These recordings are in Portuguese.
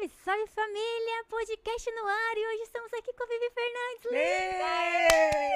Salve, salve família! Podcast no ar e hoje estamos aqui com a Vivi Fernandes.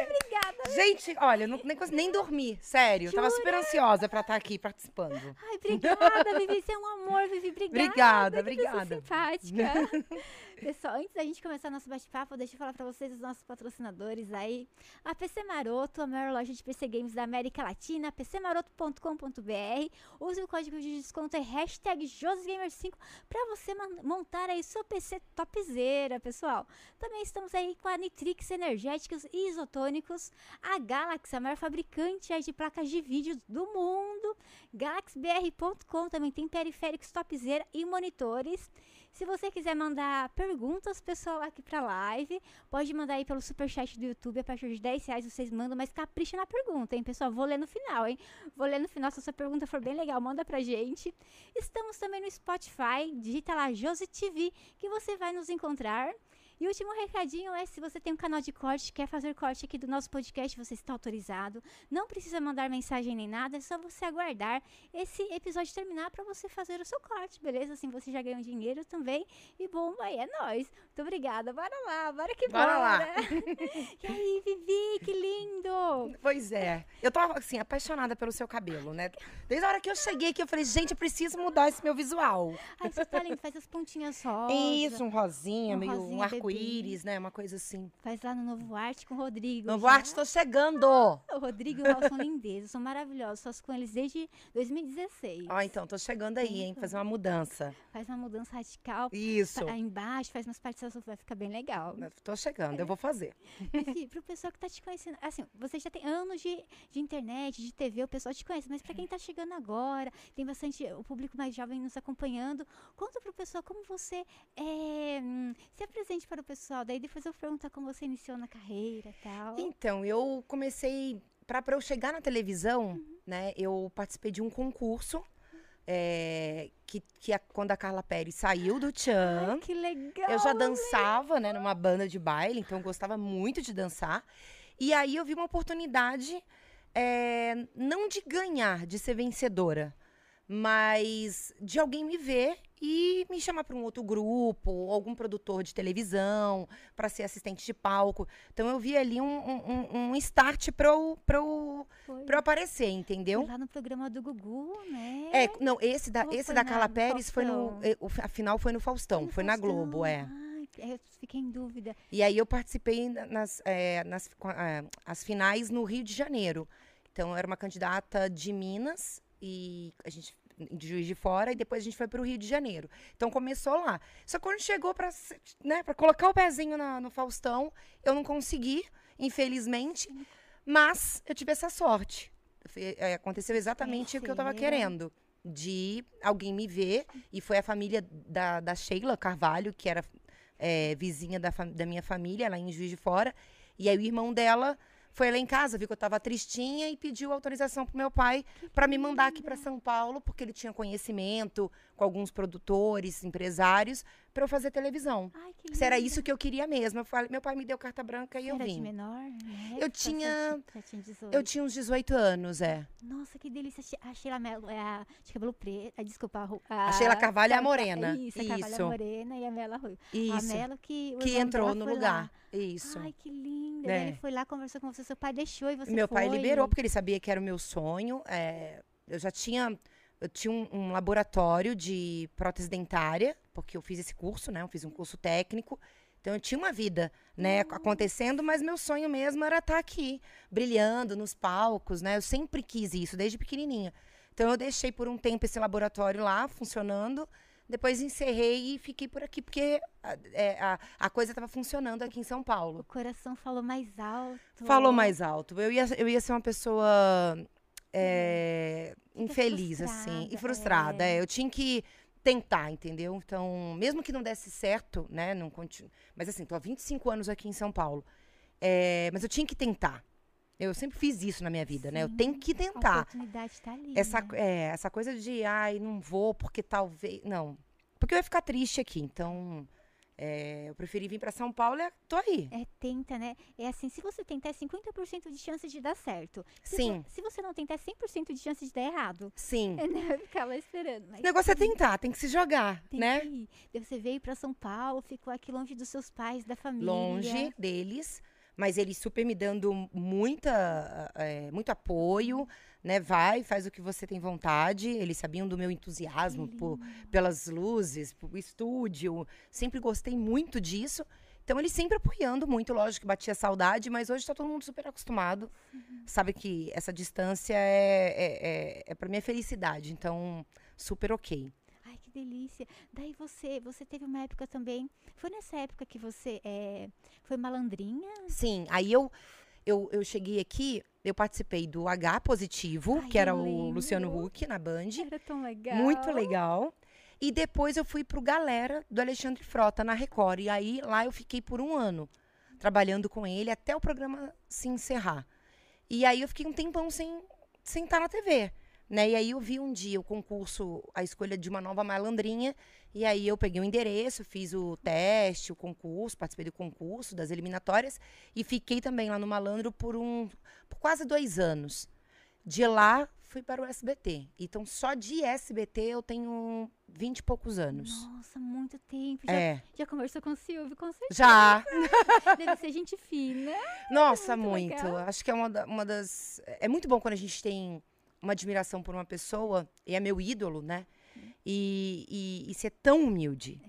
Linda! Obrigada! Gente, olha, não, nem, nem dormi, sério. Tava Jura? super ansiosa pra estar aqui participando. Ai, obrigada, Vivi. Você é um amor, Vivi. Obrigada. Obrigada, obrigada. simpática. Pessoal, antes da gente começar nosso bate-papo, deixa eu falar pra vocês os nossos patrocinadores aí. A PC Maroto, a maior loja de PC Games da América Latina, pcmaroto.com.br. Use o código de desconto é hashtag JosGamer5 pra você montar aí seu PC topzera, pessoal. Também estamos aí com a Nitrix Energéticos e Isotônicos, a Galaxy, a maior fabricante de placas de vídeo do mundo. GalaxyBR.com também tem periféricos topzera e monitores. Se você quiser mandar perguntas, pessoal, aqui pra live, pode mandar aí pelo superchat do YouTube. A partir de 10 reais vocês mandam, mas capricha na pergunta, hein, pessoal? Vou ler no final, hein? Vou ler no final. Se a sua pergunta for bem legal, manda pra gente. Estamos também no Spotify. Digita lá Josi TV, que você vai nos encontrar. E o último recadinho é: se você tem um canal de corte, quer fazer corte aqui do nosso podcast, você está autorizado. Não precisa mandar mensagem nem nada, é só você aguardar esse episódio terminar para você fazer o seu corte, beleza? Assim você já ganha um dinheiro também. E bomba aí, é nóis. Muito obrigada. Bora lá, bora que Bora lá. e aí, Vivi, que lindo! Pois é. Eu tava, assim, apaixonada pelo seu cabelo, né? Desde a hora que eu cheguei aqui, eu falei, gente, eu preciso mudar esse meu visual. Ai, você tá lindo, faz as pontinhas rosa. Isso, um rosinha, Um meio rosinha um arco-íris, né? Uma coisa assim. Faz lá no Novo Arte com o Rodrigo. Novo já. Arte, tô chegando! O Rodrigo e o Raul são lindezas, são maravilhosos. Faço com eles desde 2016. Ó, então, tô chegando aí, hein? Fazer uma mudança. Faz uma mudança radical. Isso. Aí embaixo, faz umas participações, vai ficar bem legal. Tô chegando, eu vou fazer. Enfim, pro pessoal que tá te conhecendo, assim, você já tem anos de, de internet, de TV, o pessoal te conhece, mas pra quem tá chegando agora, tem bastante, o público mais jovem nos acompanhando, conta pro pessoal como você é, hum, se apresente para o pessoal, daí depois eu perguntar como você iniciou na carreira e tal. Então, eu comecei. Pra eu chegar na televisão, Uhum. né? Eu participei de um concurso. é, que, que a- quando a Carla Pérez saiu do Tchan. Ai, que legal! Eu já dançava, né, numa banda de baile, então eu gostava muito de dançar. E aí eu vi uma oportunidade, é, não de ganhar, de ser vencedora, mas de alguém me ver e me chamar para um outro grupo, algum produtor de televisão, para ser assistente de palco. Então eu vi ali um, um, um- start para eu, pra eu, Foi. pra eu aparecer, Foi entendeu? lá no programa do Gugu, né? É, não, esse da, Ou esse foi da na- Carla Pérez foi no. A final foi no Faustão, no foi na Faustão. Globo, é. Ai, eu fiquei em dúvida. E aí eu participei na- nas, eh, nas as finais no Rio de Janeiro. Então eu era uma candidata de Minas e a gente de Juiz de Fora e depois a gente foi para o Rio de Janeiro. Então começou lá. Só que quando chegou para né, para colocar o pezinho na- no Faustão, eu não consegui, infelizmente. Mas eu tive essa sorte. Fe- eh, Aconteceu exatamente o que eu estava querendo. De alguém me ver. E foi a família da, da Sheila Carvalho, que era é, vizinha da, da minha família, lá em Juiz de Fora. E aí o irmão dela foi lá em casa, viu que eu tava tristinha e pediu autorização pro meu pai para me mandar aqui para São Paulo, porque ele tinha conhecimento com alguns produtores, empresários, para eu fazer televisão. Ai, que Se era isso que eu queria mesmo. Eu falei, meu pai me deu carta branca e Você eu era de vim. menor? né? Eu tinha- tinha 18. Eu tinha uns 18 anos, é. Nossa, que delícia. A Sheila Mello é a de cabelo preto. ah, Desculpa, a, a, A Sheila Carvalho é a morena. Isso, a Carvalho é Isso. a morena e a Mela Rui. A Isso. Melo que o Que entrou no lugar. lá. Isso. Ai, que linda. É. Ele foi lá, conversou com você, seu pai deixou e você Meu pai foi. liberou, porque ele sabia que era o meu sonho. é, eu já tinha. Eu tinha um, um laboratório de prótese dentária, porque eu fiz esse curso, né? Eu fiz um curso técnico. Então eu tinha uma vida, né, acontecendo, mas meu sonho mesmo era estar aqui, brilhando nos palcos, né? Eu sempre quis isso, desde pequenininha. Então eu deixei por um tempo esse laboratório lá, funcionando. Depois encerrei e fiquei por aqui, porque a, é, a, a coisa estava funcionando aqui em São Paulo. O coração falou mais alto. Falou mais alto. Eu ia, eu ia ser uma pessoa é, infeliz, assim, frustrada, e frustrada. é. é. Eu tinha que tentar, entendeu? Então, mesmo que não desse certo, né? Não continu... Mas assim, tô há 25 anos aqui em São Paulo. É, mas eu tinha que tentar. Eu sempre fiz isso na minha vida, né? Eu Sim, tenho que A tentar. oportunidade tá ali. Essa, né? é, essa coisa de, ai, não vou porque talvez. Não. Porque eu ia ficar triste aqui. Então, É, eu preferi vir para São Paulo e tô aí. É, tenta, né? É assim, se você tentar, é 50% de chance de dar certo. Se Sim. vo- se você não tentar, é 100% de chance de dar errado. Sim. É, né? Ficar lá esperando. Mas O negócio é tentar, tem que se jogar, tem né? que ir. Você veio pra São Paulo, ficou aqui longe dos seus pais, da família. Longe deles, mas eles super me dando muita, é, muito apoio, né? Vai, faz o que você tem vontade. Eles sabiam do meu entusiasmo por, pelas luzes, pelo estúdio. Sempre gostei muito disso. Então, eles sempre apoiando muito, lógico que batia saudade, mas hoje tá todo mundo super acostumado. Sabe que essa distância é, é, é, é para minha felicidade. Então, super ok. Ai, que delícia. Daí você, você teve uma época também. Foi nessa época que você é, foi malandrinha? Sim, aí eu, eu, eu cheguei aqui, eu participei do H positivo, Ai, que era o Luciano. Huck na Band. Era tão legal. Muito legal. E depois eu fui pro Galera do Alexandre Frota na Record. E aí lá eu fiquei por um ano trabalhando com ele até o programa se encerrar. E aí eu fiquei um tempão sem sem estar na TV. Né? E aí eu vi um dia o concurso, a escolha de uma nova malandrinha. E aí eu peguei o endereço, fiz o teste, o concurso, participei do concurso, das eliminatórias. E fiquei também lá no Malandro por, um, por quase dois anos. De lá, fui para o SBT. Então, só de SBT eu tenho 20 e poucos anos. Nossa, muito tempo. Já, É. já conversou com o Silvio, com certeza. Já. Deve ser gente fina. Nossa, Muito muito. Acho que é uma, uma das. É muito bom quando a gente tem uma admiração por uma pessoa, e é meu ídolo, né? E, e, e ser tão humilde,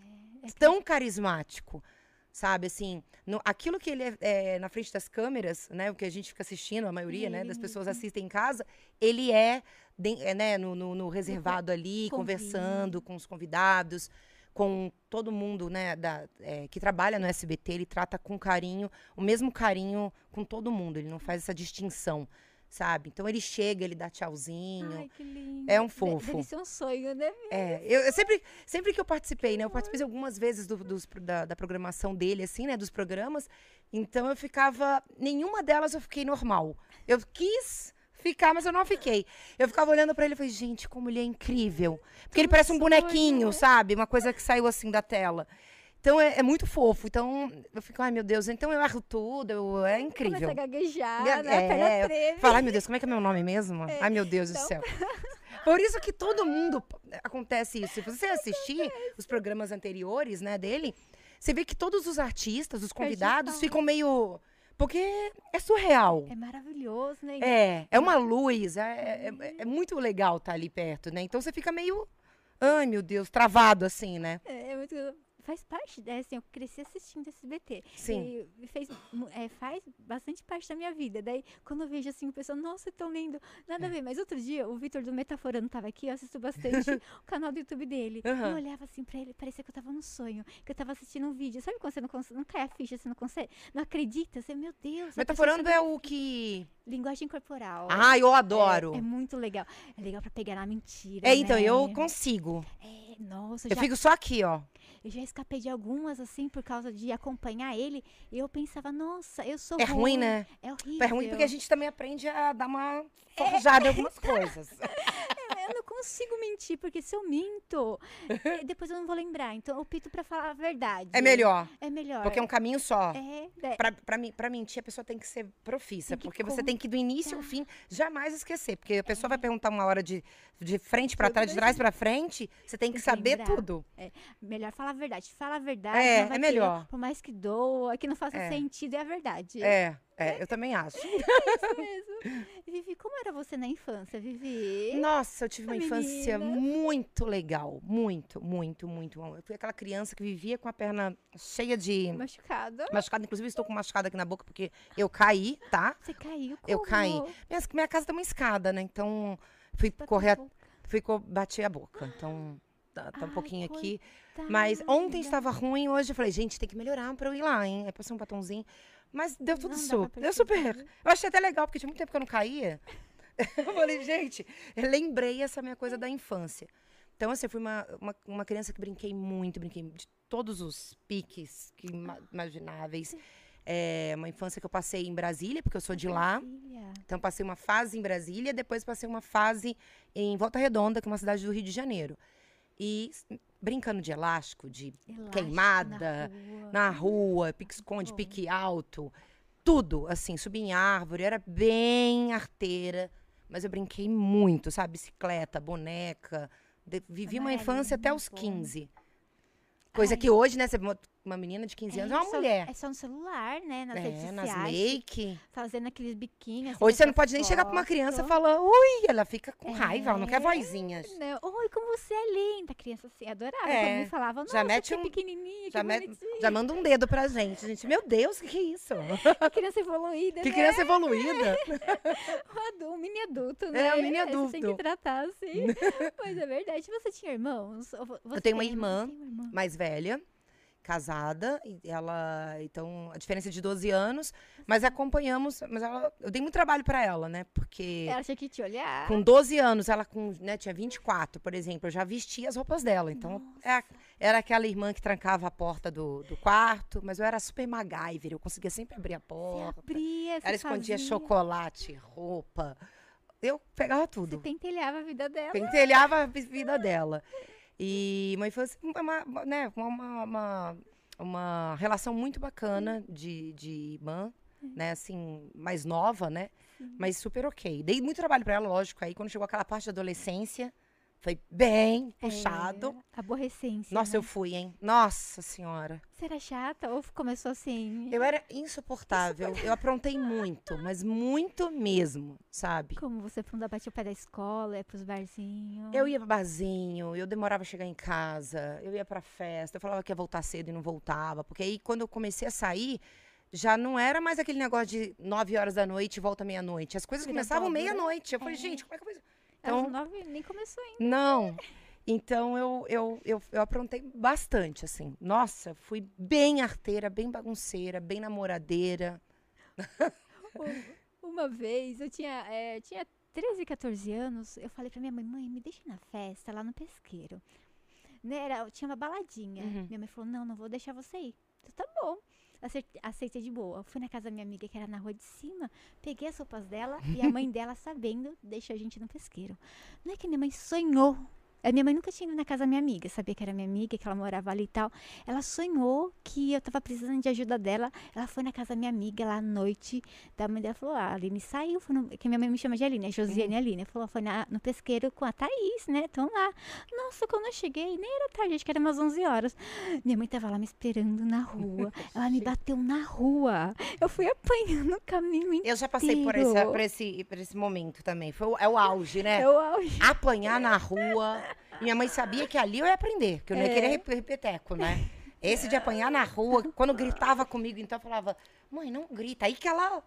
É que- tão carismático. Sabe, assim, no- aquilo que ele é, é, na frente das câmeras, né? O que a gente fica assistindo, a maioria, né, das pessoas mesmo. assistem em casa, ele é, de- é, né, no, no- no reservado ali, convívio. conversando com os convidados, com todo mundo, né, da, é, que trabalha no SBT, ele trata com carinho, o mesmo carinho com todo mundo, ele não faz essa distinção, sabe? Então ele chega, ele dá tchauzinho. Ai, que lindo. É um fofo. Deve ser um sonho, né? É, eu, eu sempre, sempre que eu participei, né? Eu participei algumas vezes do- dos, da, da programação dele, assim, né? Dos programas. Então eu ficava. Nenhuma delas eu fiquei normal. Eu quis ficar, mas eu não fiquei. Eu ficava olhando pra ele e falei, gente, como ele é incrível. Porque ele parece um bonequinho, né? sabe? Uma coisa que saiu assim da tela. Então é, é muito fofo. Então eu fico, ai meu Deus, então eu erro tudo, eu- é incrível. Começa a gaguejar, né? A é, treme. Fala, ai meu Deus, como é que é meu nome mesmo? ai meu Deus do então. céu. Por isso que todo mundo acontece isso. Se você assistir os programas anteriores, né, dele, você vê que todos os artistas, os convidados, ficam meio. Porque é surreal. É maravilhoso, né? É, é uma luz, é, é, é muito legal estar ali perto, né? Então você fica meio. Ai, meu Deus, travado assim, né? É, é muito. Faz parte, né? Assim, eu cresci assistindo SBT. Sim. E fez, é, faz bastante parte da minha vida. Daí, quando eu vejo assim, o pessoal, nossa, é tão lindo. Nada a ver. Mas outro dia, o Vitor do Metaforando tava aqui, eu assisto bastante o canal do YouTube dele. Aham. Eu olhava assim pra ele, parecia que eu tava num sonho, que eu tava assistindo um vídeo. Sabe quando você não, cons- não cai a ficha, você não consegue, não acredita? Você, meu Deus. Metaforando é o que. Linguagem corporal. Ah, eu adoro. É, é muito legal. É legal pra pegar na mentira. É, então, né? eu consigo. É, nossa, Eu já, fico só aqui, ó. eu já escapei de algumas, assim, por causa de acompanhar ele. E eu pensava, nossa, eu sou É ruim, né? É horrível. É ruim porque a gente também aprende a dar uma forjada em algumas coisas. Eu não consigo mentir, porque se eu minto, eh, depois eu não vou lembrar. Então eu opto pra falar a verdade. É melhor, É melhor. porque é um caminho só. É, é, Pra, pra, pra mentir, a pessoa tem que ser profissa, que porque você tem que, do início ao contar. fim, jamais esquecer. Porque a pessoa vai perguntar uma hora de, de frente pra Tudo trás, de trás pra frente, você tem que Tem que saber lembrar. tudo. melhor falar a verdade. Fala a verdade. É, é ter- melhor. por mais que doa, que não faça É. sentido, é a verdade. É, é, eu também acho. isso mesmo. Vivi, como era você na infância, Vivi? Nossa, eu tive uma A infância menina. muito legal. Muito, muito, muito. Eu fui aquela criança que vivia com a perna cheia de Machucada? machucada. Inclusive, estou com machucada aqui na boca porque eu caí, tá? Você caiu? Eu como? caí. Minha, minha casa tem uma escada, né? Então, fui correr, fui bati a boca. Então, tá, tá um Ai, pouquinho aqui. Mas ontem estava ruim, hoje eu falei, gente, tem que melhorar pra eu ir lá, hein? Aí passei um batomzinho. Mas deu tudo super. Deu super. Eu achei até legal, porque tinha muito tempo que eu não caía. eu falei, gente, eu lembrei essa minha coisa da infância. Então, assim, eu fui uma, uma, uma criança que brinquei muito, brinquei de todos os piques que ima- imagináveis. É uma infância que eu passei em Brasília, porque eu sou de lá. Brasília. Então, passei uma fase em Brasília, depois passei uma fase em Volta Redonda, que é uma cidade do Rio de Janeiro. E brincando de elástico, de Elástico queimada, rua. na rua, pique-esconde, bom. pique alto, tudo, assim, subir em árvore, era bem arteira, mas eu brinquei muito, sabe? Bicicleta, boneca, de- vivi uma infância até os bom. 15. Coisa Ai. que hoje, né, você- uma menina de 15 anos é uma só- mulher. É só no celular, né? Nas redes É, nas sociais. make. Fazendo aqueles biquinhos. Hoje você não pode nem chegar pra uma criança e falar, ui, ela fica com raiva, ela não quer É. vozinhas. Não. Oi, como você é linda. A criança assim, adorava. É, Quando me falava, nossa, já mete que um- pequenininha, Já, que me- já manda um dedo pra gente, gente. Meu Deus, o que, que é isso? Que criança evoluída, Que né? criança evoluída. Um adu- um mini adulto, né? É, um mini Aí Você tem que adulto. tratar assim. Mas é verdade. Você tinha irmãos? Você tenho uma irmã. irmã. mais velha, casada, ela, então, a diferença é de 12 anos, mas acompanhamos, mas ela, eu dei muito trabalho pra ela, né? Porque Ela tinha que te olhar. com 12 anos, ela com, né, tinha 24, por exemplo, eu já vestia as roupas dela, então é era aquela irmã que trancava a porta do, do quarto, mas eu era super MacGyver, eu conseguia sempre abrir a Você porta. abria, você Ela escondia fazia, chocolate, roupa. Eu pegava Você tudo. pentelhava a vida dela. Pentelhava a vi- vida dela. E uma infância, uma, né, uma, uma, uma relação muito bacana de, de irmã, né, assim, mais nova, né, mas super ok. Dei muito trabalho pra ela, lógico, aí quando chegou aquela parte da adolescência, foi bem puxado. É, aborrecência. Nossa, né? eu fui, hein? Nossa senhora. Você era chata ou começou assim? Eu era insuportável. Eu aprontei muito, mas muito mesmo, sabe? Como você funda batia o pé da escola, ia pros barzinhos. Eu ia pro barzinho, eu demorava a chegar em casa, eu ia pra festa, eu falava que ia voltar cedo e não voltava. Porque aí, quando eu comecei a sair, já não era mais aquele negócio de 9 horas da noite e volta meia-noite. As coisas Vira começavam meia-noite. Eu falei, É. gente, como é que eu vou... Às Então, nove nem começou ainda. não. Então, eu, eu, eu, eu aprontei bastante, assim. Nossa, fui bem arteira, bem bagunceira, bem namoradeira. Uma vez, eu tinha, é, tinha 13, 14 anos, eu falei pra minha mãe, mãe, me deixa na festa lá no pesqueiro. Né, era, tinha uma baladinha. Uhum. Minha mãe falou, não, não vou deixar você ir. Eu, tá bom. Aceitei de boa. Fui na casa da minha amiga, que era na rua de cima, peguei as roupas dela e a mãe dela, sabendo, deixou a gente no pesqueiro. Não é que minha mãe sonhou. A minha mãe nunca tinha ido na casa da minha amiga, sabia que era minha amiga, que ela morava ali e tal. Ela sonhou que eu tava precisando de ajuda dela. Ela foi na casa da minha amiga lá à noite. Da mãe dela falou: ah, a Aline saiu, foi no- que minha mãe me chama de Aline, é Josiane Aline. Falou: foi na- no pesqueiro com a Thaís, né? Estão lá. Nossa, quando eu cheguei, nem era tarde, acho que era umas 11 horas. Minha mãe tava lá me esperando na rua. Ela me bateu na rua. Eu fui apanhando o caminho inteiro. Eu já passei por esse, por esse, por esse momento também. Foi, o- é o auge, né? Eu, auge. apanhar na rua. Minha mãe sabia que ali eu ia aprender, que eu não ia É. querer rep- repeteco, né? Esse de apanhar na rua, quando gritava comigo, então eu falava, mãe, não grita. Aí que ela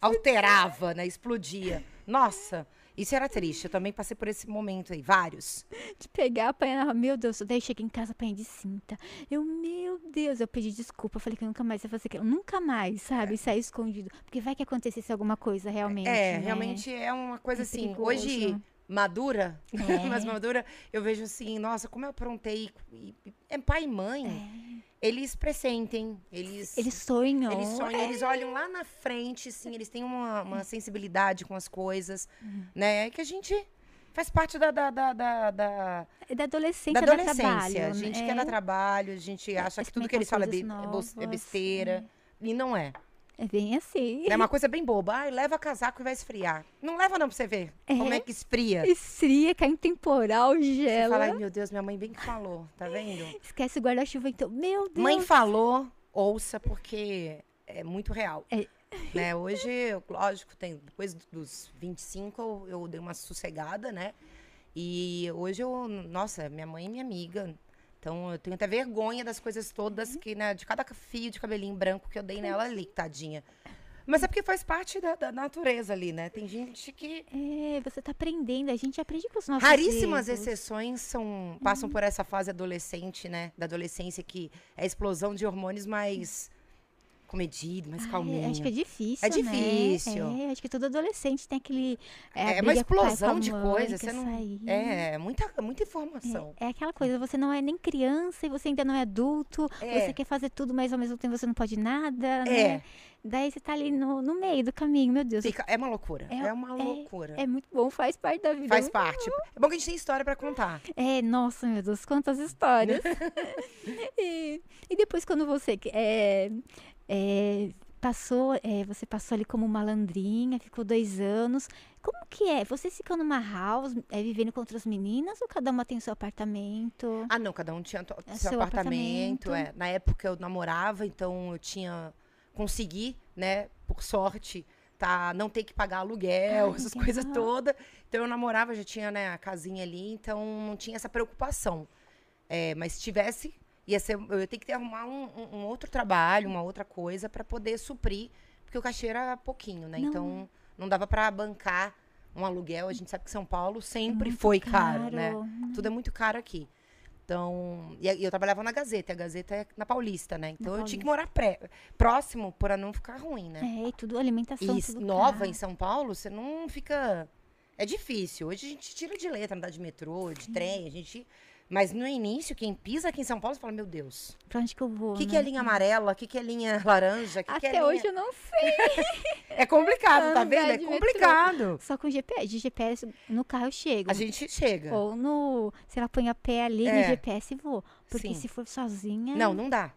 alterava, né? Explodia. Nossa, isso era triste. Eu também passei por esse momento aí, vários. de pegar, apanhar na rua. Meu Deus, daí cheguei em casa, apanhei de cinta. Eu, meu Deus, eu pedi desculpa. Eu falei que nunca mais ia fazer aquilo. Nunca mais, sabe? Sair escondido. Porque vai que acontecesse alguma coisa realmente. É, né? realmente é uma coisa É assim. perigoso. Hoje, madura, É. mais madura, eu vejo assim, nossa, como eu aprontei. E- É pai e mãe. É. Eles pressentem, eles. Eles sonham. Eles sonham, É. eles olham lá na frente, sim, eles têm uma, uma sensibilidade com as coisas, Uhum. né? Que a gente faz parte da, da, da, da, da- É da adolescência, da adolescência. trabalho. a gente né? quer dar trabalho, a gente acha que tudo que eles falam é, be- é é besteira. E não é. É bem assim. É uma coisa bem boba. Ai, leva casaco e vai esfriar. Não leva não pra você ver como é que esfria. Esfria, cai um temporal, Você gela. fala, ai meu Deus, minha mãe bem que falou, tá vendo? Esquece o guarda-chuva, então. Meu Deus. Mãe falou, ouça, porque é muito real. É. Né? Hoje, lógico, tem, depois dos 25, eu, eu dei uma sossegada, né? E hoje eu, nossa, minha mãe é minha amiga. Então eu tenho até vergonha das coisas todas que, né, de cada fio de cabelinho branco que eu dei nela ali, tadinha. Mas é porque faz parte da, da natureza ali, né? Tem gente que. É, você tá aprendendo. A gente aprende com os nossos Raríssimas exceções são, passam por essa fase adolescente, né? Da adolescência, que é a explosão de hormônios mais comedido, mais Ai, calminho. acho que é difícil, É né? difícil. É, acho que todo adolescente tem aquele... É, a uma briga com o pai, com a explosão de mãe, coisa. quer Você não. sair. É, muita, muita informação. É, é aquela coisa, você não é nem criança e você ainda não é adulto, É. você quer fazer tudo, mas ao mesmo tempo você não pode nada, É. né? Daí você tá ali no, no meio do caminho, meu Deus. Fica- é uma loucura. É- É, uma loucura. É muito bom, faz parte da vida. Faz parte. É bom que a gente tem história pra contar. É, nossa, meu Deus, quantas histórias. e, e depois quando você é, é, passou, é, você passou ali como malandrinha, ficou dois anos. Como que é? Vocês ficam numa house, é, vivendo com outras meninas ou cada uma tem seu apartamento? Ah, não, cada um tinha É seu, seu apartamento. apartamento. é. Na época eu namorava, então eu tinha. Consegui, né, por sorte, tá, não ter que pagar aluguel, Ai, essas legal. coisas todas. Então eu namorava, já tinha né, a casinha ali, então não tinha essa preocupação. É, mas se tivesse, ia ser, eu ia ter que ter arrumar um, um- outro trabalho, uma outra coisa para poder suprir, porque o cachê era pouquinho, né? Não. Então não dava para bancar um aluguel. A gente sabe que São Paulo sempre Muito foi caro, né? caro. Tudo é muito caro aqui. Então, e eu trabalhava na Gazeta, a Gazeta é na Paulista, né? Então eu tinha que morar pré, próximo para não ficar ruim, né? É, e tudo alimentação, E tudo nova caro. em São Paulo, você não fica. É difícil. Hoje a gente tira de letra, andar de metrô, de trem, a gente. Mas no início, quem pisa aqui em São Paulo, fala, meu Deus, Pra onde que eu vou, o que, né? que é linha amarela? O que, que é linha laranja? Que, que Até é hoje linha... eu não sei. É complicado, tá vendo? É complicado. Só com GPS. De GPS no carro eu chego. A gente chega. Ou no. Se ela põe a pé ali no É. GPS, vou. Porque Sim. se for sozinha. Não, não dá.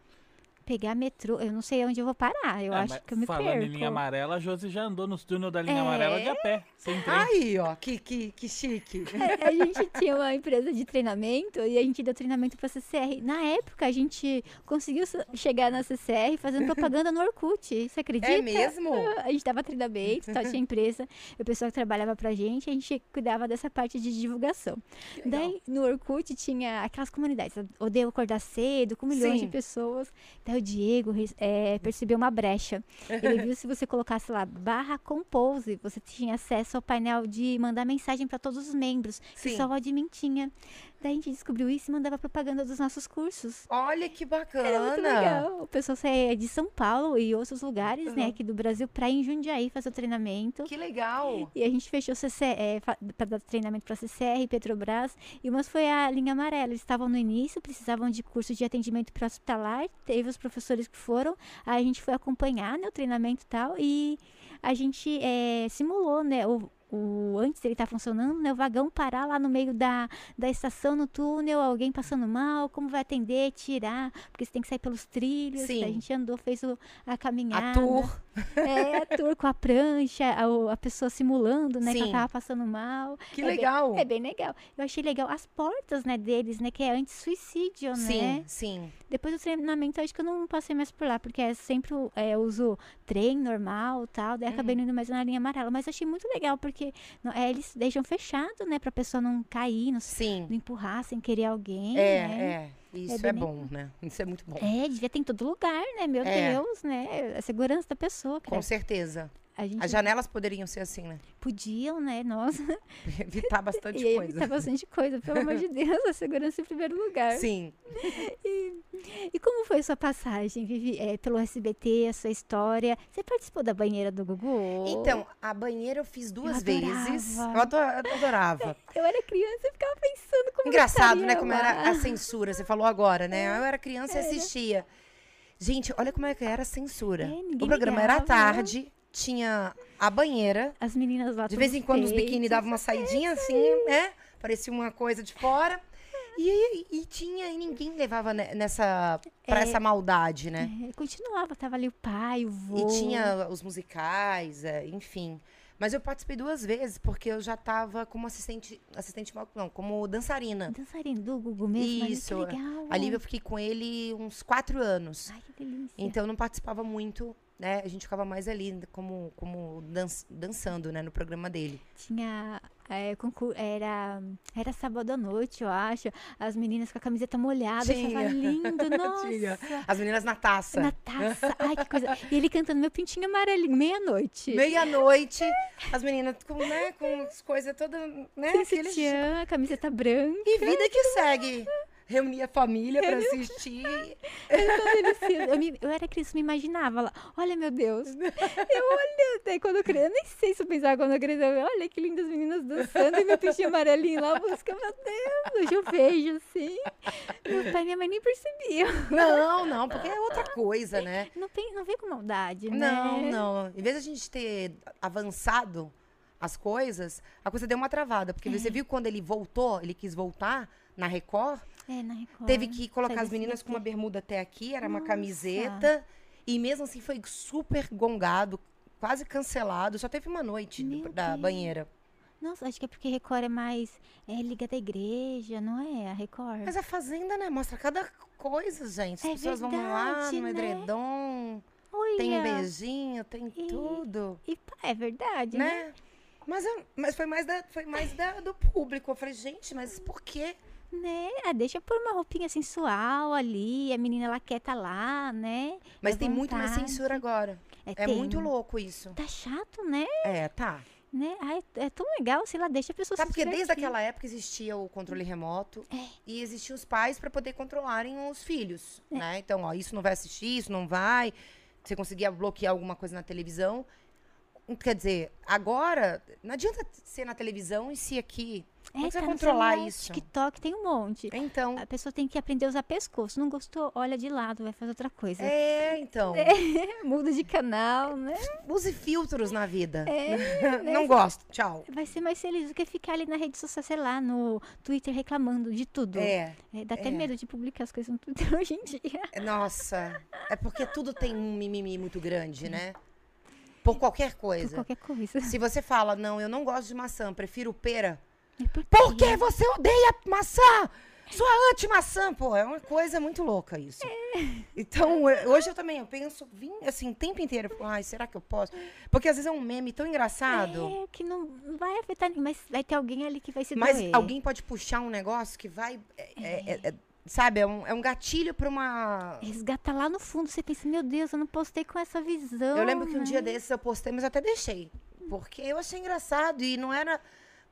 Pegar metrô, eu não sei onde eu vou parar. Eu É, acho que eu me falando perco. em linha amarela, a Josi já andou nos túneis da linha É. amarela de a pé, sem trem. Aí, ó, que, que, que chique. a gente tinha uma empresa de treinamento e a gente deu treinamento pra CCR. Na época, a gente conseguiu chegar na CCR fazendo propaganda no Orkut. Você acredita? É mesmo? A gente dava treinamento, tá, tinha empresa, e o pessoal que trabalhava pra gente, a gente cuidava dessa parte de divulgação. Daí, no Orkut, tinha aquelas comunidades. Odeio acordar cedo, com milhões Sim. de pessoas. Daí o Diego é, percebeu uma brecha. Ele viu se você colocasse lá barra compose, você tinha acesso ao painel de mandar mensagem para todos os membros, que Sim. só o admin tinha. Daí a gente descobriu isso e mandava propaganda dos nossos cursos. Olha que bacana. Era muito legal. O pessoal saía de São Paulo e outros lugares, né, Uhum. aqui do Brasil, pra ir em Jundiaí fazer o treinamento. Que legal. E a gente fechou CC, é, para dar treinamento para CCR, Petrobras. E umas foi a linha amarela. Eles estavam no início, precisavam de curso de atendimento para hospitalar. Teve os professores que foram. Aí a gente foi acompanhar né, o treinamento e tal. E a gente é, simulou, né? O, o, antes dele estar funcionando, né, o vagão parar lá no meio da, da estação, no túnel, alguém passando mal, como vai atender, tirar, porque você tem que sair pelos trilhos. Sim. A gente andou, fez o, a caminhada. A tour. É, a tour com a prancha, a, a pessoa simulando, né, que ela Sim. tava passando mal. Que É bem- legal. É bem legal. Eu achei legal as portas, né, deles, né, que é anti-suicídio, Sim, né? sim. Depois do treinamento, acho que eu não passei mais por lá, porque é sempre é, eu uso trem normal tal, daí Uhum. acabei indo mais na linha amarela. Mas achei muito legal, porque não- é, eles deixam fechado, né, pra pessoa não cair, não, Sim. não empurrar sem querer alguém, É, né? é. Isso bem é, bom, né? Isso é muito bom. É, devia ter em todo lugar, né? Meu É. Deus, né? A segurança da pessoa. Com certeza. A gente As janelas poderiam ser assim, né? podiam, né? Nossa. Evitar bastante e coisa. evitar bastante coisa. Pelo amor de Deus, a segurança em primeiro lugar. Sim. E como foi sua passagem, Vivi, é, pelo SBT, a sua história? Você participou da banheira do Gugu? Então, a banheira eu fiz duas vezes. Eu ado- eu adorava. Eu era criança e ficava pensando como Engraçado, né? Como era a censura. Você falou agora, né? Eu era criança e assistia. Gente, olha como é que era a censura. É, o programa era à ligava. tarde, tinha a banheira. As meninas lá De vez em quando os biquíni davam uma saidinha assim, né? Parecia uma coisa de fora. E, e tinha, e ninguém levava ne- nessa, pra É. essa maldade, né? É, continuava, tava ali o pai, o vô. E tinha os musicais, é, enfim. Mas eu participei duas vezes, porque eu já tava como assistente, assistente não, como dançarina. Dançarina do Gugu mesmo, Isso, ali, que legal. Ali eu fiquei com ele uns quatro anos. Ai, que delícia. Então eu não participava muito, né? A gente ficava mais ali como, como dan- dançando, né? No programa dele. Tinha é, era, era sábado à noite, eu acho. As meninas com a camiseta molhada. Tinha. achava lindo, nossa. Tinha. As meninas na taça. Na taça. Ai, que coisa. E ele cantando meu pintinho amarelinho, meia-noite. Meia-noite, as meninas com, né, com as coisas todas, né? Aqueles- sutiã, camiseta branca. E vida que segue. Reunir a família pra assistir. É tão delicioso. Eu, me- eu era criança, me imaginava lá. Olha, meu Deus. Eu olhei até quando eu cresci. Eu nem sei se eu pensava quando eu cresci. Eu, Olha que lindas meninas dançando e meu peixinho amarelinho lá. Busca, meu Deus. Hoje eu vejo assim. Meu pai e minha mãe nem percebiam. Não, não, porque é outra coisa, né? Não, tem, não vem com maldade, né? Não, não. Em vez de a gente ter avançado as coisas, a coisa deu uma travada. Porque você viu quando ele voltou, ele quis voltar na Record, É, na Record. teve que colocar as meninas com uma bermuda até aqui, era uma Nossa. camiseta. E mesmo assim foi super gongado, quase cancelado. Só teve uma noite da banheira. Nossa, acho que é porque Record é mais é, liga da igreja, não é? A Record. Mas a Fazenda, né? Mostra cada coisa, gente. As É pessoas vão lá verdade, no né? edredom, Olha, tem um beijinho, tem E- tudo. e é verdade, né? né? Mas, eu- mas foi mais, da, foi mais da, do público. Eu falei, gente, mas por quê? Né? Ah, deixa por uma roupinha sensual ali, a menina ela quer tá lá, né? Mas tem muito mais censura agora. É tem. muito louco isso. Tá chato, né? É, tá. né? Ai, é tão legal, sei lá, deixa a pessoa Tá, se porque desde aquela época existia o controle remoto É. e existiam os pais para poder controlarem os filhos, É. né? Então, ó, isso não vai assistir, isso não vai. Você conseguia bloquear alguma coisa na televisão. Quer dizer, agora, não adianta ser na televisão e se aqui. Como é você tá controlar celular, isso? TikTok tem um monte. Então. A pessoa tem que aprender a usar pescoço. Não gostou? Olha de lado, vai fazer outra coisa. É, então. Muda de canal, né? Use filtros na vida. É, não gosto. Tchau. Vai ser mais feliz do que ficar ali na rede social, sei lá, no Twitter reclamando de tudo. É. É, dá até é. medo de publicar as coisas no Twitter hoje em dia. Nossa. É porque tudo tem um mimimi muito grande, né? Por qualquer Por coisa. qualquer coisa. Se você fala, não, eu não gosto de maçã, prefiro pera. É por Por que você odeia maçã? Sua anti-maçã, pô, é uma coisa muito louca isso. Então, eu- hoje eu também, eu penso, vim, assim, o tempo inteiro, ai, será que eu posso? Porque às vezes é um meme tão engraçado, É, que não vai afetar ninguém, mas vai ter alguém ali que vai se mas doer. alguém pode puxar um negócio que vai, é- é- é- é- sabe, é um, é um gatilho pra uma... Resgata lá no fundo, você pensa, meu Deus, eu não postei com essa visão. Eu lembro que um né? dia desses eu postei, mas eu até deixei. Porque eu achei engraçado e não era.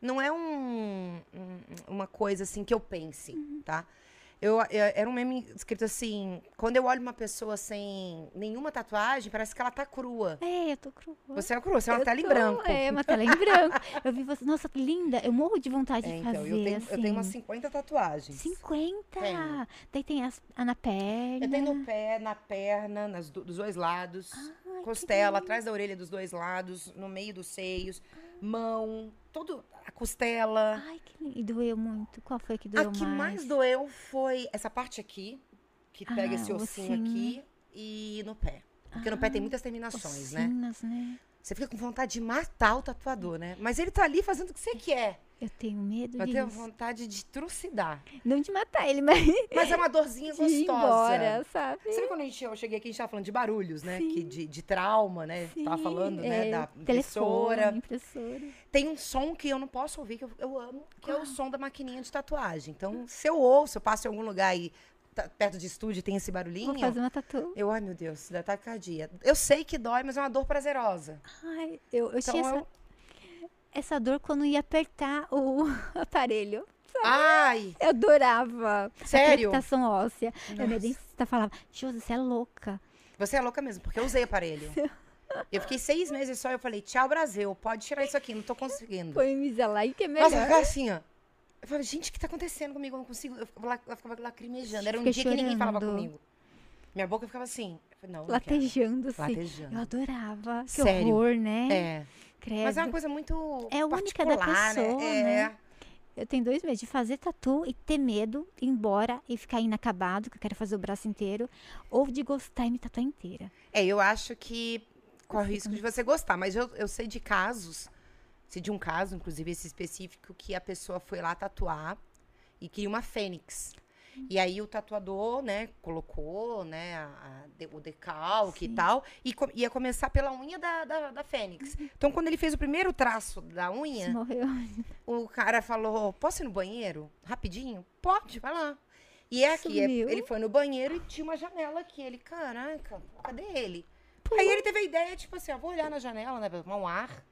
Não é um, um- uma coisa assim que eu pense, tá? Eu, eu- era um meme escrito assim: quando eu olho uma pessoa sem nenhuma tatuagem, parece que ela tá crua. É, eu tô crua. Você é crua, você é uma Eu tela em branco. É, uma tela em branco. Eu vi você, nossa, que linda. Eu morro de vontade É, de então, fazer, eu tenho, assim. eu tenho umas 50 tatuagens. 50! Tenho. Daí tem as, a na perna. Eu tenho no pé, na perna, nas do- dos dois lados, Ai, costela, atrás da orelha dos dois lados, no meio dos seios, mão, todo a costela. Ai, que lindo. E doeu muito. Qual foi que A doeu que mais mais? doeu foi essa parte aqui, que pega Ah, esse ossinho ossinho. aqui, e no pé. Porque no pé tem muitas terminações, né? Osinas, né? Você fica com vontade de matar o tatuador, né? Mas ele tá ali fazendo o que você quer. Eu tenho medo Eu tenho disso. vontade de trucidar. Não de matar ele, mas Mas é uma dorzinha de gostosa. ir embora, sabe? Sabe quando a gente, eu cheguei aqui, a gente tava falando de barulhos, né? Sim. Que de, de trauma, né? Tava Sim, falando, né? é, Da telefone, impressora. impressora. Tem um som que eu não posso ouvir, que eu, eu amo, que é o som da maquininha de tatuagem. Então, se eu ouço, eu passo em algum lugar e tá perto de estúdio tem esse barulhinho, Vou fazer uma tatu. eu, ai meu Deus, dá taquicardia. Eu sei que dói, mas é uma dor prazerosa. Ai, eu, eu Então tinha essa, eu. essa dor quando ia apertar o aparelho. Ai! Eu adorava. Sério? A crepitação óssea. A minha Nossa. dentista falava, Josi, você é louca. Você é louca mesmo, porque eu usei aparelho. Eu fiquei seis meses só e eu falei, tchau, Brasil, pode tirar isso aqui, não tô conseguindo. Põe Invisalign que é melhor. Nossa, eu assim, ó. Eu falei, gente, o que tá acontecendo comigo? Eu não consigo. Eu ficava, eu ficava lacrimejando. Era um dia que ninguém falava chorando. comigo. Minha boca ficava assim. Não, não. Latejando, assim. Latejando. Eu adorava. Que Sério? horror, né? É. Credo. Mas é uma coisa muito. É única da particular, pessoa, né? né? É. Eu tenho dois medos, de fazer tatu e ter medo, ir embora e ficar inacabado, que eu quero fazer o braço inteiro, ou de gostar e me tatuar inteira. É, eu acho que corre o risco de você gostar. Mas eu, eu sei de casos, sei de um caso, inclusive esse específico, que a pessoa foi lá tatuar e queria uma fênix. E aí o tatuador, né, colocou, né, a- a o decalque Sim. e tal, e co- ia começar pela unha da, da, da fênix. Então, quando ele fez o primeiro traço da unha, morreu. o cara falou, posso ir no banheiro? Rapidinho? Pode, vai lá. E é aqui, é- ele foi no banheiro e tinha uma janela aqui. Ele, caraca, cadê ele? Aí ele teve a ideia, tipo assim, ó, vou olhar na janela, né, pra tomar um ar.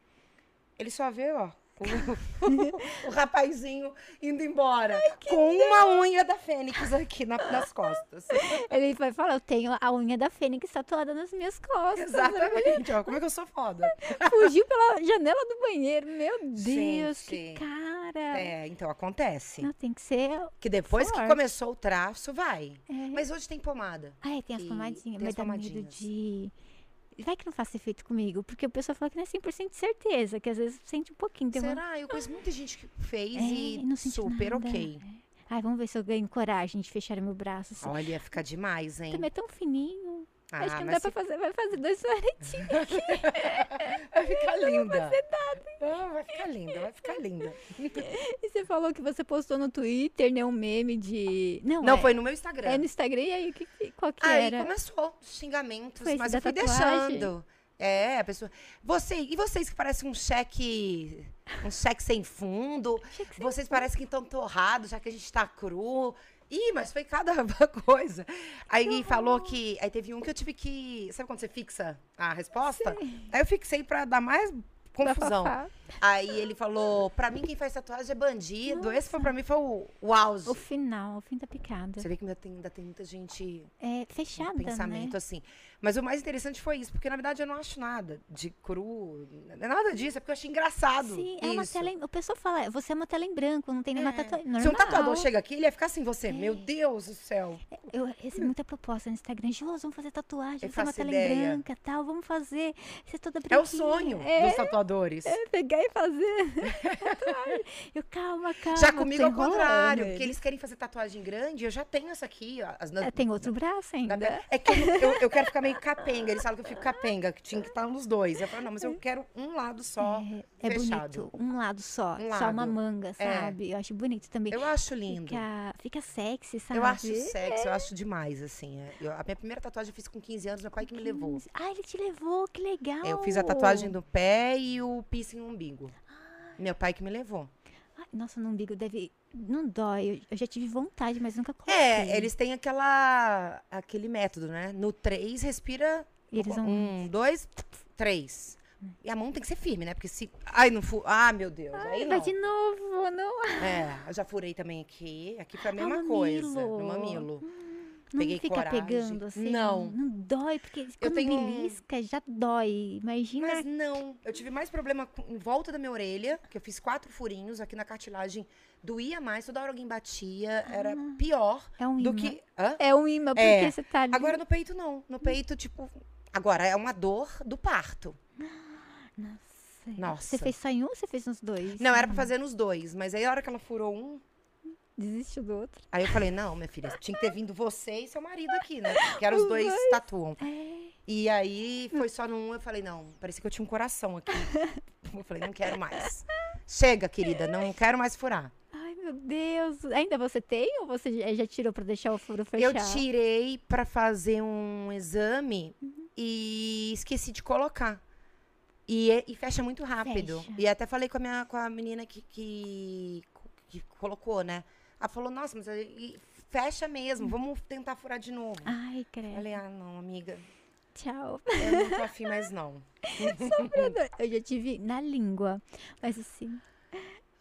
Ele só vê, ó, o, o rapazinho indo embora. com uma unha da Fênix aqui na- nas costas. Ele vai falar, eu tenho a unha da Fênix tatuada nas minhas costas. Exatamente, ó. Como é que eu sou foda? Fugiu pela janela do banheiro. Meu Deus, que Gente. cara. É, então acontece. Não, tem que ser... Que depois que Forte. começou o traço, vai. É. Mas hoje tem pomada. Ah, é, tem as E pomadinhas. tem Mas as dá medo pomadinhas. de... Vai que não faça efeito comigo. Porque o pessoal fala que não é 100% de certeza. Que às vezes sente um pouquinho. Tem uma... Será? Eu conheço muita gente que fez É, e super nada. ok. Ai, vamos ver se eu ganho coragem de fechar meu braço. Assim. Olha, fica demais, hein? Também é tão fininho. Ah, Acho que não dá pra fazer. Vai fazer dois floretinhos. Vai ficar linda. Não, vai ficar linda, vai ficar linda. e você falou que você postou no Twitter, né? Um meme de. Não, Não, é, foi no meu Instagram. É no Instagram. E aí, o que, que- qual que Aí era? começou os xingamentos, Foi mas eu fui tatuagem? deixando. É, a pessoa. Você, e vocês que parecem um cheque. Um cheque sem fundo. Cheque sem vocês parecem que estão torrados, já que a gente tá cru. Ih, mas foi cada coisa. Aí falou que. Aí teve um que eu tive que. Sabe quando você fixa a resposta? Aí eu fixei pra dar mais confusão. Aí ele falou: pra mim, quem faz tatuagem é bandido. Esse foi pra mim foi o, o auge. O final, o fim da picada. Você vê que ainda tem, ainda tem muita gente É fechada, pensamento né? assim. Mas o mais interessante foi isso, porque na verdade eu não acho nada de cru, é nada disso, é porque eu achei engraçado. Sim, é uma isso. tela em... O pessoal fala, você é uma tela em branco, não tem nenhuma É. tatuagem. Se um tatuador chega aqui, ele ia ficar assim, você, meu Deus do céu. Eu recebi muita proposta no Instagram. Jos, vamos fazer tatuagem, Eu você é uma tela ideia. em branca tal, vamos fazer. Você é toda É branquinha. o sonho É, dos tatuadores. é, pegar fazer tatuagem. Eu, calma, calma. Já comigo ao enrolando contrário, porque ele. eles querem fazer tatuagem grande, eu já tenho essa aqui. ó, As, na- É, tem outro braço na- ainda. é que eu, eu- eu quero ficar meio capenga. Eles falam que eu fico capenga, que tinha que estar nos dois. Eu falo, não, mas eu quero um lado só. É, é fechado. bonito. Um lado só. Um Só uma lado. manga, É. sabe? Eu acho bonito também. Eu acho lindo. Fica, fica sexy, sabe? Eu acho sexy, eu acho demais, assim. é. Eu- a minha primeira tatuagem eu fiz com 15 anos, meu pai que me levou. Ah, ele te levou, que legal. Eu fiz a tatuagem do pé e o piercing no umbigo. Meu pai que me levou. Ai, nossa, no umbigo deve. Não dói. Eu, eu já tive vontade, mas nunca coloquei. É, eles têm aquela, aquele método, né? No 3, respira. E eles vão- Um, dois, três. E a mão tem que ser firme, né? Porque se. Ai, não fu... Ah, meu Deus. aí Vai não. de novo, não. É, eu já furei também aqui. Aqui foi a mesma Ah, coisa. No mamilo. Não Peguei fica coragem. pegando assim? Não. Não dói, porque quando tenho belisca já dói. Imagina. Mas não, eu tive mais problema em volta da minha orelha, que eu fiz quatro furinhos aqui na cartilagem. Doía mais, toda hora alguém batia, era pior é um do imã. que. Hã? É um imã, porque É. você tá ali. Agora no peito não. No peito, tipo. Agora é uma dor do parto. Nossa. Nossa. Você fez só em um ou você fez nos dois? Não, era pra fazer nos dois, mas aí a hora que ela furou um, Desistiu do outro. aí eu falei, não, minha filha, tinha que ter vindo você e seu marido aqui, né? Que eram os dois tatuam. É. E aí foi só num, eu falei, não, parecia que eu tinha um coração aqui. Eu falei, não quero mais. Chega, querida, não quero mais furar. Ai, meu Deus. Ainda você tem ou você já- tirou pra deixar o furo Eu fechar? tirei pra fazer um exame e esqueci de colocar. E, é- e fecha muito rápido. Fecha. E até falei com a, minha, com a menina que, que, que colocou, né? Ela falou, nossa, mas fecha mesmo, vamos tentar furar de novo. Ai, credo. Falei, ah, não, amiga, Tchau. eu não tô afim mais não. Eu já tive na língua. Mas assim,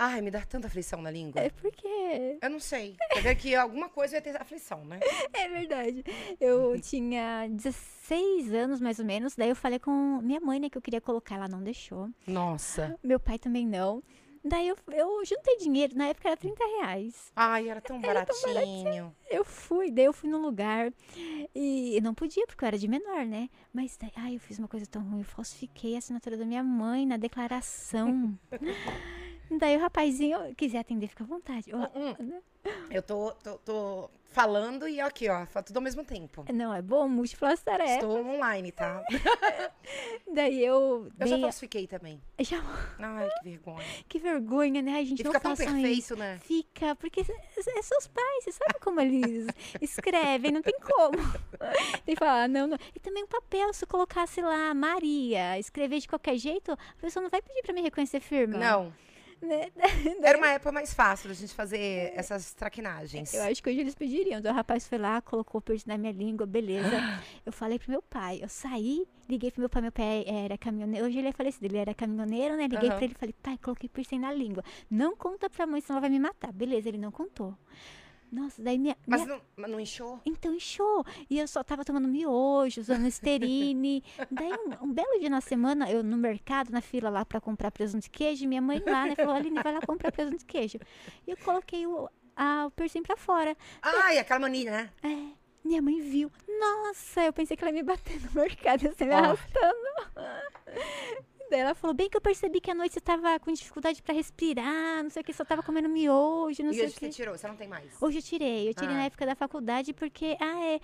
Ai, me dá tanta aflição na língua. é porque. Eu não sei. Quer ver que alguma coisa ia ter aflição, né? É verdade. Eu tinha 16 anos, mais ou menos. Daí eu falei com minha mãe, né, que eu queria colocar. Ela não deixou. Nossa. Meu pai também não. Daí eu, eu juntei dinheiro. Na época era 30 reais. Ai, era tão baratinho. Eu fui, daí eu fui num lugar e não podia, porque eu era de menor, né? Mas daí, ai, eu fiz uma coisa tão ruim, eu falsifiquei a assinatura da minha mãe na declaração. daí o rapazinho quiser atender, fica à vontade. Ó, Hum, Eu tô, tô, tô falando e aqui, ó, fala tudo ao mesmo tempo. Não, é bom, múltiplas tarefas. Estou online, tá? Daí eu Eu já falsifiquei também. já- Ai, que vergonha. Que vergonha, né? Ai, gente, E não fica tão perfeito, isso. né? Fica, porque é seus pais, você sabe como eles escrevem, não tem como. Tem que falar, não, não. E também o papel, se eu colocasse lá Maria, escrever de qualquer jeito, a pessoa não vai pedir pra me reconhecer firma. Não. Né? Era uma época mais fácil da gente fazer essas traquinagens. Eu acho que hoje eles pediriam. Então o rapaz foi lá, colocou o piercing na minha língua, beleza. Eu falei pro meu pai, eu saí, liguei pro meu pai, meu pai era caminhoneiro. Hoje ele é falecido, ele era caminhoneiro, né? Liguei Aham. pra ele e falei, pai, coloquei piercing na língua. Não conta pra mãe, senão ela vai me matar. Beleza, ele não contou. Nossa, daí minha. Mas minha- não, mas não inchou? Então inchou. E eu só tava tomando miojo, usando esterine. Daí, um, um belo dia na semana, eu no mercado, na fila lá pra comprar presunto de queijo, minha mãe lá, né, falou, Aline, vai lá comprar presunto de queijo. E eu coloquei o, a, o piercing pra fora. Ai, aquela mania, né? É, minha mãe viu. Nossa, eu pensei que ela ia me bater no mercado, assim, me arrastando. Daí ela falou, bem que eu percebi que à noite você tava com dificuldade pra respirar, não sei o que, só tava comendo miojo, não e sei hoje o você que. tirou? Você não tem mais? Hoje eu tirei. Eu tirei Ah. na época da faculdade porque, ah, é.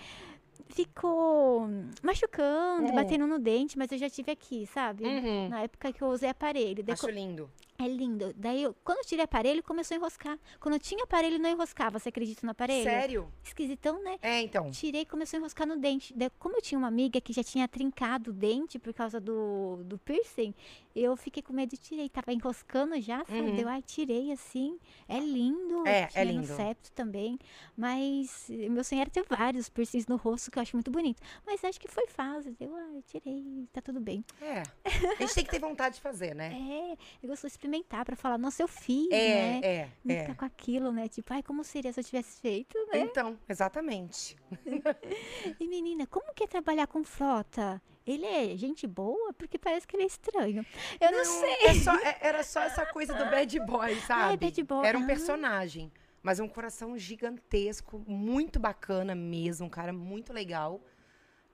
Ficou machucando, É. batendo no dente, mas eu já tive aqui, sabe? Uhum. Na época que eu usei aparelho. Daí Acho lindo. É lindo. Daí, eu, quando eu tirei aparelho, começou a enroscar. Quando eu tinha aparelho, não enroscava. Você acredita no aparelho? Sério? Esquisitão, né? É, então. Tirei e começou a enroscar no dente. Daí, como eu tinha uma amiga que já tinha trincado o dente por causa do, do piercing, eu fiquei com medo e tirei. Tava enroscando já, sabe? Uhum. Deu, ai, tirei assim. É lindo. É, é tinha lindo. no septo também. Mas eh, meu sonho era ter vários piercings no rosto, que eu acho muito bonito. Mas acho que foi fase. Deu, ai, tirei. Tá tudo bem. É. A gente tem que ter vontade de fazer, né? É, eu gosto de experimentar pra falar, nossa, eu fiz, É, né? é, Não é. ficar com aquilo, né? Tipo, ai, como seria se eu tivesse feito, né? Então, exatamente. E menina, como que é trabalhar com frota? Ele é gente boa? Porque parece que ele é estranho. Eu não, sei. é só- é- era só essa coisa do bad boy, sabe? bad boy. Era um personagem. Mas um coração gigantesco, muito bacana mesmo, um cara muito legal.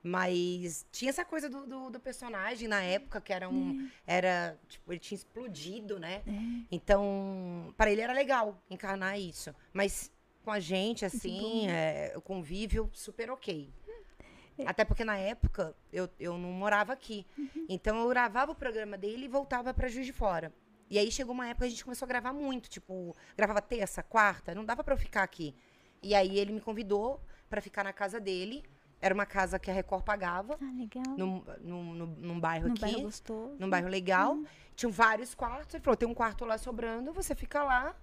Mas tinha essa coisa do, do, do personagem na época, que era um. Era. Tipo, ele tinha explodido, né? É. Então, para ele era legal encarnar isso. Mas com a gente, assim, é, o convívio super ok. Até porque na época eu, eu não morava aqui. Então eu gravava o programa dele e voltava pra Juiz de Fora. E aí chegou uma época que a gente começou a gravar muito. Tipo, gravava terça, quarta, não dava pra eu ficar aqui. E aí ele me convidou pra ficar na casa dele. Era uma casa que a Record pagava, Ah, legal. num, num, num, num bairro Num aqui bairro gostoso. num bairro legal. Tinham vários quartos. Ele falou: tem um quarto lá sobrando, você fica lá.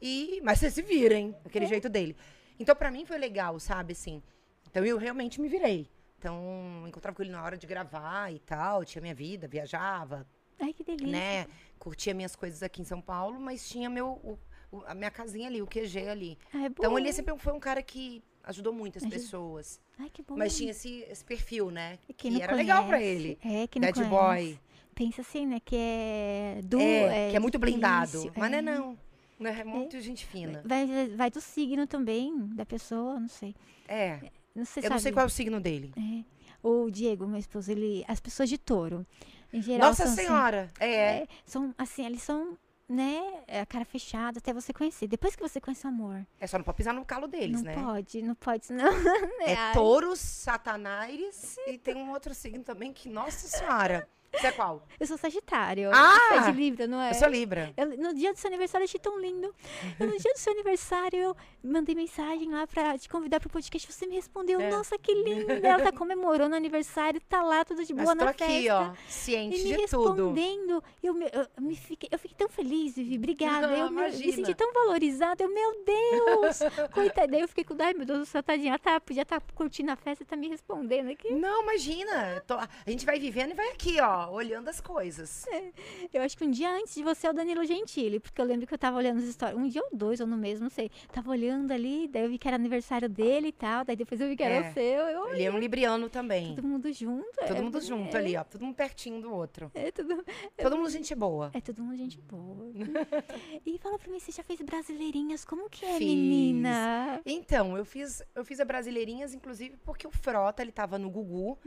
E. Mas você se vira, hein? Aquele jeito dele. Então, pra mim, foi legal, sabe, assim. Então, eu realmente me virei. Então, encontrava com ele na hora de gravar e tal. Tinha minha vida, viajava, Ai, que delícia. né? Curtia minhas coisas aqui em São Paulo, mas tinha meu, o- o- a minha casinha ali, o QG ali. Ah, é bom. Então, ele sempre foi um cara que ajudou muito as Ajuda. pessoas. Ai, que bom. Mas tinha esse, esse perfil, né? E que era legal pra conhece- ele. É, que não Bad conhece. boy. Pensa assim, né? Que é do. É, que é muito blindado. difícil, Mas não é é. não. Não é muito gente fina. Vai, vai- do signo também, da pessoa, não sei. É. Não sei, Eu não sei sabe? qual é o signo dele. É. O Diego, meu esposo, ele. As pessoas de touro. Em geral. Nossa são, assim, Senhora! É. É, são assim, eles são, né, é, a cara fechada até você conhecer. Depois que você conhece o amor, É só não pode pisar no calo deles, não né? pode, não pode, não. É Ai, touros, satanás e tem um outro signo também que, nossa senhora. Você é qual? Eu sou Sagitário. Ah! Você é de Libra, não é? Eu sou Libra. Eu- no dia do seu aniversário eu achei tão lindo. Eu, no dia do seu aniversário eu mandei mensagem lá pra te convidar pro podcast. Você me respondeu, É. nossa, que linda. Ela tá comemorando o aniversário, tá lá, tudo de Mas boa tô na aqui, festa. ó, ciente E me de tudo. respondendo. Eu, me, eu, eu me fiquei, eu fiquei tão feliz, Vivi. Obrigada. Ah, eu me, senti tão valorizada. Eu, meu Deus! Coitada. Daí eu fiquei com, ai meu Deus do céu, tadinha. Tá, podia estar curtindo a festa e tá me respondendo aqui. Não, imagina. Tô- a gente vai vivendo e vai aqui, ó, olhando as coisas. Eu acho que um dia antes de você é o Danilo Gentili, porque eu lembro que eu tava olhando as histórias, um dia ou dois, ou no mês, não sei. Tava olhando ali, daí eu vi que era aniversário dele e tal, daí depois eu vi que era É. o seu. Eu, Ele é um libriano também. todo mundo junto. Todo é, mundo junto é, ali, ó. Todo mundo pertinho do outro. É tudo, Todo mundo gente boa. é todo mundo gente boa. e fala pra mim, você já fez brasileirinhas? Como que é, Fiz. menina? Então, eu fiz, eu fiz a Brasileirinhas, inclusive, porque o Frota, ele tava no Gugu,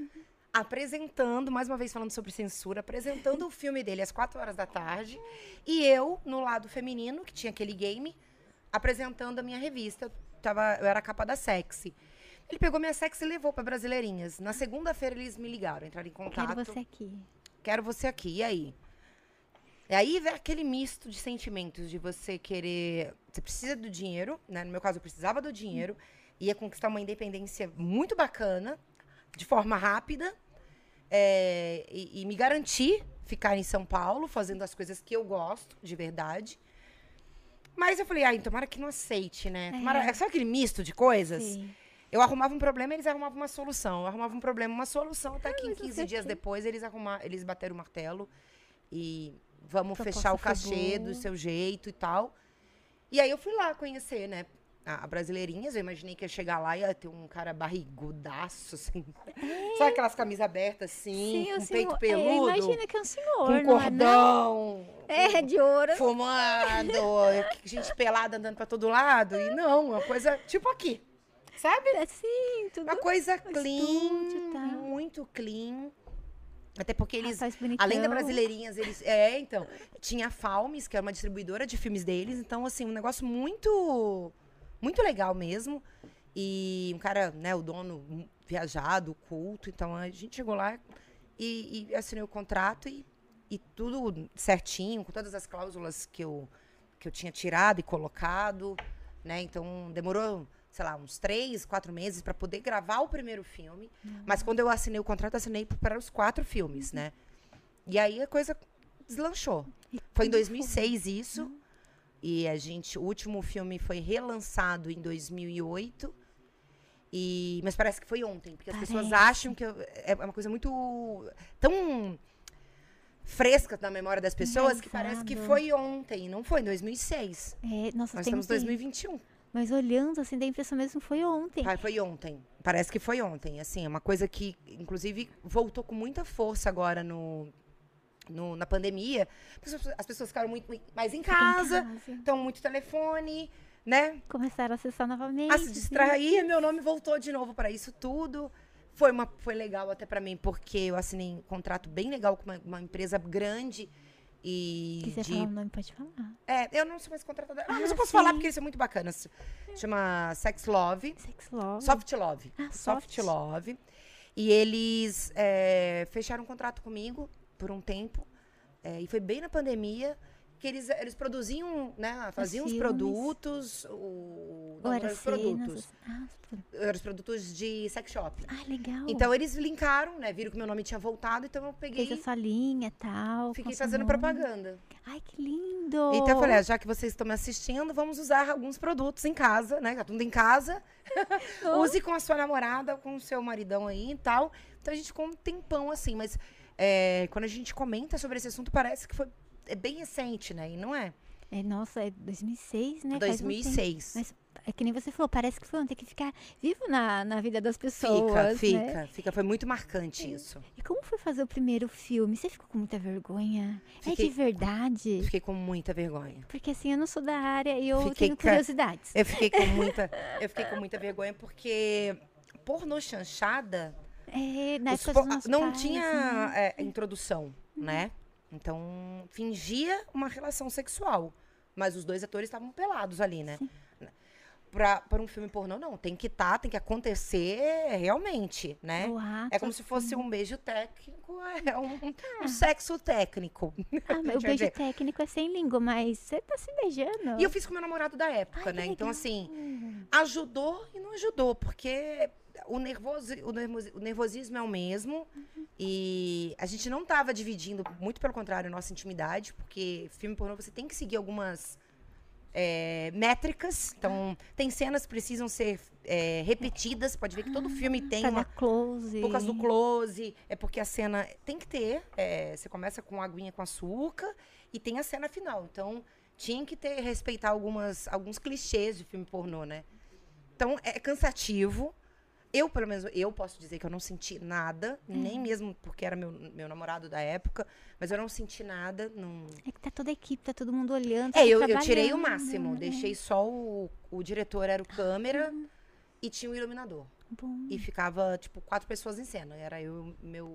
apresentando, mais uma vez falando sobre censura, apresentando o filme dele às quatro horas da tarde. E eu, no lado feminino, que tinha aquele game, apresentando a minha revista. Eu, tava, eu era a capa da Sexy. Ele pegou minha sexy e levou pra Brasileirinhas. Na segunda-feira eles me ligaram, entraram em contato. Quero você aqui. Quero você aqui. E aí? E aí vem aquele misto de sentimentos de você querer. Você precisa do dinheiro, né? No meu caso, eu precisava do dinheiro. Ia conquistar uma independência muito bacana, de forma rápida. é, e, e me garantir ficar em São Paulo, fazendo as coisas que eu gosto, de verdade. Mas eu falei, ai, tomara que não aceite, né? Tomara... É. Sabe aquele misto de coisas? Sim. Eu arrumava um problema, eles arrumavam uma solução. Eu arrumava um problema, uma solução, até que em mas não 15 sei o dias quê. depois eles arrumaram, eles bateram o martelo e vamos Proposta fechar o cachê do seu jeito e tal. E aí eu fui lá conhecer, né? A, a Brasileirinhas, eu imaginei que ia chegar lá e ia ter um cara barrigudaço, assim. Sabe aquelas camisas abertas, assim, Sim, com senhor- peito é, peludo, imagina que é um senhor, com não é, cordão, É, de ouro. fumando, gente pelada andando pra todo lado. E não, uma coisa tipo aqui, sabe? Sim, tudo. Uma coisa clean, estúdio, tá. muito clean. Até porque eles, Rapaz além da Brasileirinhas, eles. É, então. Tinha a Falmes, que é uma distribuidora de filmes deles. Então, assim, um negócio muito. Muito legal mesmo. E um cara, né, o dono um viajado, culto. Então, a gente chegou lá e, e assinei o contrato e, e tudo certinho, com todas as cláusulas que eu, que eu tinha tirado e colocado, né? Então, demorou, sei lá, uns três, quatro meses para poder gravar o primeiro filme. Mas quando eu assinei o contrato, assinei para os quatro filmes, né? E aí a coisa deslanchou. Foi em 2006 isso. E a gente, o último filme foi relançado em 2008. E, mas parece que foi ontem, porque as pessoas Parece. acham que eu- é uma coisa muito tão fresca na memória das pessoas que parece que foi ontem, não foi em 2006. É, nossa, Nós estamos em que- 2021. Mas olhando, assim, dá a impressão mesmo que foi ontem. Ah, foi ontem. Parece que foi ontem. Assim, é uma coisa que, inclusive, voltou com muita força agora no, no- na pandemia. As pessoas- As pessoas ficaram muito mais em casa, estão muito telefone, né? Começaram a acessar novamente. A se distrair, meu nome voltou de novo para isso tudo. Foi, uma, foi legal até para mim, porque eu assinei um contrato bem legal com uma, uma empresa grande e Quiser de falar o nome, pode falar. é, eu não sou mais contratada. Ah, mas Ah, eu posso falar sim. porque isso é muito bacana. Se- Chama Sex Love. Sex Love. Soft Love. Ah, Soft soft. Love. E eles é, fecharam um contrato comigo por um tempo. é, e foi bem na pandemia que eles, eles produziam, né? Faziam os filmes. produtos. O, não, era os produtos. assim. Ah, os Eram os produtos de sex shop. ah, legal. Então eles linkaram, né? Viram que meu nome tinha voltado, então eu peguei Fez a sua linha e tal. fiquei fazendo propaganda. Ai, que lindo. Então eu falei, ah, já que vocês estão me assistindo, vamos usar alguns produtos em casa, né? Tá tudo em casa. Use com a sua namorada, com o seu maridão aí e tal. Então a gente ficou um tempão assim, mas é, quando a gente comenta sobre esse assunto, parece que foi é bem recente, né? E não é. É, nossa, é 2006, né? Faz um tempo. 2006. Mas é que nem você falou, parece que foi ontem. Tem que ficar vivo na, na vida das Fica, pessoas, fica, né? fica. Foi muito marcante isso. E como foi fazer o primeiro filme? Você ficou com muita vergonha? É Fiquei- de verdade? Fiquei com muita vergonha. Porque assim, eu não sou da área e eu Fiquei tenho curiosidades. Eu fiquei com muita, eu fiquei com muita vergonha porque pornô chanchada É, na Os época po- dos nossos não pais, tinha né? é, introdução, né? Então, fingia uma relação sexual. Mas os dois atores estavam pelados ali, né? Pra, para um filme pornô, não. Tem que estar, tem que acontecer realmente, né? Ato, É como se fosse um beijo técnico, é um, um sexo técnico. Ah, o beijo técnico é sem língua, mas você tá se beijando. E eu fiz com meu namorado da época, Ai, né? Então, assim, ajudou e não ajudou, porque o, nervoso, o, nervosi- o nervosismo é o mesmo. E a gente não tava dividindo, muito pelo contrário, nossa intimidade, porque filme pornô você tem que seguir algumas é, métricas. Então, tem cenas que precisam ser é, repetidas. Pode ver que todo filme tem Pra uma. close. Por causa do close, é porque a cena tem que ter. é, você começa com aguinha com açúcar e tem a cena final. Então, tinha que ter, respeitar algumas, alguns clichês de filme pornô, né? Então, é cansativo. Eu, pelo menos, eu posso dizer que eu não senti nada, nem mesmo porque era meu, meu namorado da época, mas eu não senti nada. Não... É que tá toda a equipe, tá todo mundo olhando. É, tá eu, eu tirei o trabalhando, máximo. né? Deixei só o, o diretor, era o câmera, e tinha o iluminador. Bom. E ficava, tipo, quatro pessoas em cena. Era eu, meu,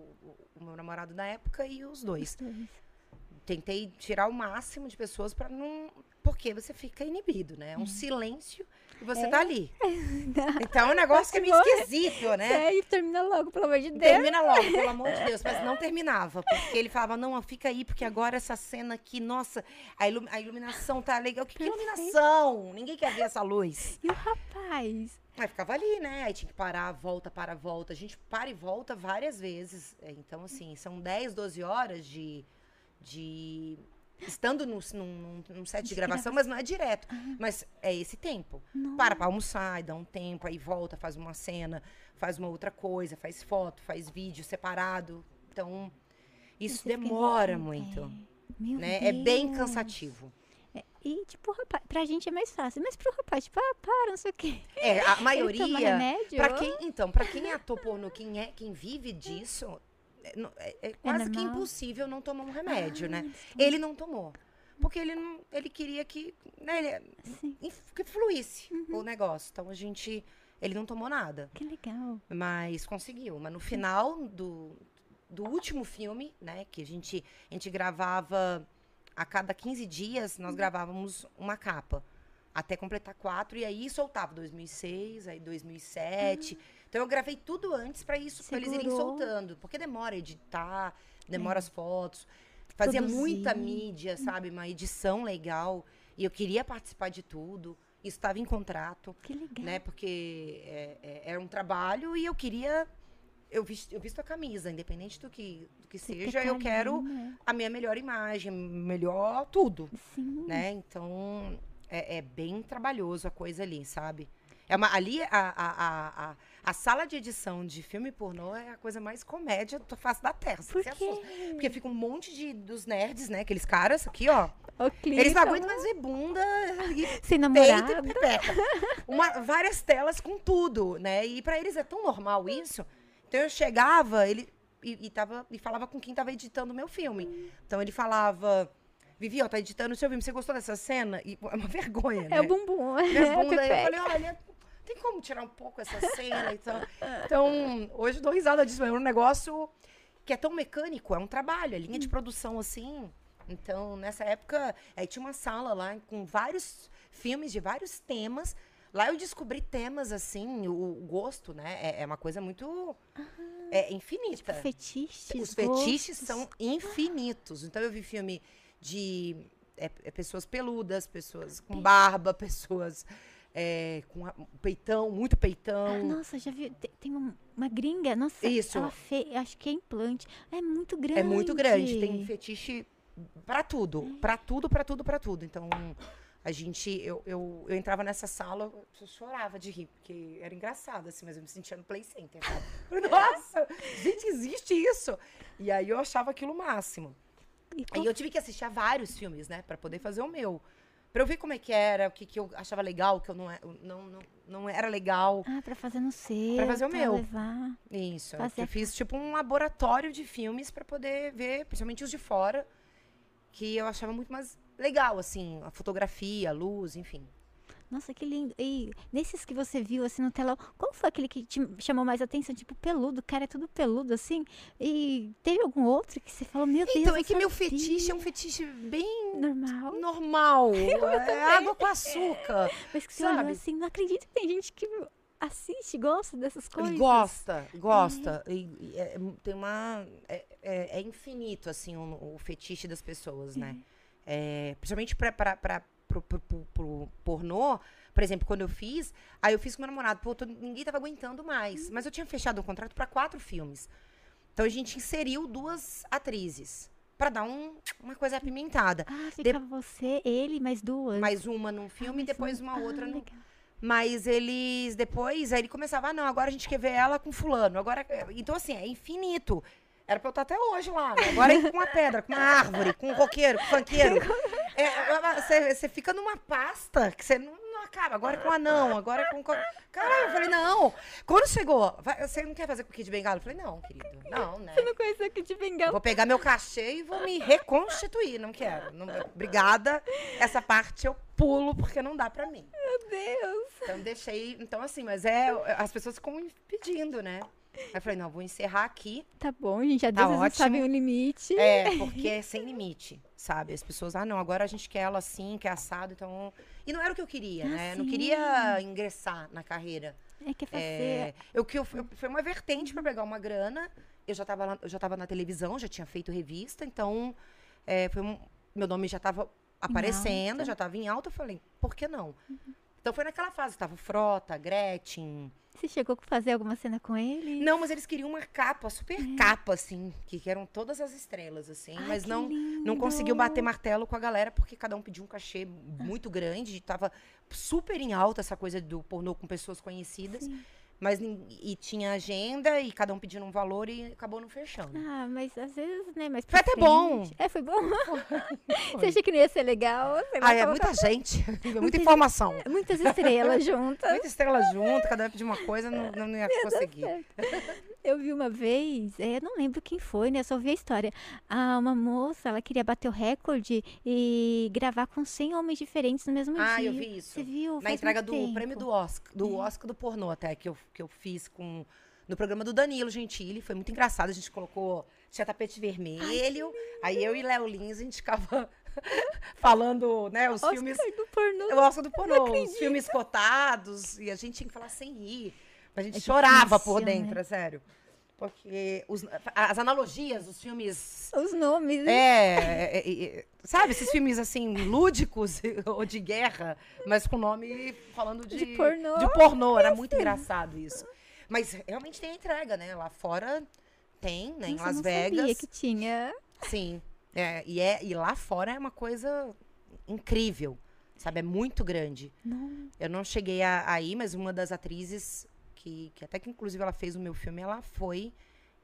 o meu namorado da época e os dois. Tentei tirar o máximo de pessoas pra não. Porque você fica inibido, né? É um silêncio e você tá ali. Então é um negócio que é meio esquisito, né? É, e termina logo, pelo amor de Deus. Termina logo, pelo amor de Deus. Mas não terminava. Porque ele falava, não, fica aí, porque agora essa cena aqui, nossa, a, ilu- a iluminação tá legal. Que, que iluminação? Ninguém quer ver essa luz. E o rapaz? Aí ficava ali, né? Aí tinha que parar, volta, para, volta. A gente para e volta várias vezes. É, Então, assim, são 10, 12 horas de de estando no, num, num set de De gravação, mas não é direto. Mas é esse tempo. Não. Para pra almoçar, dá um tempo, aí volta, faz uma cena, faz uma outra coisa, faz foto, faz vídeo separado. Então, isso Você demora muito. é. Né? É bem cansativo. E, tipo, rapaz, pra gente é mais fácil. Mas pro rapaz, tipo, ah, para, não sei o quê. É, a Ele toma maioria. remédio? Pra quem, então, para quem é ator pornô, quem é, quem vive disso, é, é- é quase que impossível não tomar um remédio, Ah, né? eles Ele não tomou. Porque ele não, ele queria que, né, ele- Sim, inf- que fluísse Uhum. o negócio. Então a gente, ele não tomou nada, que legal. mas conseguiu. Mas no final do, do último filme, né, que a gente a gente gravava a cada 15 dias, Uhum. nós gravávamos uma capa. Até completar quatro, e aí soltava 2006, aí 2007. Então eu gravei tudo antes pra isso, pra eles irem soltando. Porque demora editar, demora as fotos. Fazia Produzir. muita mídia, sabe? Uma edição legal. E eu queria participar de tudo. Isso estava em contrato, Que legal. né? Porque é, é, era um trabalho e eu queria. Eu visto, eu visto a camisa, independente do que, do que Você seja, tá eu quero né? a minha melhor imagem, melhor tudo Sim. né? Então, é, é bem trabalhoso a coisa ali, sabe? É uma, ali, a, a, a, a, sala de edição de filme pornô é a coisa mais comédia do face da terra. você Por quê? Porque fica um monte de, dos nerds, né? Aqueles caras aqui, ó. Eles não aguentam mais ver bunda e Sem peito namorado. e pepeca. Uma, várias telas com tudo, né? E pra eles é tão normal isso. Então eu chegava, ele e, e, tava, e falava com quem tava editando o meu filme. Então ele falava, Vivi, ó, tá editando o seu filme, você gostou dessa cena? E é uma vergonha, né? É o bumbum. Minha É a bunda, eu falei, olha, tem como tirar um pouco essa cena? Então, então hoje eu dou risada disso, mas é um negócio que é tão mecânico, é um trabalho, é linha de produção assim. Então, nessa época, aí tinha uma sala lá com vários filmes de vários temas. Lá eu descobri temas assim, o, gosto, né? É, é uma coisa muito é, infinita. Fetiches. Os fetiches gostos. são infinitos. Então eu vi filme de é, é, pessoas peludas, pessoas com barba, pessoas é, com a- peitão, muito Ah, peitão. nossa, já vi. Tem, tem uma, uma gringa. Nossa, Isso. ela fez. Acho que é implante. É muito grande. é muito grande. Tem fetiche pra tudo. Pra tudo, pra tudo, pra tudo. Então, a gente. Eu, eu, eu entrava nessa sala, eu chorava de rir, porque era engraçado, assim, mas eu me sentia no play center. Nossa, gente, existe isso. E aí eu achava aquilo o máximo. E Aí eu tive que assistir a vários filmes, né? Pra poder fazer o meu. Pra eu ver como é que era, o que, que eu achava legal, o que eu não, é- não, não, não era legal. Ah, pra fazer no seu. Pra fazer o meu. levar. Isso. Fazer Eu fiz tipo um laboratório de filmes pra poder ver, principalmente os de fora, que eu achava muito mais legal, assim, a fotografia, a luz, enfim. Nossa, que lindo. E nesses que você viu, assim, no telão, qual foi aquele que te chamou mais atenção? Tipo, peludo, o cara é tudo peludo, assim. E teve algum outro que você falou, meu Deus, Então, é que meu sabia. fetiche é um fetiche bem Normal. normal. É água com açúcar. Mas que você olhou sabe? assim, não acredito que tem gente que assiste, gosta dessas coisas. Gosta, gosta. E, e é- tem uma. É, é- é infinito, assim, o, o fetiche das pessoas, né? É, principalmente pra, pro, pro, pro- pro pornô. Por exemplo, quando eu fiz, aí eu fiz com meu namorado, pô, todo- ninguém tava aguentando mais. Mas eu tinha fechado um contrato pra quatro filmes. Então a gente inseriu duas atrizes. Pra dar um- uma coisa apimentada. Ah, ficava você, ele, mais duas. Mais uma num Ah, filme e mais depois um. uma Ah, outra no, legal. mas eles depois, aí ele começava, ah, não, agora a gente quer ver ela com fulano. Agora, então assim, é infinito. Era pra eu estar até hoje lá? Agora é com uma pedra, com uma árvore, com um roqueiro, com um funkeiro. Você fica numa pasta que você não, não acaba. Agora é com anão, agora é com... co- Caralho, eu falei, não. Quando chegou, vai- você não quer fazer com o Kid Bengala? Eu falei, não, querido, não, né? Você não conheceu que de bengala? Vou pegar meu cachê e vou me reconstituir. Não quero. Não- obrigada. Essa parte eu pulo porque não dá pra mim. Meu Deus. Então deixei. Então, assim, mas é. As pessoas ficam pedindo, né? Aí eu falei, não, vou encerrar aqui. Tá bom, gente, já Tá Deus ótimo. sabe o limite. É, porque é sem limite, sabe? As pessoas, ah, não, agora a gente quer ela assim, quer assado, então. E não era o que eu queria, Ah, né? Não sim. queria ingressar na carreira. É que fazer. É, eu, que eu, eu- foi uma vertente para pegar uma grana. Eu já estava eu já tava na televisão, já tinha feito revista, então é, foi um- meu nome já estava aparecendo, já estava em alta. Eu falei, por que não? Então foi naquela fase, tava Frota, Gretchen. Você chegou a fazer alguma cena com ele? Não, mas eles queriam uma capa, super capa, assim, que que eram todas as estrelas, assim. É. Ai, mas não, não lindo. conseguiu bater martelo com a galera, porque cada um pediu um cachê muito grande. Tava super em alta essa coisa do pornô com pessoas conhecidas. Sim. Mas e tinha agenda e cada um pedindo um valor e acabou não fechando. Ah, mas às vezes, né? Mas Foi até bom. É, foi bom. Você achou que não ia ser legal? Ah, é muita gente, muita Muita informação. muitas estrelas juntas. Muita estrela junto, cada um pedir uma coisa, não, não ia conseguir. Eu vi uma vez, é, eu não lembro quem foi, né? Eu só vi a história. Ah, uma moça, ela queria bater o recorde e gravar com 100 homens diferentes no mesmo Ah, dia. eu vi isso. Você viu? Na Faz entrega do tempo. prêmio do Oscar, do Oscar do pornô até, que eu, que eu fiz com no programa do Danilo Gentili. Foi muito engraçado. A gente colocou. Tinha tapete vermelho. aí eu e Léo Lins, a gente ficava falando, né, os Oscar filmes. do pornô. O Oscar do pornô, os filmes cotados. E a gente tinha que falar sem rir. A gente É chorava difícil, por né? dentro, é sério. Porque os- as analogias, os filmes Os nomes. né? é, é, é, é, sabe, esses filmes assim, lúdicos ou de guerra, mas com nome falando de, De pornô. de pornô. Era muito engraçado isso. Mas realmente tem a entrega, né? Lá fora tem, né? Em Nossa, Las não Vegas. sabia que tinha. Sim. É, e, é, e lá fora é uma coisa incrível. Sabe? É muito grande. Não. Eu não cheguei a, a ir, mas uma das atrizes, que, que até que inclusive ela fez o meu filme, ela foi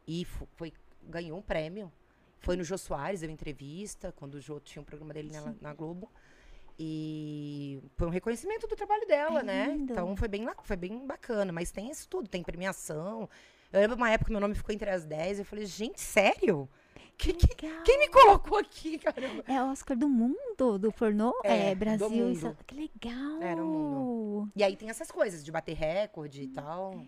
e fo- foi, ganhou um prêmio. Foi no Jô Soares, deu entrevista, quando o Jô tinha um programa dele na, na Globo. E foi um reconhecimento do trabalho dela, É né? Então foi bem, foi bem bacana. Mas tem isso tudo, tem premiação. Eu lembro uma época que meu nome ficou entre as 10. Eu falei, gente, sério? Que- que- quem me colocou aqui, caramba? É Oscar do mundo do pornô? É, É, Brasil. Isso, que legal. É, no mundo. E aí tem essas coisas de bater recorde e tal.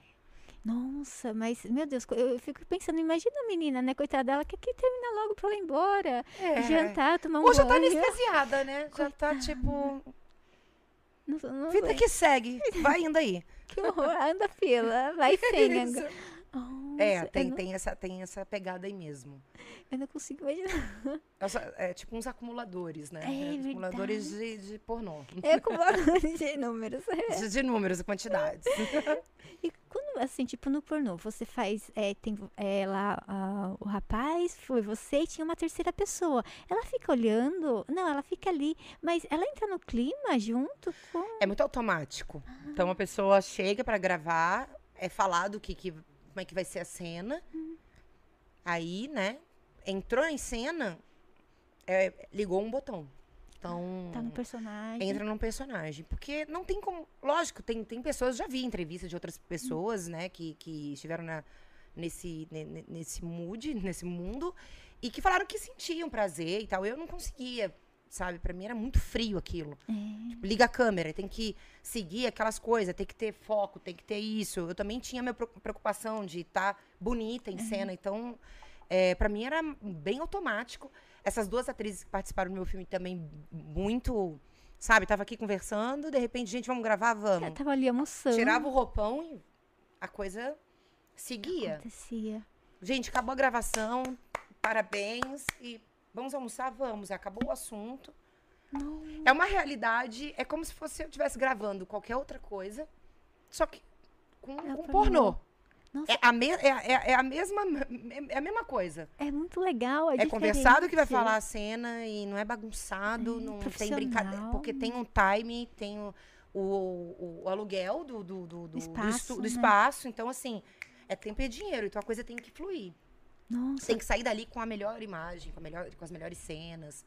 Nossa, mas, meu Deus, eu fico pensando, imagina a menina, né? Coitada dela, que aqui termina logo pra ela ir embora. É. Jantar, tomar um Ou já tá anestesiada, né? Já tá tipo. Não, não Vida que segue. Vai indo aí. que horror. Anda fila, vai sem. Isso. É, tem, não- tem, essa, tem essa pegada aí mesmo. Eu não consigo imaginar. Essa- é tipo uns acumuladores, né? É acumuladores de, de pornô. É como de números. é. De, de números e quantidades. E quando, assim, tipo, no pornô, você faz, é, tem é, lá ah, o rapaz, foi você e tinha uma terceira pessoa. Ela fica olhando, não, ela fica ali, mas ela entra no clima junto com... É muito automático. Então a pessoa chega pra gravar, é falado que, que, como é que vai ser a cena. Aí, né? Entrou em cena, é, ligou um botão. Então. Tá no personagem. entra num personagem. Porque não tem como. Lógico, tem, tem pessoas, já vi entrevistas de outras pessoas, né, que, que estiveram na, nesse, ne- ne- nesse mood, nesse mundo, e que falaram que sentiam prazer e tal. Eu não conseguia, sabe? Pra mim era muito frio aquilo. É. Tipo, liga a câmera, tem que seguir aquelas coisas, tem que ter foco, tem que ter isso. Eu também tinha minha preo- preocupação de estar bonita em cena, então, é, para mim era bem automático. Essas duas atrizes que participaram do meu filme também, muito, sabe? Tava aqui conversando, de repente, gente, vamos gravar, vamos. tava ali almoçando. Tirava o roupão e a coisa seguia. Acontecia. Gente, acabou a gravação, parabéns e vamos almoçar? Vamos. Acabou o assunto. Não. É uma realidade, é como se fosse eu estivesse gravando qualquer outra coisa, só que com, É com pornô. É a, me- é, é é a mesma, é a mesma coisa. é muito legal. É, É, conversado que vai falar a cena e não é bagunçado, É, não tem brincadeira. Porque tem um time, tem o, o, o aluguel do, do, do, do- do Espaço, estu- do né? espaço. Então, assim, é tempo e dinheiro. Então a coisa tem que fluir. Nossa, Tem que sair dali com a melhor imagem, com, a melhor, com as melhores cenas,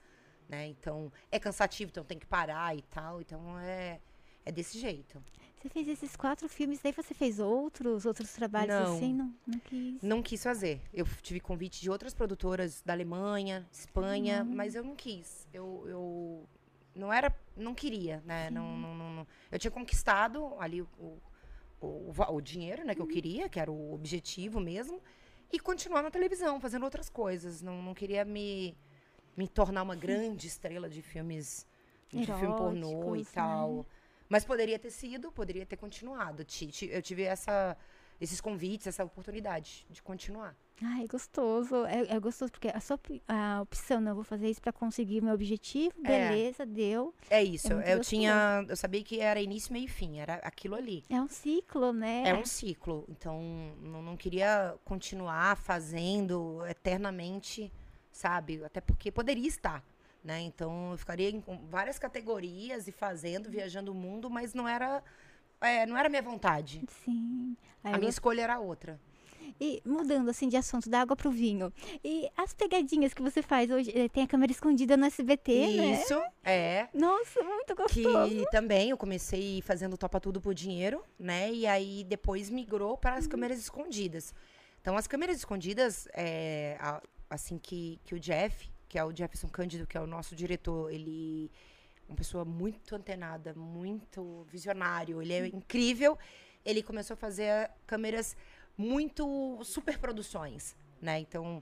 né? Então, é cansativo, então tem que parar e tal. Então, é, é desse jeito. você fez esses quatro filmes, daí você fez outros, outros trabalhos Não. assim? Não, não quis. Não quis fazer. Eu tive convite de outras produtoras da Alemanha, Espanha, mas eu não quis. Eu, eu não era, não queria, né? Não, não, não- Eu tinha conquistado ali o, o, o, o dinheiro, né, que eu queria, que era o objetivo mesmo, e continuar na televisão, fazendo outras coisas. Não, não queria me, me tornar uma grande estrela de filmes, de filme pornô e né? tal. Mas poderia ter sido, poderia ter continuado. Ti- ti- Eu tive essa, esses convites, essa oportunidade de continuar. Ai, gostoso. É, é gostoso, porque a sua a opção, não, eu vou fazer isso pra conseguir meu objetivo. É. Beleza, deu. É isso. É eu gostoso. tinha. Eu sabia que era início, meio e fim. Era aquilo ali. É um ciclo, né? É um ciclo. Então, não, não queria continuar fazendo eternamente, sabe? Até porque poderia estar. Né? Então, eu ficaria em várias categorias e fazendo, viajando o mundo, mas não era. é, não era minha vontade. Sim. Aí A minha escolha era outra. E mudando assim de assunto, da água pro vinho. E as pegadinhas que você faz hoje, eh, tem a câmera escondida no SBT, né? Isso, é. Nossa, muito gostoso. Que também eu comecei fazendo Topa Tudo por Dinheiro, né? E aí depois migrou para Uhum. as câmeras escondidas. Então, as câmeras escondidas, é, assim que, que o Jeff, que é o Jefferson Cândido, que é o nosso diretor, ele é uma pessoa muito antenada, muito visionário, ele é incrível. Ele começou a fazer câmeras muito super produções, né? Então,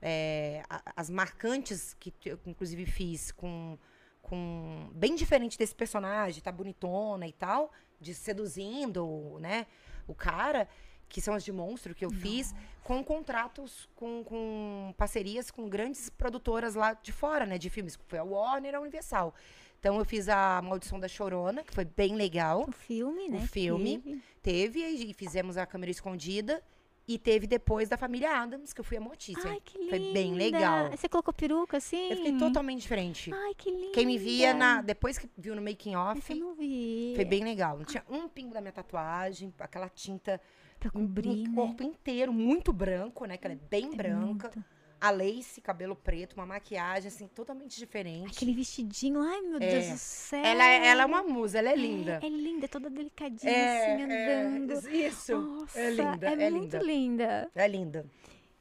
é, as marcantes que eu inclusive fiz com com bem diferente desse personagem, tá bonitona e tal, de seduzindo, né, o cara, que são as de monstro que eu fiz, com contratos com, com parcerias com grandes produtoras lá de fora, né, de filmes, que foi a Warner a Universal. Então eu fiz a Maldição da Chorona, que foi bem legal. O filme, né? O filme. teve. Teve e fizemos a câmera escondida e teve depois da família Adams, que eu fui a Mortícia. Ai, que linda. Foi bem legal. Você colocou peruca assim? Eu fiquei totalmente diferente. Ai, que linda. Quem me via na, depois que viu no making off, eu não vi. foi bem legal. Não tinha um pingo da minha tatuagem, aquela tinta Pra cobrir, né? corpo inteiro, muito branco, né? Que ela é bem É branca. muito. A lace, cabelo preto, uma maquiagem, assim, totalmente diferente. Aquele vestidinho, ai meu É. Deus do céu. Ela, é- ela é uma musa, ela é linda. É, é linda, é toda delicadinha, É, assim, é, andando. isso. Nossa, é linda, é, é, muito linda. linda. É linda.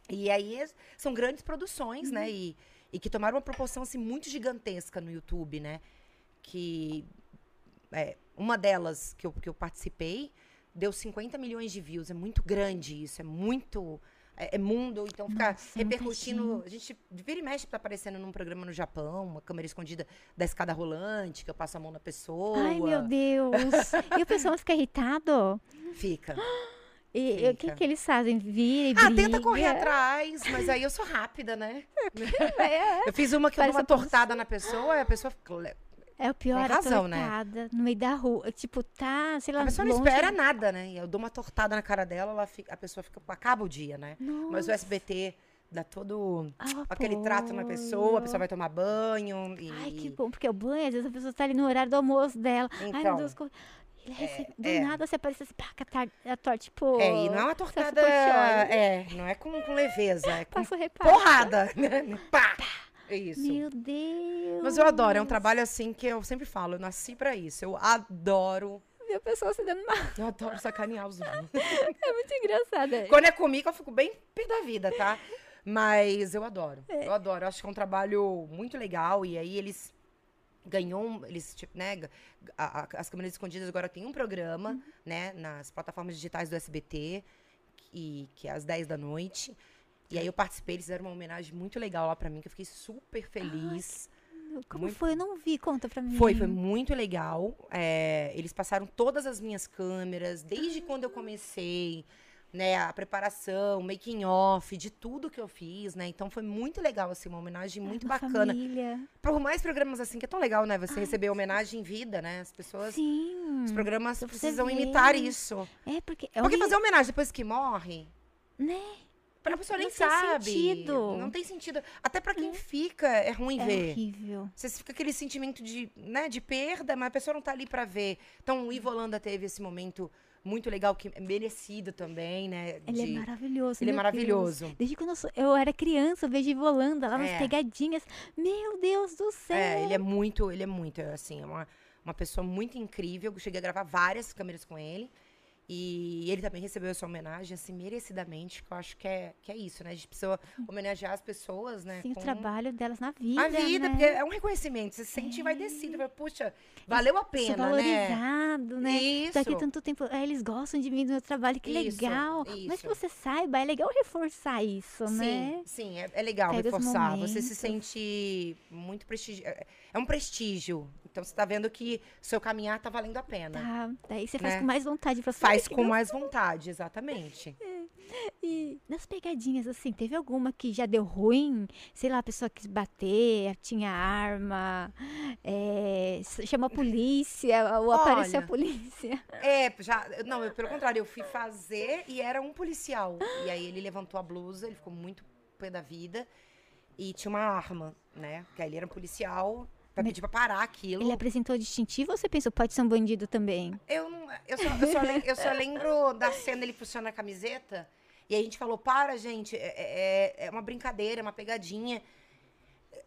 E aí são grandes produções, né? E, e que tomaram uma proporção assim muito gigantesca no YouTube, né? Que é, uma delas que eu, que eu participei deu 50 milhões de views. É muito grande isso, é muito. É, é mundo, então ficar Nossa, repercutindo. A gente vira e mexe tá aparecendo num programa no Japão, uma câmera escondida da escada rolante, que eu passo a mão na pessoa. Ai, meu Deus. e o pessoal fica irritado? Fica. E o que, Fica. que eles fazem? Vira e Ah, briga? tenta correr atrás, mas aí eu sou rápida, né? É, Eu fiz uma que eu dou Parece uma tortada na pessoa e a pessoa fica. É o pior, Tem razão, a né? tortada no meio da rua. Tipo, tá, sei lá, A pessoa não longe. espera nada, né? Eu dou uma tortada na cara dela, ela fica- a pessoa fica. acaba o dia, né? Mas o Nossa, SBT dá todo ah, aquele trato na pessoa, a pessoa vai tomar banho. E... Ai, que bom, porque o banho, às vezes a pessoa tá ali no horário do almoço dela. Ai, meu Então, Deus, ele recebe, do é. nada você aparece assim, pá, com a torta, tipo... É, e não é uma tortada. É, não é com, com leveza, é com Passo porrada. né? Pá! É isso. Meu Deus. Mas eu adoro, é um trabalho assim que eu sempre falo, eu nasci pra isso. Eu adoro, Ver a pessoa se dando mal. eu adoro sacanear os outros. É muito engraçada. Quando é comigo, eu fico bem pé da vida, tá? Mas eu adoro. É. Eu adoro. Eu acho que é um trabalho muito legal. E aí eles ganhou, eles, tipo, né? a- a- as câmeras escondidas agora tem um programa, Uhum. né? Nas plataformas digitais do SBT, que, que é às 10 da noite. E aí eu participei, eles fizeram uma homenagem muito legal lá pra mim, que eu fiquei super feliz. Como muito- foi? Eu não vi, conta pra mim. Foi, foi muito legal. É, eles passaram todas as minhas câmeras, desde quando eu comecei, né? A preparação, o making off, de tudo que eu fiz, né? Então foi muito legal, assim, uma homenagem muito Uma bacana. Família. Por mais programas assim, que é tão legal, né? Você receber homenagem em vida, né? As pessoas. Sim. Os programas precisam imitar isso. É, porque... É Porque fazer homenagem depois que morre, Né? A pessoa nem Não tem sabe. sentido. Não tem sentido. Até pra quem fica, é ruim É ver. horrível. Você fica aquele sentimento de, né, de perda, mas a pessoa não tá ali pra ver. Então, o Ivo Holanda teve esse momento muito legal, que é merecido também, né? Ele de- é maravilhoso. Ele é maravilhoso. Deus. Desde quando eu, sou- eu era criança, eu vejo Volanda lá nas É. pegadinhas. Meu Deus do céu. É, ele é muito, ele é muito, assim, é uma, uma pessoa muito incrível. Eu cheguei a gravar várias câmeras com ele. E ele também recebeu essa homenagem, assim, merecidamente, que eu acho que é, que é isso, né? A gente precisa homenagear as pessoas, né? Sim, o trabalho delas na vida. A vida, né? porque é um reconhecimento. Você se sente e vai descendo. Vai, Puxa, valeu a pena, né? valorizado, né? Isso. Daqui tanto tempo, ah, eles gostam de mim, do meu trabalho, que Isso, legal. Mas que isso. você saiba, é legal reforçar isso, Sim, né? sim, é, é legal Pega reforçar. Você se sente muito prestígio. É é um prestígio. Então você tá vendo que seu caminhar tá valendo a pena. Tá, daí você faz Né? com mais vontade pra Faz com mais vontade, exatamente. E nas pegadinhas, assim, teve alguma que já deu ruim? Sei lá, a pessoa quis bater, tinha arma, é, chamou a polícia, ou apareceu a Olha. polícia. É, já. Não, eu, pelo contrário, eu fui fazer e era um policial. E aí ele levantou a blusa, ele ficou muito pé da vida. E tinha uma arma, né? Porque aí ele era um policial pra pedir pra parar aquilo. Ele apresentou distintivo ou você pensou, pode ser um bandido também? Eu, não, eu, só, eu, só eu só lembro da cena ele puxando a camiseta. E a gente falou, para, gente, é, é- é uma brincadeira, é uma pegadinha.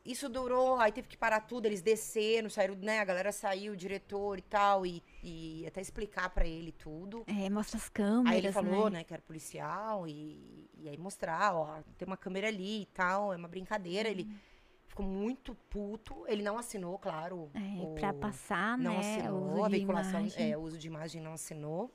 Isso durou, aí teve que parar tudo, eles desceram, saíram, né? A galera saiu, o diretor e tal, e, e até explicar pra ele tudo. É, mostra as câmeras, Aí ele falou, né? né, que era policial, e, e aí mostrar, ó, tem uma câmera ali e tal, é uma brincadeira. Ele ficou muito puto, ele não assinou, claro. É, o- pra passar, não né, o assinou, uso a veiculação, é, o uso de imagem não assinou.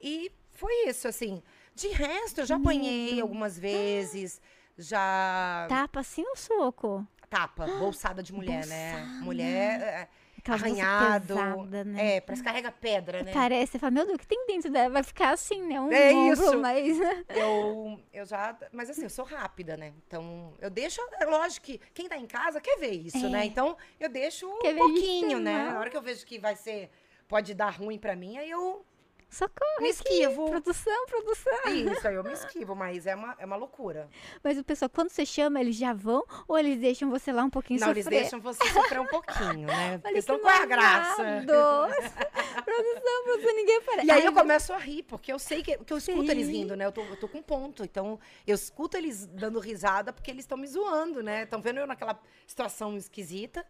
E foi isso, assim. De resto, eu já apanhei medo. algumas vezes, já. Tapa assim ou soco? Tapa, bolsada de mulher, né? Bolsada. Mulher Aquela bolsa arranhado. pesada, né? É, parece carrega pedra, né? Parece, você fala, meu Deus, o que tem dentro dela? Vai ficar assim, né? Um É ombro, isso. mas... Eu, eu já. Mas assim, eu sou rápida, né? Então, eu deixo. É lógico que quem tá em casa quer ver isso, É. né? Então, eu deixo Quer um pouquinho, isso, né? Na hora que eu vejo que vai ser. Pode dar ruim pra mim, aí eu Socorro me esquivo. Produção, produção. Isso, aí eu me esquivo, mas é uma, é uma loucura. Mas o pessoal, quando você chama, eles já vão? Ou eles deixam você lá um pouquinho Não, sofrer? eles deixam você sofrer um pouquinho, né? Olha senão que qual é a graça? produção, produção, ninguém aparece. E aí Ai, eu começo a rir, porque eu sei que, que eu escuto Sim. eles rindo, né? Eu tô, eu tô com ponto. Então, eu escuto eles dando risada porque eles estão me zoando, né? Estão vendo eu naquela situação esquisita.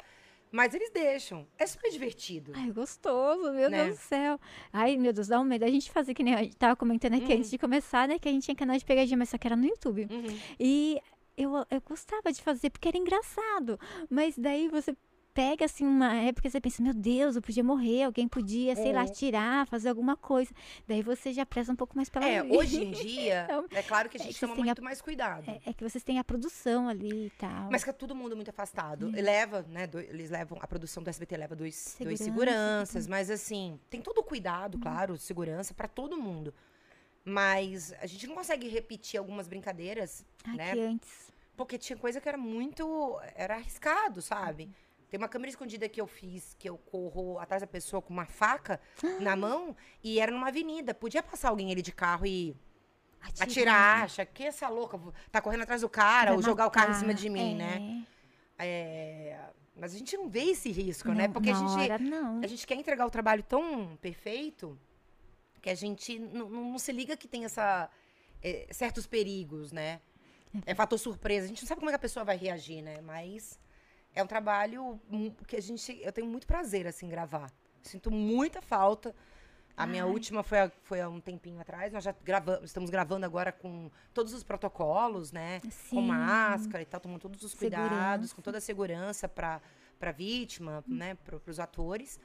Mas eles deixam. É super divertido. Ai, gostoso, meu Né? Deus do céu. Ai, meu Deus, dá um medo. A gente fazia que nem a gente tava comentando aqui Uhum. antes de começar, né? Que a gente tinha canal de pegadinha, mas só que era no YouTube. Uhum. E eu, eu gostava de fazer porque era engraçado. Mas daí você pega assim uma época e você pensa, meu Deus, eu podia morrer, alguém podia, sei lá, Uhum. tirar, fazer alguma coisa. Daí você já preza um pouco mais pela É, vida. hoje em dia, Então, é claro que a é gente que toma têm a- muito mais cuidado. É, é que vocês têm a produção ali e tal. Mas fica todo mundo muito afastado. É. Leva, né? do- eles levam, a produção do SBT leva dois, dois Segurança, seguranças, mas assim, tem todo o cuidado, claro, segurança pra todo mundo. Mas a gente não consegue repetir algumas brincadeiras, Ai, né? que antes. Porque tinha coisa que era muito. Era arriscado, sabe? Tem uma câmera escondida que eu fiz, que eu corro atrás da pessoa com uma faca na mão, e era numa avenida. Podia passar alguém ali de carro e atirar, acha que essa louca tá correndo atrás do cara, Vai ou jogar o carro em cima de mim, É. né? É, Mas a gente não vê esse risco, Não, né? Porque a gente, hora, a gente quer entregar o trabalho tão perfeito que a gente não, não- não se liga que tem essa, é, certos perigos, né? É fator surpresa. A gente não sabe como é que a pessoa vai reagir, né? Mas é um trabalho que a gente. Eu tenho muito prazer, assim, em gravar. Sinto muita falta. A minha Ai. última foi, há- foi há um tempinho atrás. Nós já gravamos, estamos gravando agora com todos os protocolos, né? Com Sim. máscara e tal, tomando todos os cuidados, Segurança. com toda a segurança para a vítima, né? Para os atores.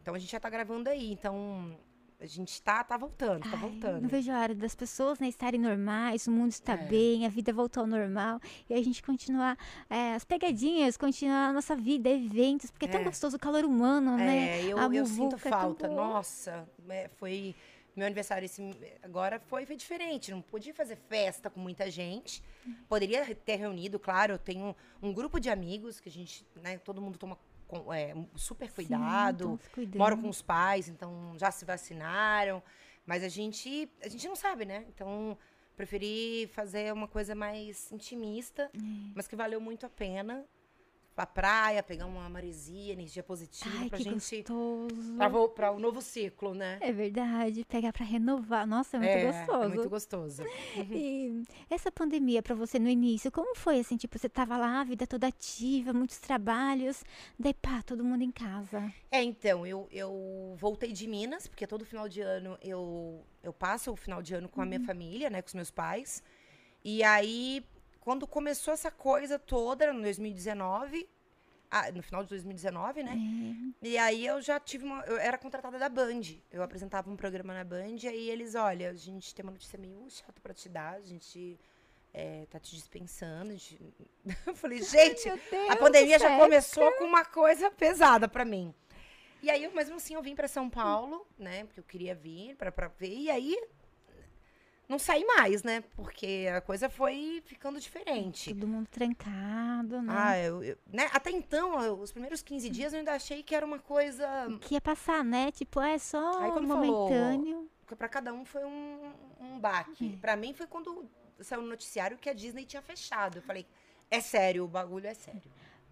Então a gente já tá gravando aí. Então a gente tá, tá voltando, tá Ai, voltando. Não vejo a hora das pessoas né, estarem normais, o mundo está É. bem, a vida voltou ao normal. E a gente continuar é, as pegadinhas, continuar a nossa vida, eventos, porque é tão É. gostoso o calor humano, né? É, eu, A eu sinto é tão falta. Nossa, é, foi. Meu aniversário esse, agora foi, foi diferente. Não podia fazer festa com muita gente. Poderia ter reunido, claro. Eu tenho um grupo de amigos que a gente, né, todo mundo toma com- é, super Sim, cuidado. cuidando. Moro com os pais, então já se vacinaram. Mas a gente, a gente não sabe, né? Então, preferi fazer uma coisa mais intimista, É. mas que valeu muito a pena. Pra praia, pegar uma maresia, energia positiva Ai, pra que gente. gostoso. Pra, o novo ciclo, né? É verdade, pegar pra renovar. Nossa, é muito gostoso. É muito gostoso. E essa pandemia pra você no início, como foi assim? Tipo, você tava lá, a vida toda ativa, muitos trabalhos, daí pá, todo mundo em casa. É, então, eu, eu voltei de Minas, porque todo final de ano eu, eu passo o final de ano com a minha família, né, com os meus pais. E aí, quando começou essa coisa toda, no 2019, ah, no final de 2019, né? É. E aí eu já tive uma. Eu era contratada da Band. Eu apresentava um programa na Band, e aí eles, olha, a gente tem uma notícia meio chata pra te dar, a gente é, tá te dispensando. gente-" Eu falei, gente, Meu Deus a pandemia já começou com uma coisa pesada pra mim. E aí, mesmo assim, eu vim pra São Paulo, né? Porque eu queria vir pra, pra ver. E aí, não saí mais, né? Porque a coisa foi ficando diferente. Todo mundo trancado, né? Ah, eu, eu- né? Até então, eu- os primeiros 15 dias eu ainda achei que era uma coisa. que ia passar, né? Tipo, é só Aí falou- momentâneo. que Pra cada um foi um, um baque. Pra mim foi quando saiu no noticiário que a Disney tinha fechado. Eu falei, é sério, o bagulho é sério.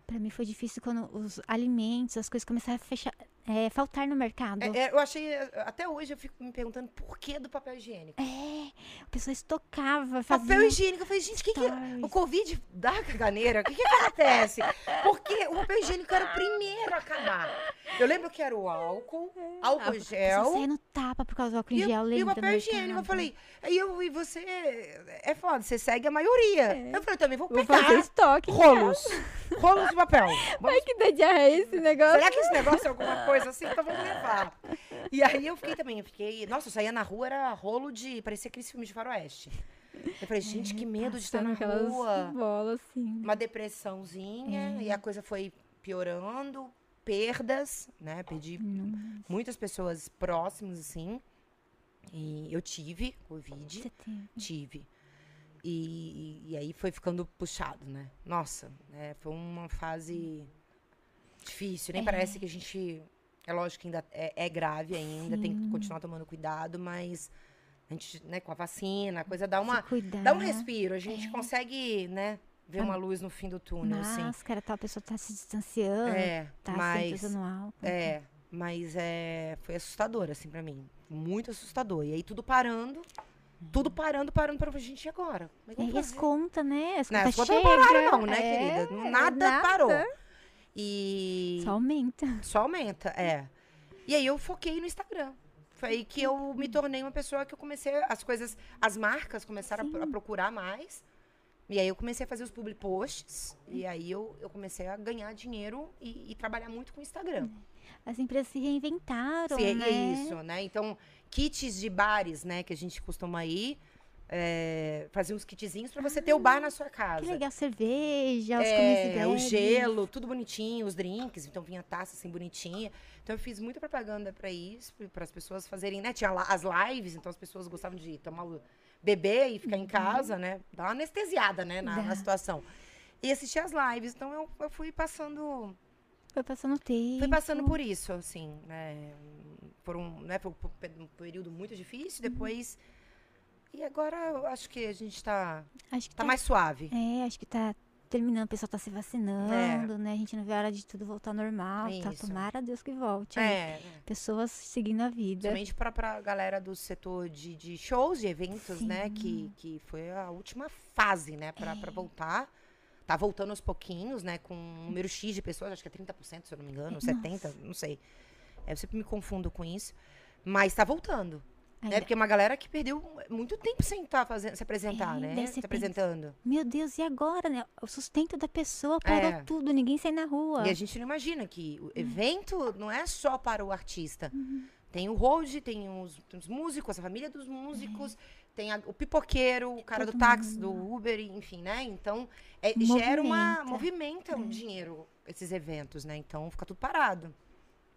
Pra mim foi difícil quando os alimentos, as coisas começaram a fechar, é, faltar no mercado. É, é, eu achei. Até hoje eu fico me perguntando por que do papel higiênico. É, a pessoa estocava, fazia Papel higiênico. Eu falei, gente, o que, que stories. O Covid dá caganeira? O que, que acontece? Porque o papel higiênico era o primeiro a acabar. Eu lembro que era o álcool, álcool A pessoa gel. saia no tapa por causa do álcool em E, gel, o- e o lembra, papel higiênico, eu falei, aí eu e você é foda, você segue a maioria. Eu falei, também vou É. Vou pegar fazer estoque. rolos. Rolos de papel. Vamos- Ai, que dá diarreia esse negócio. Será que esse negócio é alguma coisa assim? Então vamos levar. E aí eu fiquei também, eu fiquei. Nossa, eu saía na rua, era rolo de. Parecia aqueles filmes de faroeste. Eu falei, gente, que medo de estar na rua. bolas, assim. Uma depressãozinha, e a coisa foi piorando, perdas, né? Perdi muitas pessoas próximas, assim. E eu tive Covid, Você tem. tive. E, e aí foi ficando puxado, né? Nossa, né? foi uma fase difícil. Nem parece que a gente. É lógico que ainda é, é grave ainda, tem que continuar tomando cuidado, mas a gente, né, com a vacina, a coisa dá uma. Se cuidar. Dá um respiro, a gente consegue, né, ver uma luz no fim do túnel, assim. Máscara, tal, a pessoa tá se distanciando, É, tá mas. usando álcool. É, mas é, foi assustador, assim, pra mim. Muito assustador. E aí tudo parando, tudo parando, parando pra gente e agora. É É, eu e as contas, né? As Não, contas as contas não chegam. pararam, não, né, É, querida? Nada, parou. E Só aumenta. só aumenta, é. E aí eu foquei no Instagram. Foi aí que eu me tornei uma pessoa que eu comecei, as coisas, as marcas começaram a, a procurar mais. E aí eu comecei a fazer os public posts. E aí eu, eu comecei a ganhar dinheiro e, e trabalhar muito com o Instagram. As empresas se reinventaram, Sim, né? é isso, né? Então, kits de bares, né, que a gente costuma ir, é, fazer uns kitzinhos pra você ter o bar na sua casa. Que legal, cerveja, os É, o gelo, tudo bonitinho, os drinks, então vinha taça assim bonitinha. Então eu fiz muita propaganda pra isso, para as pessoas fazerem, né? Tinha as lives, então as pessoas gostavam de tomar bebê e ficar em casa, né? Dar uma anestesiada, né, na, na situação. E assistir as lives, então eu, eu fui passando Foi passando tempo. Fui passando por isso, assim, né? Por um, né, foi um pe- um período muito difícil, depois... E agora eu acho que a gente tá, Acho que tá mais suave. É, acho que tá terminando, o pessoal tá se vacinando, né? A gente não vê a hora de tudo voltar normal, tá? É. Isso. Tomara a Deus que volte. né? É, Pessoas seguindo a vida. Somente para pra galera do setor de, de shows e eventos, né? Que, que foi a última fase, né? Pra, É. pra voltar. Tá voltando aos pouquinhos, né? Com um número X de pessoas, acho que é 30%, se eu não me engano, 70%, não sei. É, eu sempre me confundo com isso. Mas tá voltando. Né? Ainda- Porque é uma galera que perdeu muito tempo sem estar fazendo, se apresentar, É, né? Se pensa- apresentando. Meu Deus, e agora, né? O sustento da pessoa parou É. tudo, ninguém sai na rua. E a gente não imagina que Hum. o evento não é só para o artista. Uhum. Tem o hold, tem os, tem os músicos, a família dos músicos, tem a- o pipoqueiro, o cara do É. todo táxi, do Uber, enfim, né? Então, é, gera uma. Movimenta. É. Movimenta um dinheiro esses eventos, né? Então fica tudo parado.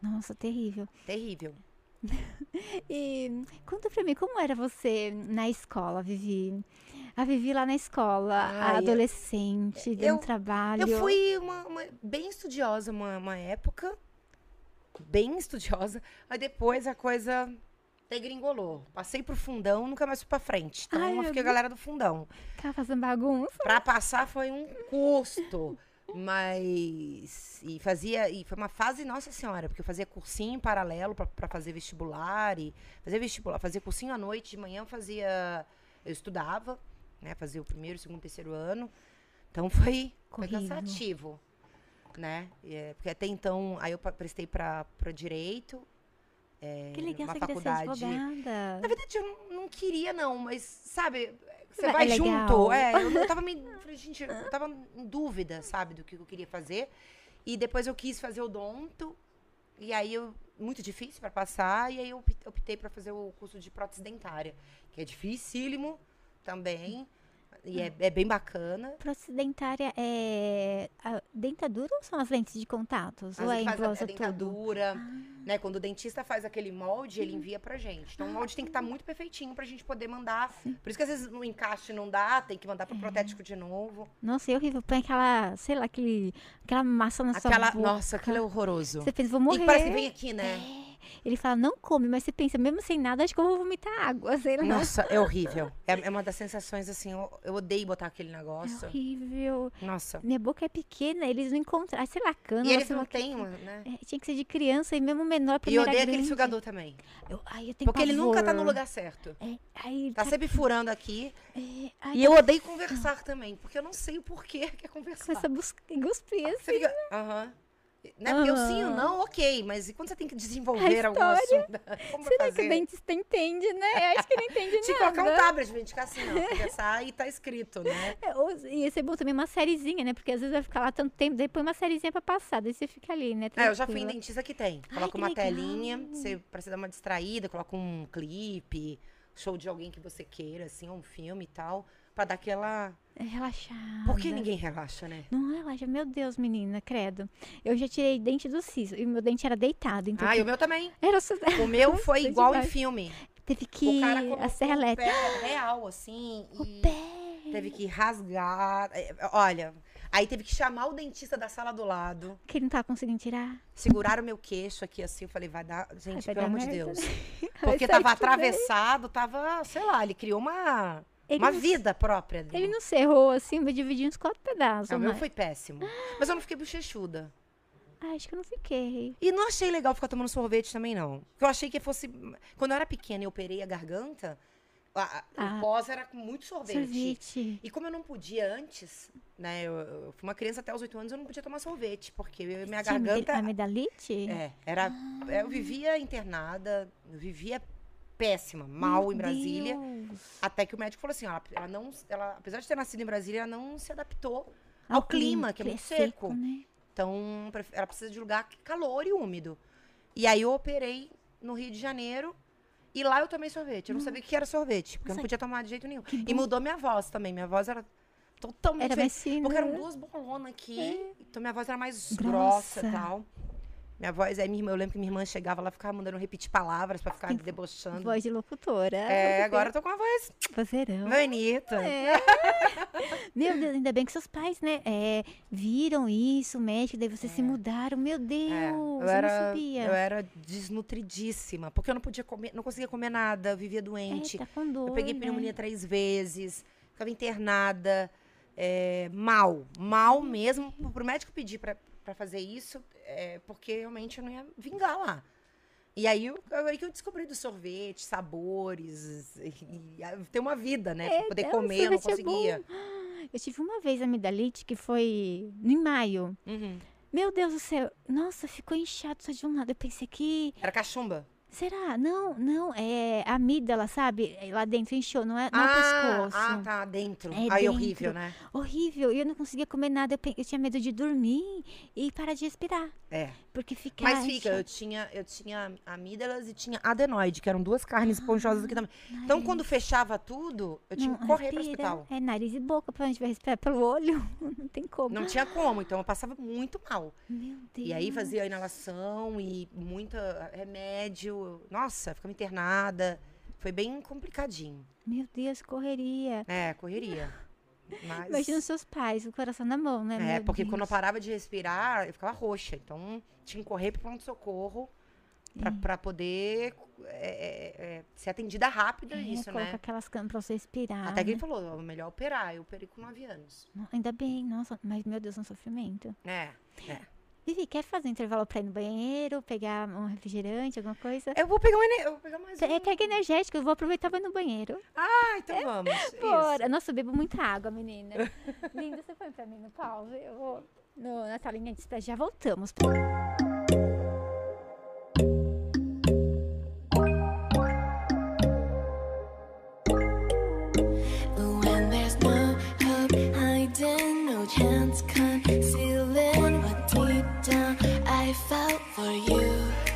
Nossa, terrível. Terrível. E conta pra mim, como era você na escola, Vivi? A Vivi lá na escola, Ai, adolescente, dando eu- trabalho. Eu fui uma, uma- bem estudiosa uma, uma época. Bem estudiosa. Mas depois a coisa degringolou. Passei pro fundão, nunca mais fui pra frente. Então Ai, eu fiquei a galera do fundão. Ficava fazendo bagunça. Pra passar foi um custo. Mas. E fazia. E foi uma fase, nossa senhora, porque eu fazia cursinho em paralelo pra fazer vestibular. E fazia vestibular, fazia cursinho à noite, de manhã eu fazia. Eu estudava, né? Fazia o primeiro, segundo, terceiro ano. Então foi, foi cansativo. Né? É, porque até então, aí eu prestei pra direito. é, Que legal, uma faculdade. Na verdade, eu não, não queria, não, mas, sabe, você É vai legal. junto. É, eu, eu tava me. Gente, eu tava em dúvida, sabe, do que eu queria fazer. E depois eu quis fazer odonto. E aí eu. Muito difícil para passar. E aí eu optei- para fazer o curso de prótese dentária, que é dificílimo também. E é, é bem bacana. Prótese dentária é a dentadura ou são as lentes de contatos? Às ou é faz a, englosa a tudo? dentadura, né? Quando o dentista faz aquele molde, ele envia pra gente. Então o molde tem que estar muito perfeitinho pra gente poder mandar. Por isso que às vezes no encaixe não dá, tem que mandar pro protético de novo. Nossa, é horrível. Põe aquela, sei lá, aquele, aquela massa na sua Aquela, boca. nossa, aquilo é horroroso. Você pensa, vou morrer. E parece que vem aqui, né? Ele fala, não come, mas você pensa, mesmo sem nada, acho que eu vou vomitar água, sei lá. Nossa, é horrível. É, é uma das sensações assim, eu, eu odeio botar aquele É negócio. horrível. Nossa. Minha boca é pequena, eles não encontram. Ah, sei lá, cana. E eles não têm, né? É, tinha que ser de criança e mesmo menor, E eu primeira odeio aquele sugador também. Eu, ai, eu tenho Porque ele nunca tá no pavor. lugar certo. É, aí, Tá sempre furando aqui. é, ai, E eu odeio conversar também, porque eu não sei o porquê que é conversar. começa a buscar, cuspir assim. Fica. Aham. Né? Aham. não, ok. Mas e quando você tem que desenvolver algum assunto? Como vai Será que o fazer? dentista entende, né? Eu acho que não entende Tinha que nada. colocar um tablet assim, ó. Conversar e tá escrito, né? É, ia ser bom também uma sériezinha, né? Porque às vezes vai ficar lá tanto tempo, põe uma sériezinha pra passar, daí você fica ali, né? É, eu já fui em dentista que tem. Ai, Coloca que uma legal. telinha, você, pra você dar uma distraída, coloca um clipe, show de alguém que você queira, assim, um filme e tal. Pra dar aquela. É relaxada. Por que ninguém relaxa, né? Não relaxa. Meu Deus, menina, credo. Eu já tirei dente do siso e o meu dente era deitado, então Ah, e o meu também. era só... O meu foi igual em filme. teve que O a serra o elétrica. pé real, assim. O pé. Teve que rasgar. é, Olha, aí teve que chamar o dentista da sala do lado. Que ele não tava conseguindo tirar. Segurar o meu queixo aqui assim. Eu falei, vai dar. Gente, vai pelo amor de Deus. Vai Porque tava atravessado, tava, sei lá, ele criou uma, Ele uma não- vida própria dele. Ele não cerrou assim, vai dividir uns quatro pedaços. O meu foi péssimo. Mas eu não fiquei bochechuda. Ah, acho que eu não fiquei. E não achei legal ficar tomando sorvete também, não. Porque eu achei que fosse. Quando eu era pequena e operei a garganta, a- a- Ah. o pós era com muito sorvete. Sorvete. E como eu não podia antes, né? Eu, eu fui uma criança até os oito anos, eu não podia tomar sorvete, porque eu- minha amida- garganta. Amidalite? É, era. Eu vivia internada, eu vivia péssima, mal Meu em Brasília. Deus. Até que o médico falou assim: ó, ela, não. Ela, apesar de ter nascido em Brasília, ela não se adaptou ao, clima, que é muito seco. né? Então, ela precisa de lugar calor e úmido. E aí eu operei no Rio de Janeiro. E lá eu tomei sorvete. Eu não sabia o que era sorvete, porque eu não Nossa, podia tomar de jeito nenhum. E mudou minha voz também. Minha voz era totalmente Era diferente. Porque eram duas bolonas aqui. Então minha voz era mais grossa e tal. Minha voz, aí minha irmã, eu lembro que minha irmã chegava lá, ficava mandando repetir palavras pra ficar debochando. Voz de locutora. É, agora eu tô com uma voz Vozeirão. bonita. É. Meu Deus, ainda bem que seus pais, né, é, viram isso, médico, daí vocês se mudaram. Meu Deus, É, eu, eu, era, não sabia. eu era desnutridíssima, porque eu não podia comer, não conseguia comer nada, eu vivia doente. É, tá com dor, eu peguei né? pneumonia três vezes, ficava internada, é, mal, mal mesmo. Pro médico pedir pra, pra fazer isso, é, porque realmente eu não ia vingar lá. E aí, eu, aí que eu descobri do sorvete, sabores, e, e, ter uma vida, né? pra poder é, comer, eu não é conseguia. Eu tive uma vez amidalite que foi em maio. Uhum. Meu Deus do céu, nossa, ficou inchado só de um lado. Eu pensei que. Era cachumba. Será? Não, não, é amígdala, sabe? É Lá dentro inchou, não é, não é o ah, pescoço. ah, tá, dentro. É Aí, dentro. horrível, né? Horrível. E eu não conseguia comer nada. Eu, pe- eu tinha medo de dormir e parar de respirar. É. Porque fica. Mas fica, eu tinha, eu tinha amígdalas e tinha adenoide, que eram duas carnes esponjosas aqui também. Então, Nariz. quando fechava tudo, eu tinha Não que correr pro respira. hospital. É nariz e boca, pra gente vai respirar pelo olho. Não tem como. Não tinha como, então eu passava muito mal. Meu Deus. E aí fazia inalação e muita remédio. Nossa, ficava internada. Foi bem complicadinho. Meu Deus, correria. É, correria. Mas, Imagina os seus pais, o coração na mão, né? é, porque quando eu Deus. parava de respirar, eu ficava roxa. Então, tinha que correr pro pronto-socorro pra, pra poder é, é, é, ser atendida rápida É, isso, coloca né? aquelas camas pra você respirar. Até que né? ele falou, "Ó, melhor operar. Eu operei com 9 anos. Não, Ainda bem, nossa, mas meu Deus, um sofrimento. É, é. Vivi, quer fazer um intervalo pra ir no banheiro, pegar um refrigerante, alguma coisa? Eu vou pegar, um, eu vou pegar mais um. É, pega energético, eu vou aproveitar e vou no banheiro. Ah, então vamos. Bora. Isso. Nossa, eu bebo muita água, menina. Linda, você põe pra mim no pause? Eu vou no, na telinha de espera. Já voltamos. Chance concealing what deep down I felt for you.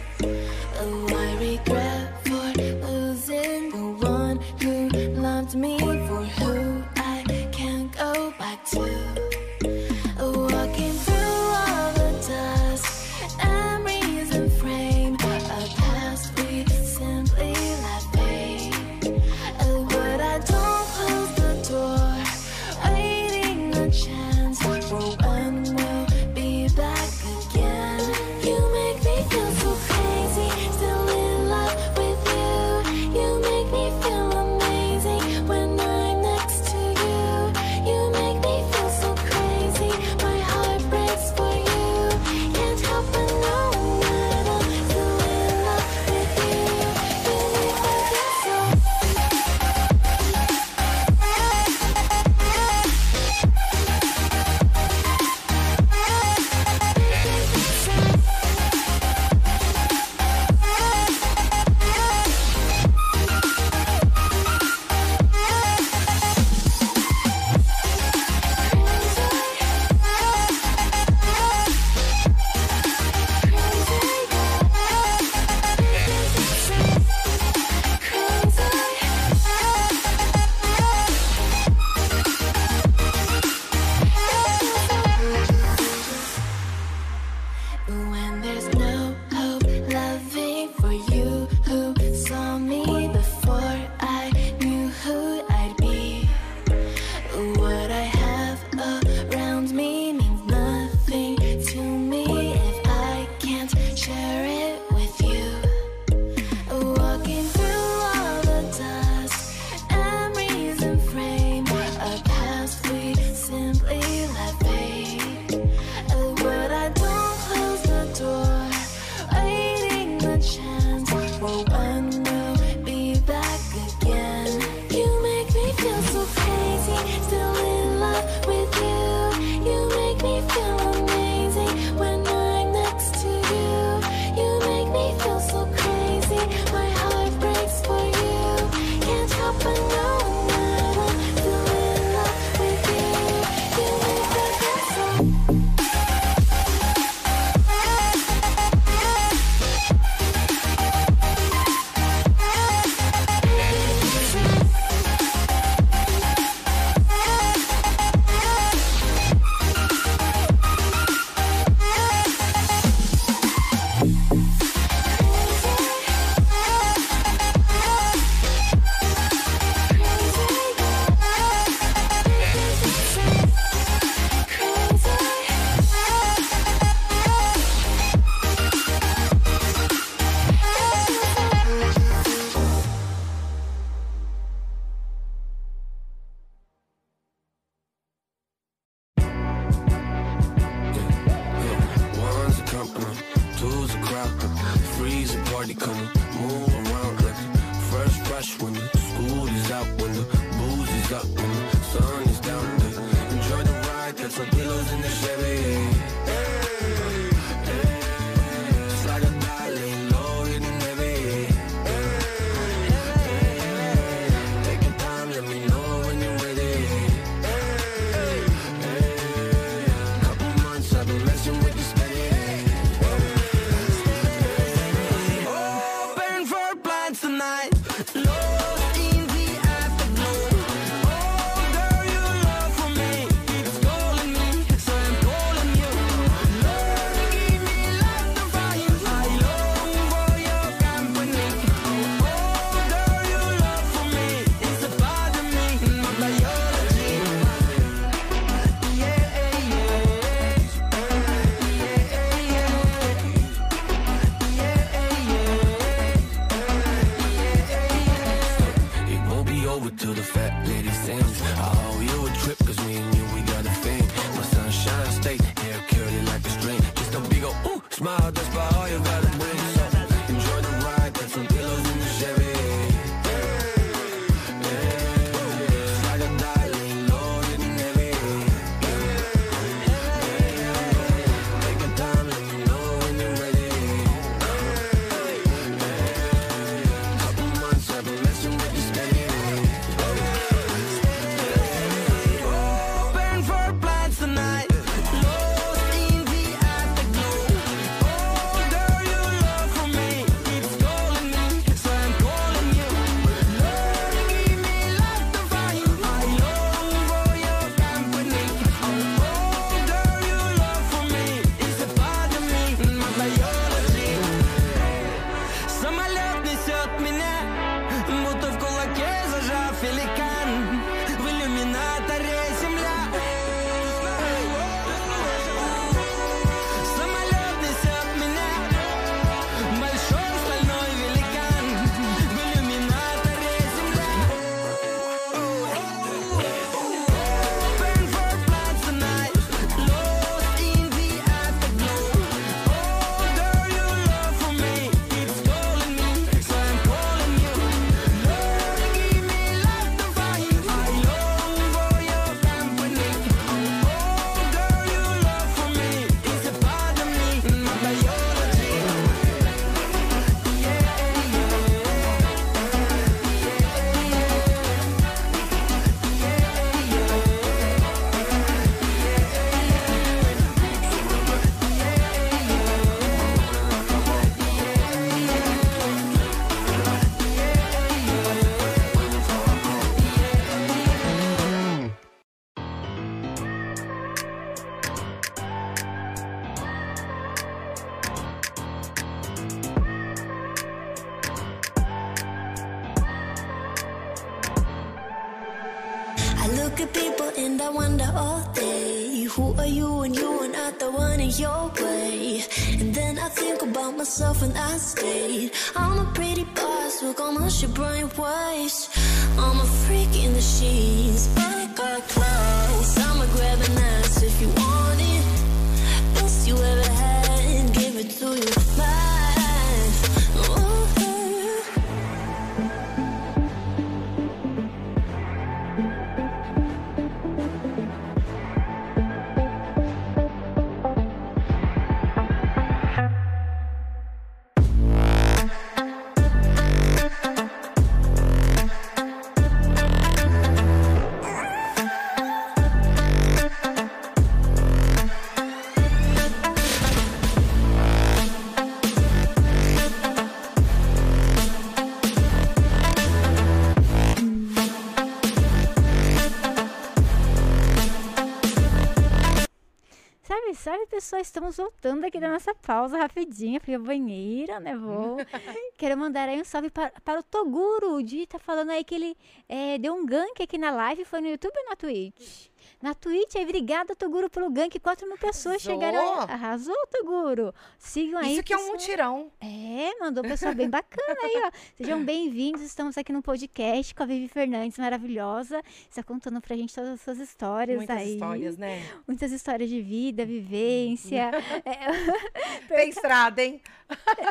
Pessoal, estamos voltando aqui da nossa pausa rapidinho. Fui ao banheiro, né? Vou. Quero mandar aí um salve para, para o Toguro. O Di tá falando aí que ele eh, deu um gank aqui na live. Foi no YouTube ou na Twitch? Na Twitch, aí, obrigada, Toguro, pelo gank. 4 mil pessoas Arrasou. chegaram aí. Arrasou, Toguro. Sigam aí. Isso que é um mutirão. É, mandou pessoal bem bacana aí, ó. Sejam bem-vindos. Estamos aqui no podcast com a Vivi Fernandes, maravilhosa. Está contando pra gente todas as suas histórias Muitas aí. histórias, né? Muitas histórias de vida, vivência. Tem estrada, hein?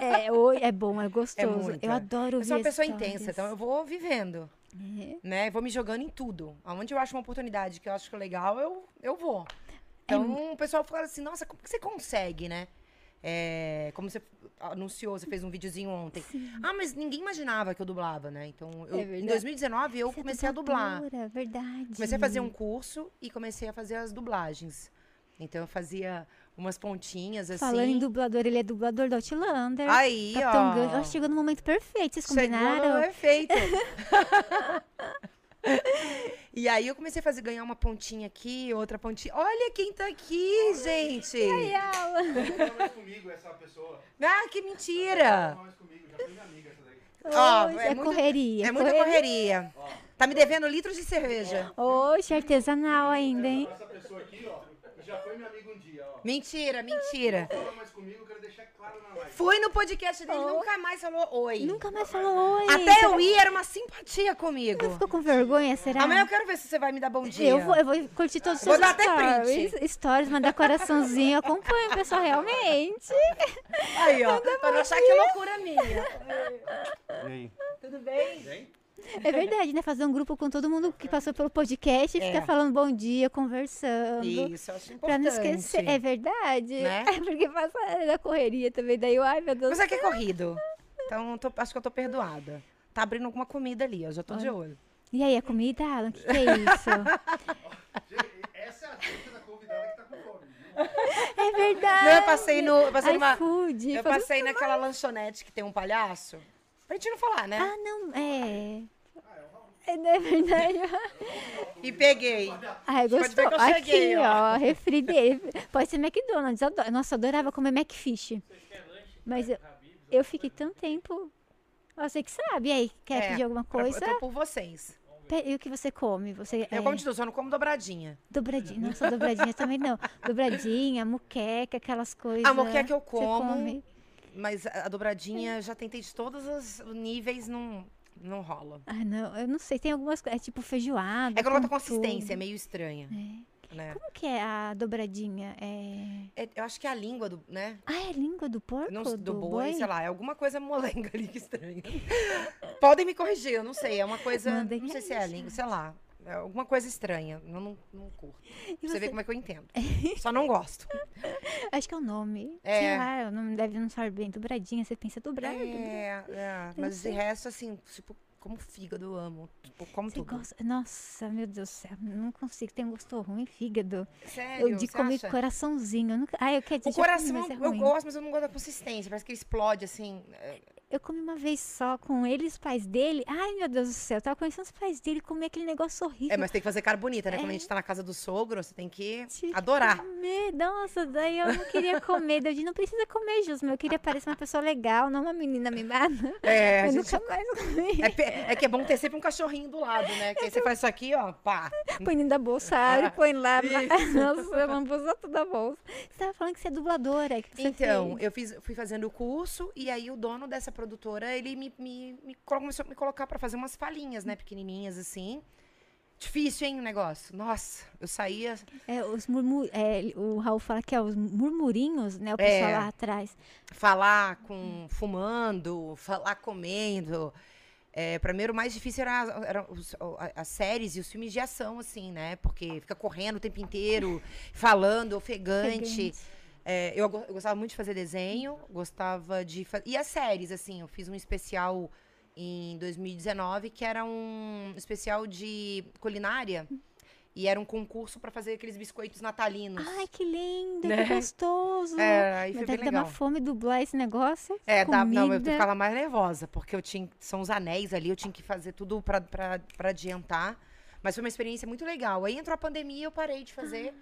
é, é, oi, é bom, é gostoso. muito, eu é. adoro Eu ouvir sou uma pessoa histórias. intensa, então eu vou vivendo. É. né? Vou me jogando em tudo. Aonde eu acho uma oportunidade que eu acho legal, eu, eu vou. Então, o pessoal fala assim, nossa, como que você consegue, né? É, como você anunciou, você fez um videozinho ontem. Ah, mas ninguém imaginava que eu dublava, né? Então, eu- É em verdade. 2019, eu Você é comecei a dublar. Verdade. Comecei a fazer um curso e comecei a fazer as dublagens. Então, eu fazia umas pontinhas, assim. Falando em dublador, ele é dublador do Outlander. Aí, Capitão ó. Eu acho que chegou no momento perfeito. Vocês Chegou combinaram? no efeito. e aí eu comecei a fazer ganhar uma pontinha aqui, outra pontinha. Olha quem tá aqui, gente! Ai, Alan. Não mais comigo essa pessoa. Ah, que mentira! Não mais comigo, já foi minha amiga essa daí. Ó, Hoje é é, muito- correria. É muita correria. Tá me devendo litros de cerveja. Hoje, artesanal ainda, hein? Essa pessoa aqui, ó, já foi minha amiga um dia, ó. Mentira, mentira. Não fala mais comigo, eu quero deixar claro na live. Fui no podcast dele, nunca mais falou oi. Nunca mais falou oi. Até eu ir, era uma simpatia comigo. Ficou com vergonha, será? Amanhã eu quero ver se você vai me dar bom dia. Eu vou, eu vou curtir todos os Vou seus dar até stories. Stories, mandar coraçãozinho. Acompanha, pessoal, realmente. Aí, ó. Pra não achar que é loucura minha. E aí? Tudo bem? É verdade, né? Fazer um grupo com todo mundo que passou pelo podcast e É. ficar falando bom dia, conversando. Isso, eu acho Pra importante. não esquecer. É verdade. Né? É porque passa da correria também. Daí eu, ai meu Deus. Mas é que é corrido. Então, eu tô- acho que eu tô perdoada. Tá abrindo alguma comida ali, eu já tô de olho. E aí, a comida, Alan? O que, que é isso? Essa é a dica da convidada que tá com fome. é verdade. Não, eu passei no. Eu passei, numa, eu passei naquela lanchonete que tem um palhaço. Pra gente não falar, né? Ah, não, é. É, não é verdade. E peguei. Ai, Pode gostou. ver que eu Aqui, cheguei, ó. ó, refri dele. Pode ser McDonald's. adoro- Nossa, eu adorava comer McFish. Mas eu, eu fiquei tanto tempo. Você que sabe. E aí, quer É, pedir alguma coisa? Eu tô por vocês. E o que você come? Você Eu é, como de tudo, só não como dobradinha. dobradinha. Nossa, dobradinha também não. Dobradinha, muqueca, aquelas coisas. A moqueca eu Você como. come? Mas a a dobradinha, já tentei de todos os níveis, não, não rola. Ah, não. Eu não sei. Tem algumas coisas. É tipo feijoada. É que gosto da consistência, é meio estranha. Né? Como que é a dobradinha? É... É- eu acho que é a língua do, né? Ah, é língua do porco? Não, do, do, boi, sei lá, é alguma coisa molenga ali que estranha. Podem me corrigir, eu não sei. É uma coisa. Mandem não sei se é a língua, sei lá. É alguma coisa estranha. Eu não, não curto. Pra você você- ver como é que eu entendo. Só não gosto. Acho que é o nome. É. Sei lá, o nome deve não saber bem. Dobradinha, você pensa dobrado. É, é, mas de sei. resto, assim, tipo, como fígado eu amo. Tipo, como Você tudo. gosta? Nossa, meu Deus do céu. Não consigo. Tem um gosto ruim, fígado. Sério, eu de comer acha? coraçãozinho. Eu nunca... Ah, eu quero dizer, O comi, coração mas é eu gosto, mas eu não gosto da consistência. Parece que ele explode, assim. É, Eu comi uma vez só com ele e os pais dele. Ai, meu Deus do céu, eu tava conhecendo os pais dele, comi aquele negócio horrível. É, mas tem que fazer cara bonita, né? Quando a É. gente tá na casa do sogro, você tem que Tinha que adorar. Comer. Nossa, daí eu não queria comer. Daí eu disse, não precisa comer, Jusma. Eu queria parecer uma pessoa legal, não uma menina mimada. É, eu gente- nunca mais comi. É, é que é bom ter sempre um cachorrinho do lado, né? Que aí você faz isso aqui, ó, pá. Põe dentro da bolsa, abre, põe lá. Nossa, eu não pus toda da bolsa. Você tava falando que você é dubladora. Que você Então, fez. eu fiz, fui fazendo o curso e aí o dono dessa produtora, ele me, me, me começou a me colocar pra fazer umas falinhas, né? Pequenininhas, assim. Difícil, hein, o negócio. Nossa, eu saía... É, os murmu... é, o Raul fala que é os murmurinhos, né? O pessoal É. lá atrás. falar com fumando, falar comendo. É, pra mim, o mais difícil era, era os- as séries e os filmes de ação, assim, né? Porque fica correndo o tempo inteiro, falando, ofegante. Ofegante. É, eu, eu gostava muito de fazer desenho, gostava de fazer. E as séries, assim, eu fiz um especial em 2019 que era um especial de culinária. E era um concurso pra fazer aqueles biscoitos natalinos. Ai, que lindo, Né? que gostoso. É, aí foi bem dar uma legal. fome dublar esse negócio. É, dá, não, eu ficava mais nervosa, porque eu tinha. São os anéis ali, eu tinha que fazer tudo pra adiantar. Mas foi uma experiência muito legal. Aí entrou a pandemia eu parei de fazer.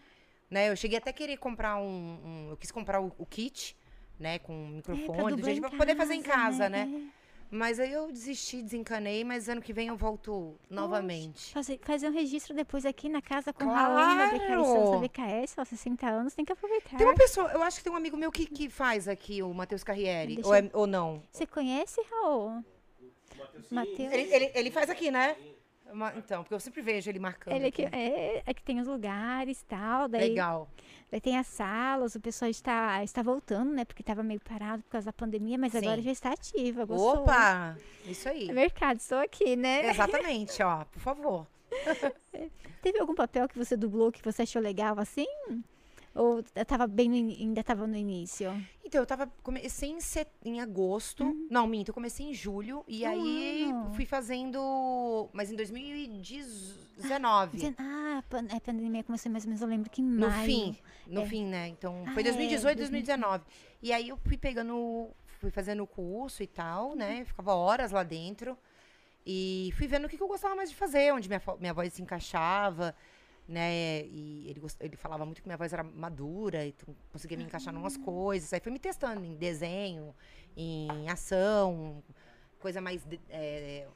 Né? Eu cheguei até a querer comprar um. um- eu quis comprar o, o kit, né? Com É, microfone, do dublar jeito pra poder fazer em casa, casa, né? Mas aí eu desisti, desencanei, mas ano que vem eu volto novamente. Fazer, fazer um registro depois aqui na casa com o Claro! Raul na BKS, BKS, ó, 60 anos, tem que aproveitar. Tem uma pessoa, eu acho que tem um amigo meu que, que faz aqui, o Matheus Carrieri. Deixa Ou, é- ou não? Você conhece, Raul? Matheus? Ele, ele, ele faz aqui, né? Então, porque eu sempre vejo ele marcando. Ele aqui, aqui. é, é que tem os lugares e tal, daí, Legal. daí tem as salas, o pessoal está, está voltando, né? Porque estava meio parado por causa da pandemia, mas agora Sim. já está ativa, gostou. Opa! Isso aí. É Mercado, estou aqui, né? Exatamente, ó, por favor. Teve algum papel que você dublou que você achou legal assim? Ou tava bem no in- ainda estava no início? Então, eu tava. Comecei em, set... em agosto. Não, minto, eu comecei em julho. E Um aí fui fazendo. Mas em 2019. Dizendo, ah, a a pandemia começou mais ou menos, eu lembro que em No maio. fim. No É. fim, né? Então, Ah, foi é, 2018, 2019. E aí eu fui pegando. Fui fazendo o curso e tal, né? Ficava horas lá dentro. E fui vendo o que, que eu gostava mais de fazer, onde minha, minha voz se encaixava, né? E ele, ele falava muito que minha voz era madura, então conseguia me encaixar em umas coisas. Aí fui me testando em desenho, em ação, coisa mais é,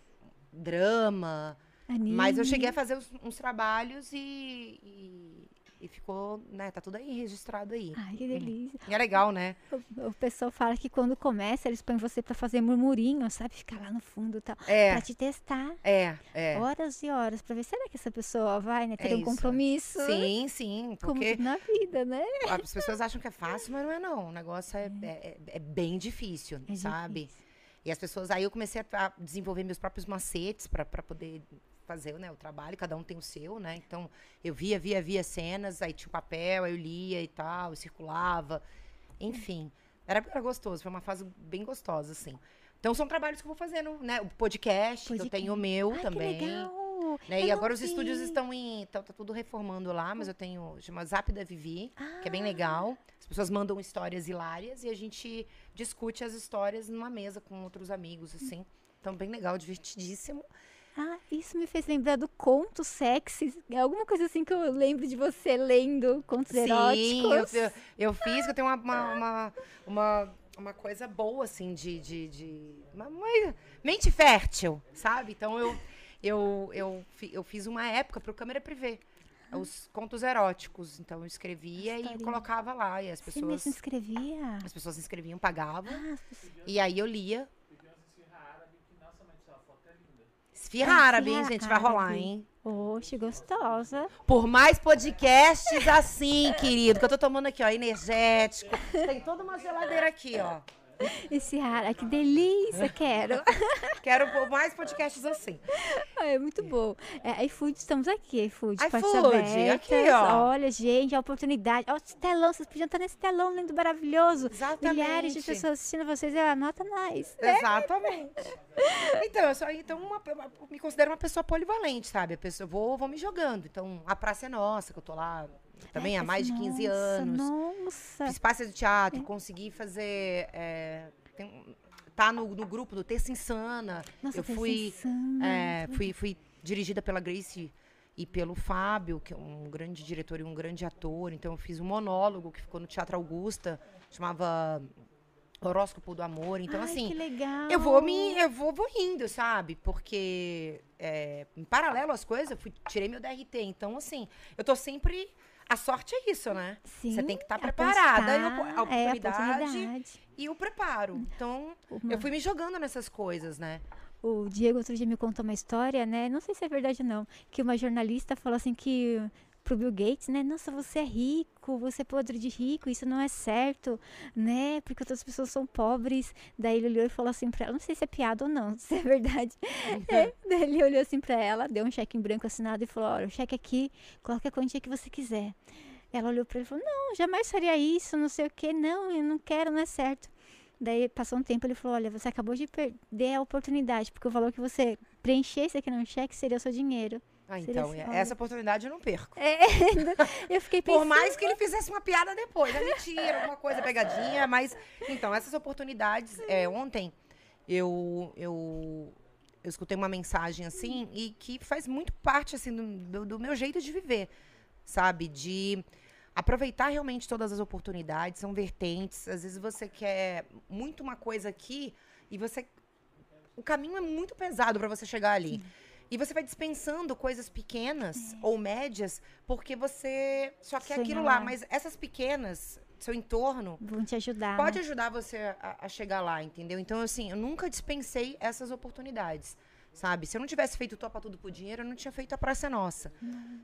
drama. Mas eu Anime. cheguei a fazer uns, uns trabalhos e, e, e ficou, né? Tá tudo aí registrado aí. Ai, que delícia. E é legal, né? O, o pessoal fala que quando começa, eles põem você pra fazer murmurinho, sabe? Ficar lá no fundo e tal. É, Pra te testar. é, é. Horas e horas pra ver, será que essa pessoa vai, né? Ter É um isso. compromisso? Sim, sim. Como Porque tudo na vida, né? as pessoas acham que é fácil, mas não é não. O negócio é, é, é- é bem difícil, É sabe? difícil. E as pessoas. Aí eu comecei a, a desenvolver meus próprios macetes pra poder fazer né, o trabalho, cada um tem o seu, né? Então, eu via, via, via cenas, aí tinha o papel, aí eu lia e tal, eu circulava. Enfim. Era, era gostoso, foi uma fase bem gostosa, assim. Então, são trabalhos que eu vou fazendo, né? O podcast, eu tenho o meu Ai, também. que legal. né? E agora os estúdios vi. estão em. Tá, tá tudo reformando lá, mas eu tenho. Chama Zap da Vivi, que é bem Ah. legal. As pessoas mandam histórias hilárias e a gente discute as histórias numa mesa com outros amigos, assim. Então, bem legal, divertidíssimo. Ah, isso me fez lembrar do conto sexy. É alguma coisa assim que eu lembro de você lendo contos Sim, eu, eróticos. eu, eu fiz, que eu tenho uma, uma, uma, uma, uma coisa boa, assim, de. de, de uma, uma mente fértil, sabe? Então eu, eu, eu, eu fiz uma época pro câmera privê. Os contos eróticos. Então eu escrevia e colocava lá. E as Você pessoas. mesmo escrevia? As pessoas se inscreviam, pagavam. Ah, as pessoas- E aí eu lia. Esfirra árabe, hein, esfirra gente? Vai rolar, hein? Oxe, gostosa. Por mais podcasts assim, querido, que eu tô tomando aqui, ó, energético. Tem toda uma geladeira aqui, ó. Esse ar, que delícia, quero. Quero mais podcasts assim. É muito bom. É, iFood, estamos aqui, iFood. iFood, aqui, ó. Olha, gente, a oportunidade. Ó, esse telão, vocês podiam estar nesse telão lindo, maravilhoso. Exatamente. Milhares de pessoas assistindo vocês, eu anota nós. Exatamente. Então, eu sou então uma, uma- me considero uma pessoa polivalente, sabe? A pessoa, eu vou, vou me jogando. Então, a praça é nossa, que eu tô lá também há mais de 15 Nossa, anos. Nossa. Fiz peça de teatro, consegui fazer é, tem tá no, no grupo do Terça Insana. Nossa, eu fui, Insana, é, fui, fui dirigida pela Grace e pelo Fábio, que é um grande diretor e um grande ator. Então eu fiz um monólogo que ficou no Teatro Augusta, chamava Horóscopo do Amor. Então, Ai, assim, que legal. eu vou me. Eu vou, vou indo, sabe? Porque é, em paralelo às coisas, eu fui, tirei meu DRT. Então, assim, eu tô sempre. A sorte é isso, né? Sim, Você tem que estar preparada. E a a é, oportunidade oportunidade. e o preparo. Então, Uma- eu fui me jogando nessas coisas, né? O Diego outro dia me contou uma história, né? Não sei se é verdade ou não. Que uma jornalista falou assim que pro Bill Gates, né? Nossa, você é rico, você é podre de rico, isso não é certo, né? Porque outras pessoas são pobres. Daí ele olhou e falou assim pra ela, não sei se é piada ou não, se é verdade. É, daí ele olhou assim pra ela, deu um cheque em branco assinado e falou, olha, o cheque aqui, coloque a quantia que você quiser. Ela olhou pra ele e falou, não, jamais faria isso, não sei o quê, não, eu não quero, não é certo. Daí passou um tempo, ele falou: Olha, você acabou de perder a oportunidade, porque o valor que você preenchesse aqui no cheque seria o seu dinheiro. Ah, então, essa oportunidade eu não perco. É, eu fiquei pensando. Por mais que ele fizesse uma piada depois, é mentira, alguma coisa, pegadinha, mas. Então, essas oportunidades. é, ontem eu, eu, eu escutei uma mensagem assim e que faz muito parte assim, do, do- do meu jeito de viver, sabe? De aproveitar realmente todas as oportunidades, são vertentes. Às vezes você quer muito uma coisa aqui e você. O caminho é muito pesado para você chegar ali. E você vai dispensando coisas pequenas ou médias porque você só quer aquilo lá. lá. Mas essas pequenas, seu entorno, Vão te ajudar. pode né? ajudar você a, a chegar lá, entendeu? Então, assim, eu nunca dispensei essas oportunidades. Sabe? Se eu não tivesse feito Topa Tudo por Dinheiro, eu não tinha feito a Praça é Nossa.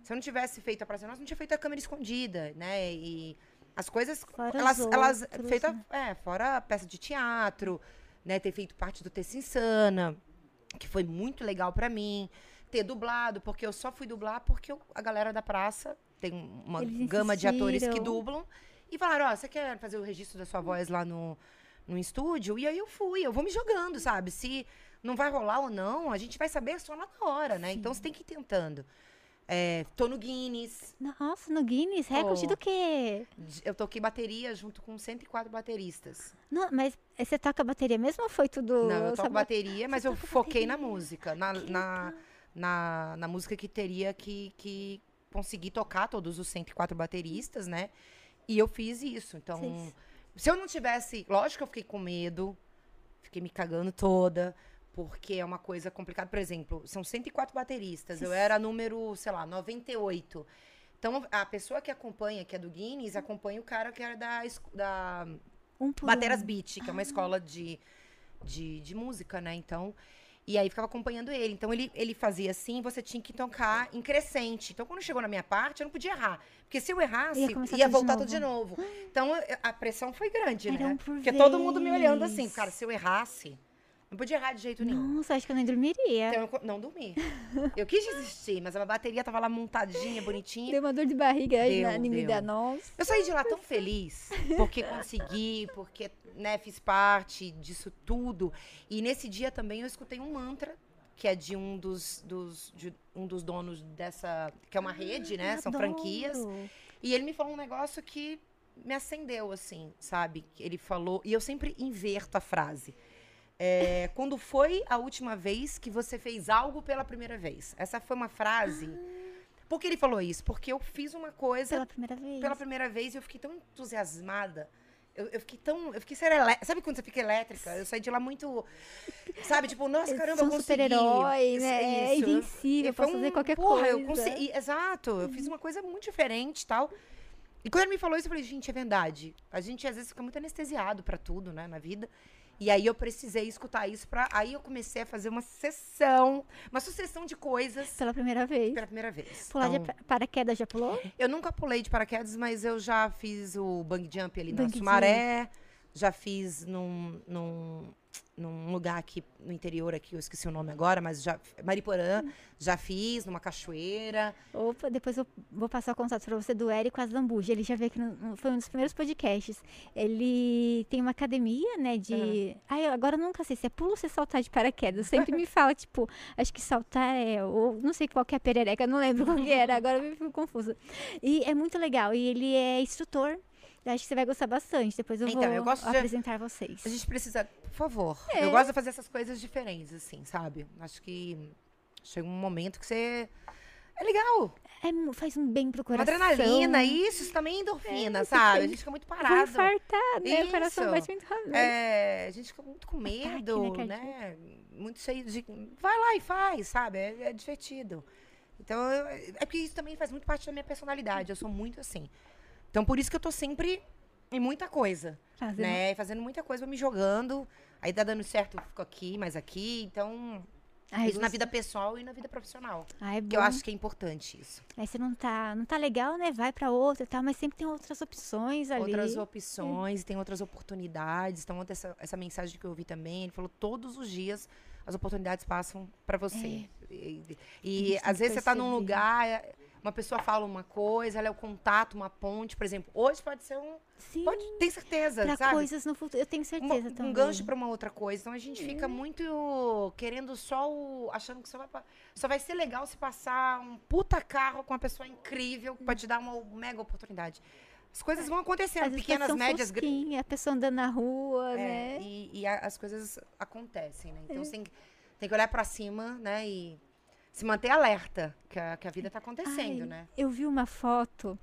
Se eu não tivesse feito a Praça é Nossa, eu não tinha feito a Câmera Escondida, né? E as coisas, Fora elas, elas outros, feita, né? é, fora peça de teatro, né? Ter feito parte do Terça Insana, que foi muito legal pra mim. Ter dublado, porque eu só fui dublar porque eu- a galera da praça tem uma Eles gama de atores que dublam. E falaram, ó, você quer fazer o registro da sua voz lá no, no estúdio? E aí eu fui, eu vou me jogando, sabe? Se não vai rolar ou não, a gente vai saber só lá na hora, né? Então você tem que ir tentando. É, tô no Guinness, Nossa, no Guinness, recorde Oh. do quê? eu toquei bateria junto com 104 bateristas. Não, mas você toca bateria mesmo ou foi tudo. Não, eu toco ba- bateria, mas eu toca foquei na bateria. música. Na, na, na, na música que teria que, que conseguir tocar todos os 104 bateristas, né? E eu fiz isso. Então, Fez. se eu não tivesse. Lógico que eu fiquei com medo, fiquei me cagando toda, porque é uma coisa complicada. Por exemplo, são 104 bateristas. Eu era número, sei lá, 98. Então, a pessoa que acompanha, que é do Guinness, acompanha o cara que era da, da Um Bateras. Beat, que é uma escola de, de, de música, né? Então. E aí ficava acompanhando ele. Então ele, ele fazia assim, você tinha que tocar em crescente. Então quando chegou na minha parte, eu não podia errar. Porque se eu errasse, Ia ia, tudo de voltar novo. tudo de novo. Então a pressão foi grande, Era né? um por Porque todo mundo me olhando vez. assim, cara, se eu errasse, não podia errar de jeito nenhum. Nossa, acho que eu nem dormiria. Então eu não dormi. Eu quis desistir, mas a bateria tava lá montadinha, bonitinha. Deu uma dor de barriga aí Deu, na deu. nós. Eu saí de lá tão feliz, porque consegui, porque né, fiz parte disso tudo. E nesse dia também eu escutei um mantra, que é de um dos, dos, de um dos donos dessa. que é uma rede, né? São Adoro. franquias. E ele me falou um negócio que me acendeu, assim, sabe? Ele falou. E eu sempre inverto a frase. É, quando foi a última vez que você fez algo pela primeira vez? Essa foi uma frase. Por que ele falou isso? Porque eu fiz uma coisa Pela primeira vez. pela primeira vez eu fiquei tão entusiasmada. Eu, eu fiquei tão. Eu fiquei serelé... Sabe quando você fica elétrica? Eu saí de lá muito. Sabe, tipo, nossa, Eu caramba, eu um consegui. super-herói, Isso, né? É invencível, E foi posso fazer um- qualquer porra, coisa. Eu consegui, exato, eu fiz uma coisa muito diferente e tal. E quando ele me falou isso, eu falei, gente, é verdade. A gente às vezes fica muito anestesiado pra tudo, né, na vida. E aí eu precisei escutar isso pra. Aí eu comecei a fazer uma sessão, uma sucessão de coisas Pela primeira vez. pela primeira vez. Pular de Então, pa- paraquedas já pulou? eu nunca pulei de paraquedas, mas eu já fiz o bang jump ali na Bang Sumaré. Já fiz num, num, num lugar aqui no interior aqui, eu esqueci o nome agora, mas já Mariporã, já fiz numa cachoeira. Opa, depois eu vou passar o contato pra você do Érico Azambuja. Ele já veio aqui, no, foi um dos primeiros podcasts. Ele tem uma academia, né, de... Ai, eu agora eu nunca sei se é pulo ou se é saltar de paraquedas. Sempre me fala, tipo, acho que saltar é... Ou, não sei qual que é a perereca, não lembro qual que era, agora eu fico confusa. E é muito legal. E ele é instrutor. Eu acho que você vai gostar bastante. Depois eu Então, vou eu gosto de- apresentar vocês. A gente precisa, por favor. É. Eu gosto de fazer essas coisas diferentes, assim, sabe? Acho que chega um momento que você. É legal. É faz um bem pro Uma coração. adrenalina, isso, isso também é endorfina, você sabe? A gente fica muito Vou parado. infartar, né? O coração Isso. bate muito rápido. É, a gente fica muito com Ataque, medo, né, né? Muito cheio de. Vai lá e faz, sabe? É, é divertido. Então, eu- é porque isso também faz muito parte da minha personalidade. Eu sou muito assim. Então, por isso que eu tô sempre em muita coisa, Fazendo- né? Fazendo muita coisa, me jogando. Aí tá dando certo, eu fico aqui, mais aqui. Então, Ai, isso na você- vida pessoal e na vida profissional. Ai, é Que eu acho que é importante isso. Aí você não tá, não tá legal, né? Vai pra outra e tal, mas sempre tem outras opções ali. Outras opções, tem outras oportunidades. Então, ontem essa, essa mensagem que eu ouvi também, ele falou: todos os dias as oportunidades passam para você. E, e- e, às vezes você tá num lugar, é, uma pessoa fala uma coisa, ela é o contato, uma ponte, por exemplo. Hoje pode ser um. Sim, Pode, tem certeza, pra sabe? coisas no futuro. Eu tenho Uma- certeza um também. gancho para uma outra coisa. Então a gente fica muito querendo só o. achando que só vai, só vai ser legal se passar um puta carro com uma pessoa incrível que pode te dar uma mega oportunidade. As coisas vão acontecendo, Às pequenas, um médias, grandes. a pessoa andando na rua, É, né? e, e a- as coisas acontecem, né? Então você tem, que- tem que olhar pra cima, né? E se manter alerta, que a, que a vida tá acontecendo, Ai, né? Eu vi uma foto,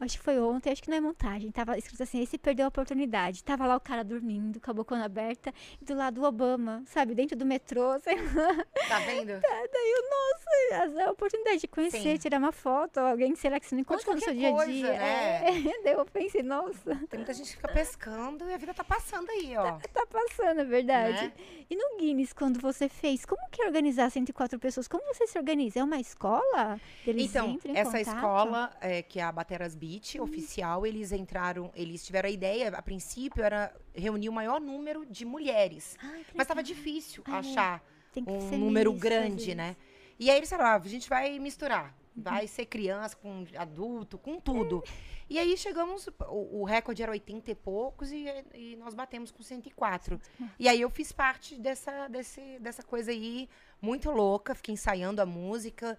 acho que foi ontem, acho que não é montagem. Tava escrito assim: esse perdeu a oportunidade. Tava lá o cara dormindo, com a bocona aberta, e do lado o Obama, sabe? Dentro do metrô, sei lá. Tá vendo? Daí eu, nossa, a oportunidade de conhecer, Sim. tirar uma foto, alguém, sei lá, que você não encontra no seu dia a dia. né? É, daí eu pensei, nossa, Tem muita gente que fica pescando e a vida tá passando aí, ó. tá passando, é verdade. Né? E no Guinness, quando você fez, como que é organizar 104 pessoas? Como você se organiza? É uma escola? Eles Então, essa contato? escola, é, que é a Bateras Beach, oficial, eles entraram, eles tiveram a ideia, a princípio, era reunir o maior número de mulheres. Ai, Mas tava legal. difícil é. achar um número às grande, né? E aí eles falaram, ah, a gente vai misturar. Vai ser criança com adulto, com tudo. E aí chegamos, o, o recorde era 80 e poucos e, e nós batemos com 104. E aí eu fiz parte dessa, desse, dessa coisa aí, muito louca, fiquei ensaiando a música.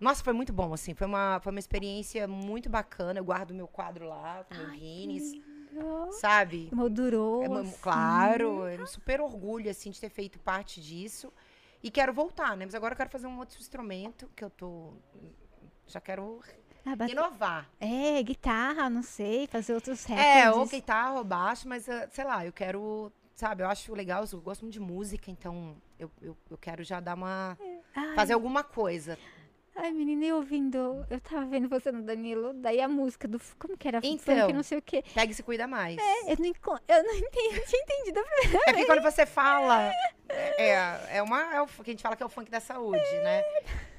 Nossa, foi muito bom, assim, foi uma, foi uma experiência muito bacana. Eu guardo meu quadro lá, com meu Guinness, Nossa, sabe? Moldurou. É, uma- assim. claro, é um super orgulho, assim, de ter feito parte disso. E quero voltar, né? Mas agora eu quero fazer um outro instrumento que eu tô. Já quero Ah, bate- inovar. É, guitarra, não sei, fazer outros recordes. É, ou guitarra ou baixo, mas ah, sei lá, eu quero. Sabe, eu acho legal, eu gosto muito de música, então eu, eu, eu quero já dar uma. Ai, fazer alguma coisa. Ai, menina, eu ouvindo, eu tava vendo você no Danilo, daí a música do, como que era? Então. Funk, não sei o quê. Pega e se cuida mais. Eu não, eu não entendi, tinha entendido a primeira É porque quando você fala. É, é, uma, é o que a gente fala que é o funk da saúde, né?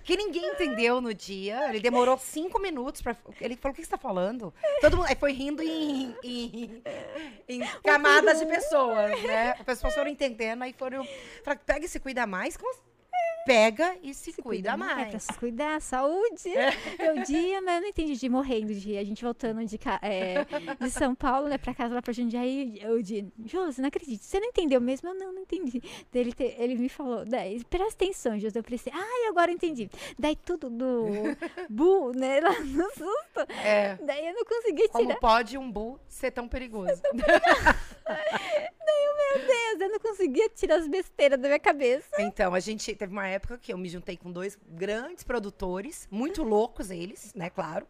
Que ninguém entendeu no dia. Ele demorou cinco minutos pra. Ele falou: o que você tá falando? Todo mundo. Aí foi rindo em, em, em camadas de pessoas, né? As pessoas foram entendendo, aí foram. Falaram, pega e se cuida mais. Como assim? Pega e se, cuida, É pra mais. É. se cuidar, saúde. Meu dia, mas eu não entendi de morrendo de a gente voltando de, é, de São Paulo, né, pra casa lá pra Jundiaí. Eu de, Josi, não acredito. Você não entendeu mesmo? Eu não, não entendi. Daí ele, te- ele me falou, daí, presta atenção, Josi. Eu pensei, ai, agora eu entendi. Daí tudo do Bu, né, lá no susto. É. Daí eu não consegui Como tirar. pode um bu ser tão perigoso? Meu Deus, eu não conseguia tirar as besteiras da minha cabeça. Então, a gente teve uma época que eu me juntei com dois grandes produtores, muito loucos eles, né, claro.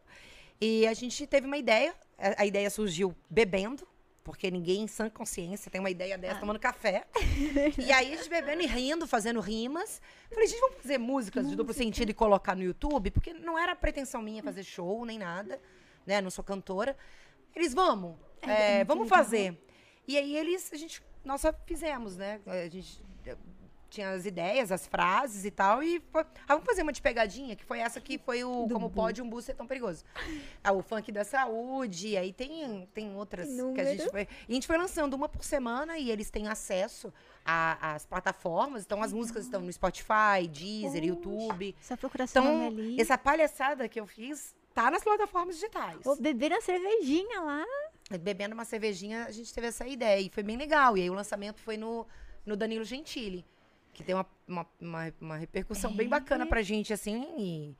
E a gente teve uma ideia, a, a ideia surgiu bebendo, porque ninguém em sã consciência tem uma ideia dessa tomando café. e aí a gente bebendo e rindo, fazendo rimas. Falei, gente, vamos fazer músicas de duplo sentido e colocar no YouTube, porque não era pretensão minha fazer show nem nada, né? Não sou cantora. Eles, vamos, É, é, vamos fazer. E aí eles, a gente, nós só fizemos, né? A gente tinha as ideias, as frases e tal, e foi, ah, vamos fazer uma de pegadinha, que foi essa que foi o Como Pode um Bus Ser Tão Perigoso. Ah, o funk da saúde, aí tem, tem outras que a gente Número. foi. E a gente foi lançando uma por semana e eles têm acesso às plataformas, então as músicas estão no Spotify, Deezer, YouTube. Seu nome Então, ali. essa palhaçada que eu fiz tá nas plataformas digitais. Ou beber a cervejinha lá. Bebendo uma cervejinha, a gente teve essa ideia. E foi bem legal. E aí o lançamento foi no, no Danilo Gentili. Que tem uma, uma, uma, uma repercussão bem bacana pra gente, assim. E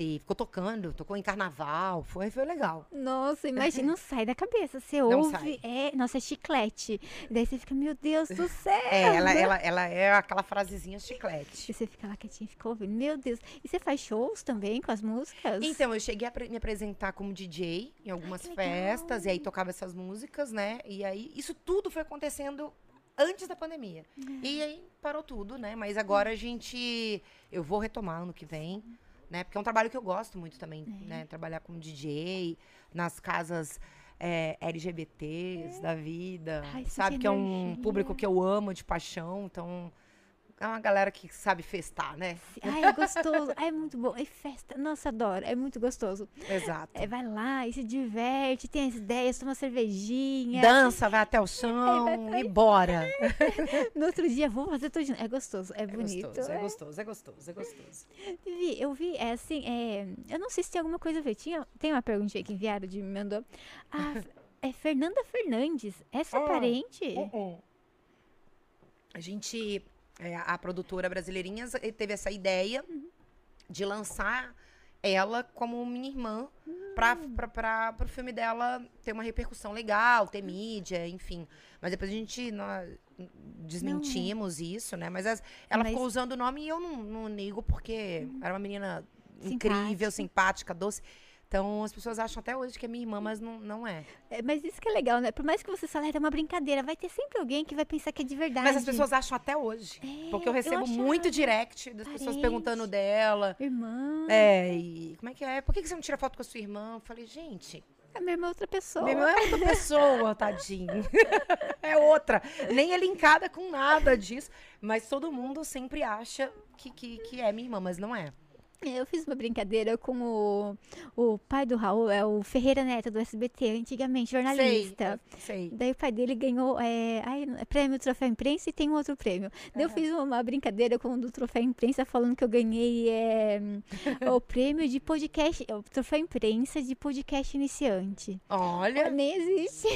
E ficou tocando, tocou em carnaval, foi, foi legal. Nossa, imagina, não sai da cabeça. Você Não ouve, sai. é, nossa, é chiclete. Daí você fica, meu Deus do céu. É, ela, ela, ela é aquela frasezinha chiclete. E você fica lá quietinho, fica ouvindo, meu Deus. E você faz shows também com as músicas? Então, eu cheguei a me apresentar como DJ em algumas festas, e aí tocava essas músicas, né? E aí, isso tudo foi acontecendo antes da pandemia. E aí parou tudo, né? Mas agora a gente. Eu vou retomar ano que vem, né? Porque é um trabalho que eu gosto muito também, né? Trabalhar como DJ, nas casas. é, LGBTs da vida, Ai, sabe? Que é um público que eu amo de paixão, então é uma galera que sabe festar, né? Ai, é gostoso. Ai, é muito bom. É festa. Nossa, adoro. É muito gostoso. Exato. É, vai lá e se diverte, tem as ideias, toma cervejinha. Dança, vai até o chão e bora. No outro dia, vou fazer tudo. É gostoso, é, É bonito. gostoso, é é. gostoso, é gostoso, é gostoso. Vi, eu vi, é assim, é, eu não sei se tem alguma coisa a ver. Tinha, tem uma perguntinha que enviaram de me mandou. Ah, é Fernanda Fernandes. É sua Ah, parente? Uh-uh. A gente, é, a produtora Brasileirinhas eh, teve essa ideia de lançar ela como minha irmã para para o filme dela ter uma repercussão legal, ter mídia, enfim. Mas depois a gente nós desmentimos isso, né? Mas as- ela Mas- ficou usando o nome e eu não, não nego porque era uma menina incrível, Simpática. simpática, doce. Então as pessoas acham até hoje que é minha irmã, mas não, não é. É, mas isso que é legal, né? Por mais que você fale, "Ah, é uma brincadeira, vai ter sempre alguém que vai pensar que é de verdade. Mas as pessoas acham até hoje. É, porque eu eu recebo achava. muito direct das pessoas Parente. perguntando dela. Irmã. É, e como é que é? Por que que você não tira foto com a sua irmã? Eu falei, gente, A minha irmã é outra pessoa. minha irmã é outra pessoa, tadinho. é outra. Nem é linkada com nada disso. Mas todo mundo sempre acha que, que, que é minha irmã, mas não é. Eu fiz uma brincadeira com o, o pai do Raul, é o Ferreira Neto do SBT, antigamente, jornalista. Sei, sei. Daí o pai dele ganhou é, ai, é prêmio Troféu Imprensa e tem um outro prêmio. Daí eu fiz uma brincadeira com o do Troféu Imprensa falando que eu ganhei é, o prêmio de podcast, o Troféu Imprensa de podcast iniciante. Olha. Nem existe.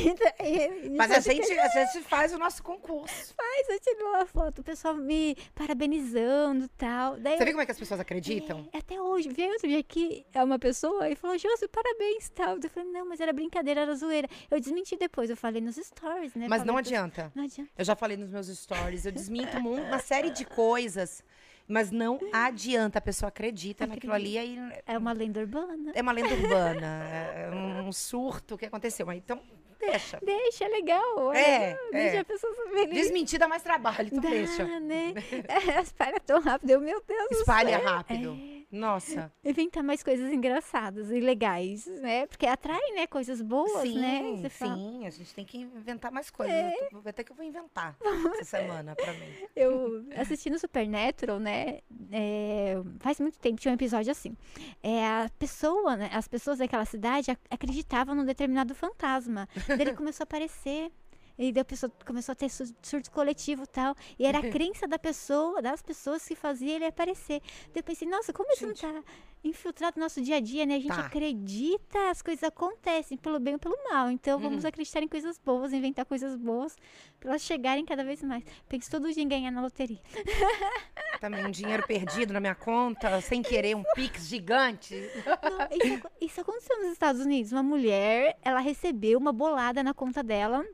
Mas a gente, a gente faz o nosso concurso. Mas eu tirei uma foto, o pessoal me parabenizando e tal. Daí Você eu- vê como é que as pessoas acreditam? É, até hoje, veio outro dia aqui, é uma pessoa e falou, Josi, parabéns, tal. Eu falei, não, mas era brincadeira, era zoeira. Eu desmenti depois, eu falei nos stories, né? Mas Falei não adianta. Não adianta. Eu já falei nos meus stories, eu desminto uma série de coisas, mas não adianta, a pessoa acredita naquilo ali, aí É uma lenda urbana. é uma lenda urbana, é um surto que aconteceu. Mas então, deixa. Deixa, é legal. É, Deixa é. a pessoa feliz. Desmentir dá mais trabalho, então Dá, deixa. né? É, espalha tão rápido, eu, meu Deus Espalha rápido. Nossa. Inventar mais coisas engraçadas e legais, né? Porque atrai, né? Coisas boas, sim, né? Você fala- sim, a gente tem que inventar mais coisas. Eu tô- Até que eu vou inventar essa semana pra mim. Eu assistindo Supernatural, né? é, faz muito tempo, tinha um episódio assim. É, a pessoa, né, as pessoas daquela cidade ac- acreditavam num determinado fantasma. Daí ele começou a aparecer. E daí a pessoa começou a ter su- surto coletivo e tal. E era a crença da pessoa, das pessoas que fazia ele aparecer. Daí eu pensei, nossa, como isso não tá infiltrado no nosso dia a dia, né? A gente Tá. acredita, as coisas acontecem pelo bem ou pelo mal. Então vamos acreditar em coisas boas, inventar coisas boas para elas chegarem cada vez mais. Penso todo dia em ganhar na loteria. Também um dinheiro perdido na minha conta, sem querer, um pix gigante. Não, isso, isso aconteceu nos Estados Unidos. Uma mulher, ela recebeu uma bolada na conta dela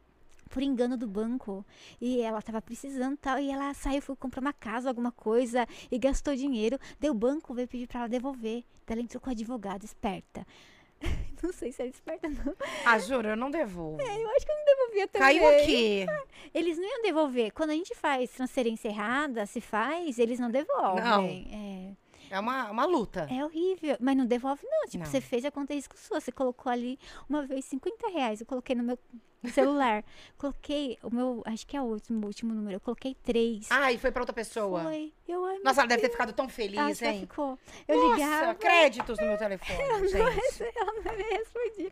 por engano do banco. E ela tava precisando e tal. E ela saiu, foi comprar uma casa, alguma coisa, e gastou dinheiro. O banco veio pedir pra ela devolver. Daí ela entrou com o advogado, esperta. Não sei se era esperta, não. Ah, juro, eu não devolvo. Eu acho que eu não devolvia também. Caiu aqui. Eles não iam devolver. Quando a gente faz transferência errada, se faz, eles não devolvem. É uma, uma luta. É, é horrível. Mas não devolve, não. Tipo, Não. você fez a conta risco sua. Você colocou ali uma vez 50 reais. Eu coloquei no meu celular. coloquei o meu. Acho que é o último, último número. Eu coloquei três. Ah, e foi pra outra pessoa. Foi. Eu, ai, Nossa, ela deve ter ficado tão feliz, ela hein? ficou. Eu Nossa, ligava. créditos no meu telefone, gente. Ela não me respondia.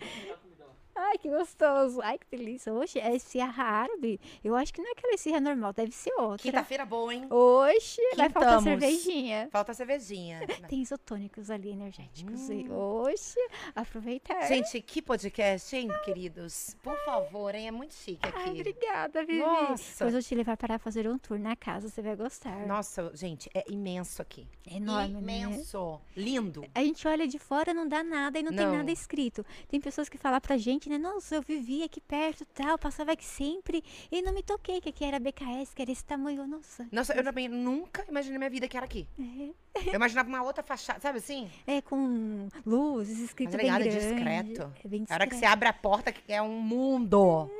Ai, que gostoso. Ai, que delícia. Oxe, é esfirra árabe? Eu acho que não é aquela esfirra normal, deve ser outra. Quinta-feira boa, hein? Oxe, vai faltar cervejinha. Falta cervejinha. Tem isotônicos ali, energéticos. Hum. oxe, aproveitar. Gente, que podcast, hein, queridos? Por favor, hein? É muito chique Ai, aqui. obrigada, Vivi. Nossa. Depois eu te levar para fazer um tour na casa, você vai gostar. Nossa, gente, é imenso aqui. É enorme, né? Imenso. Lindo. A gente olha de fora, não dá nada e não, tem Não. nada escrito. Tem pessoas que falam pra gente, né? Nossa, eu vivi aqui perto tal, passava aqui sempre e não me toquei que aqui era BKS, que era esse tamanho. Nossa. Nossa, eu também nunca imaginei minha vida que era aqui. É, Eu imaginava uma outra fachada, sabe assim? é com luzes, escrito Mas bem é grande. discreto. É bem A hora que você discreto. abre a porta, que é um mundo.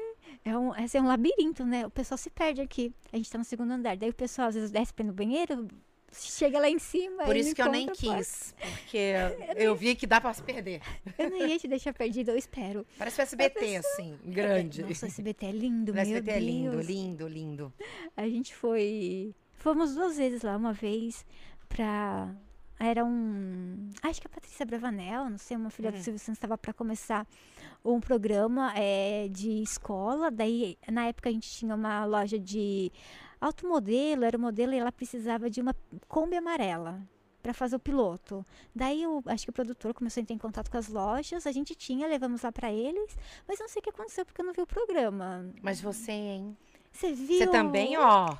É um, esse é um labirinto, né? O pessoal se perde aqui. A gente tá no segundo andar. Daí o pessoal às vezes desce pra ir no banheiro, chega lá em cima. Por isso que eu nem quis. Porque eu vi que dá pra se perder. Eu não ia te deixar perdido, eu espero. Parece o SBT, assim, grande. Nossa, o SBT é lindo, O SBT é lindo, Deus. lindo, lindo. A gente foi. Fomos duas vezes lá, uma vez pra. Era um. Acho que a Patrícia Bravanel, não sei, uma filha do Silvio Santos estava para começar um programa eh, de escola. Daí, na época, a gente tinha uma loja de automodelo, era o modelo e ela precisava de uma Kombi amarela para fazer o piloto. Daí, o, acho que o produtor começou a entrar em contato com as lojas, a gente tinha, levamos lá para eles, mas não sei o que aconteceu porque eu não vi o programa. Mas você, hein? Você viu? Você também, ó.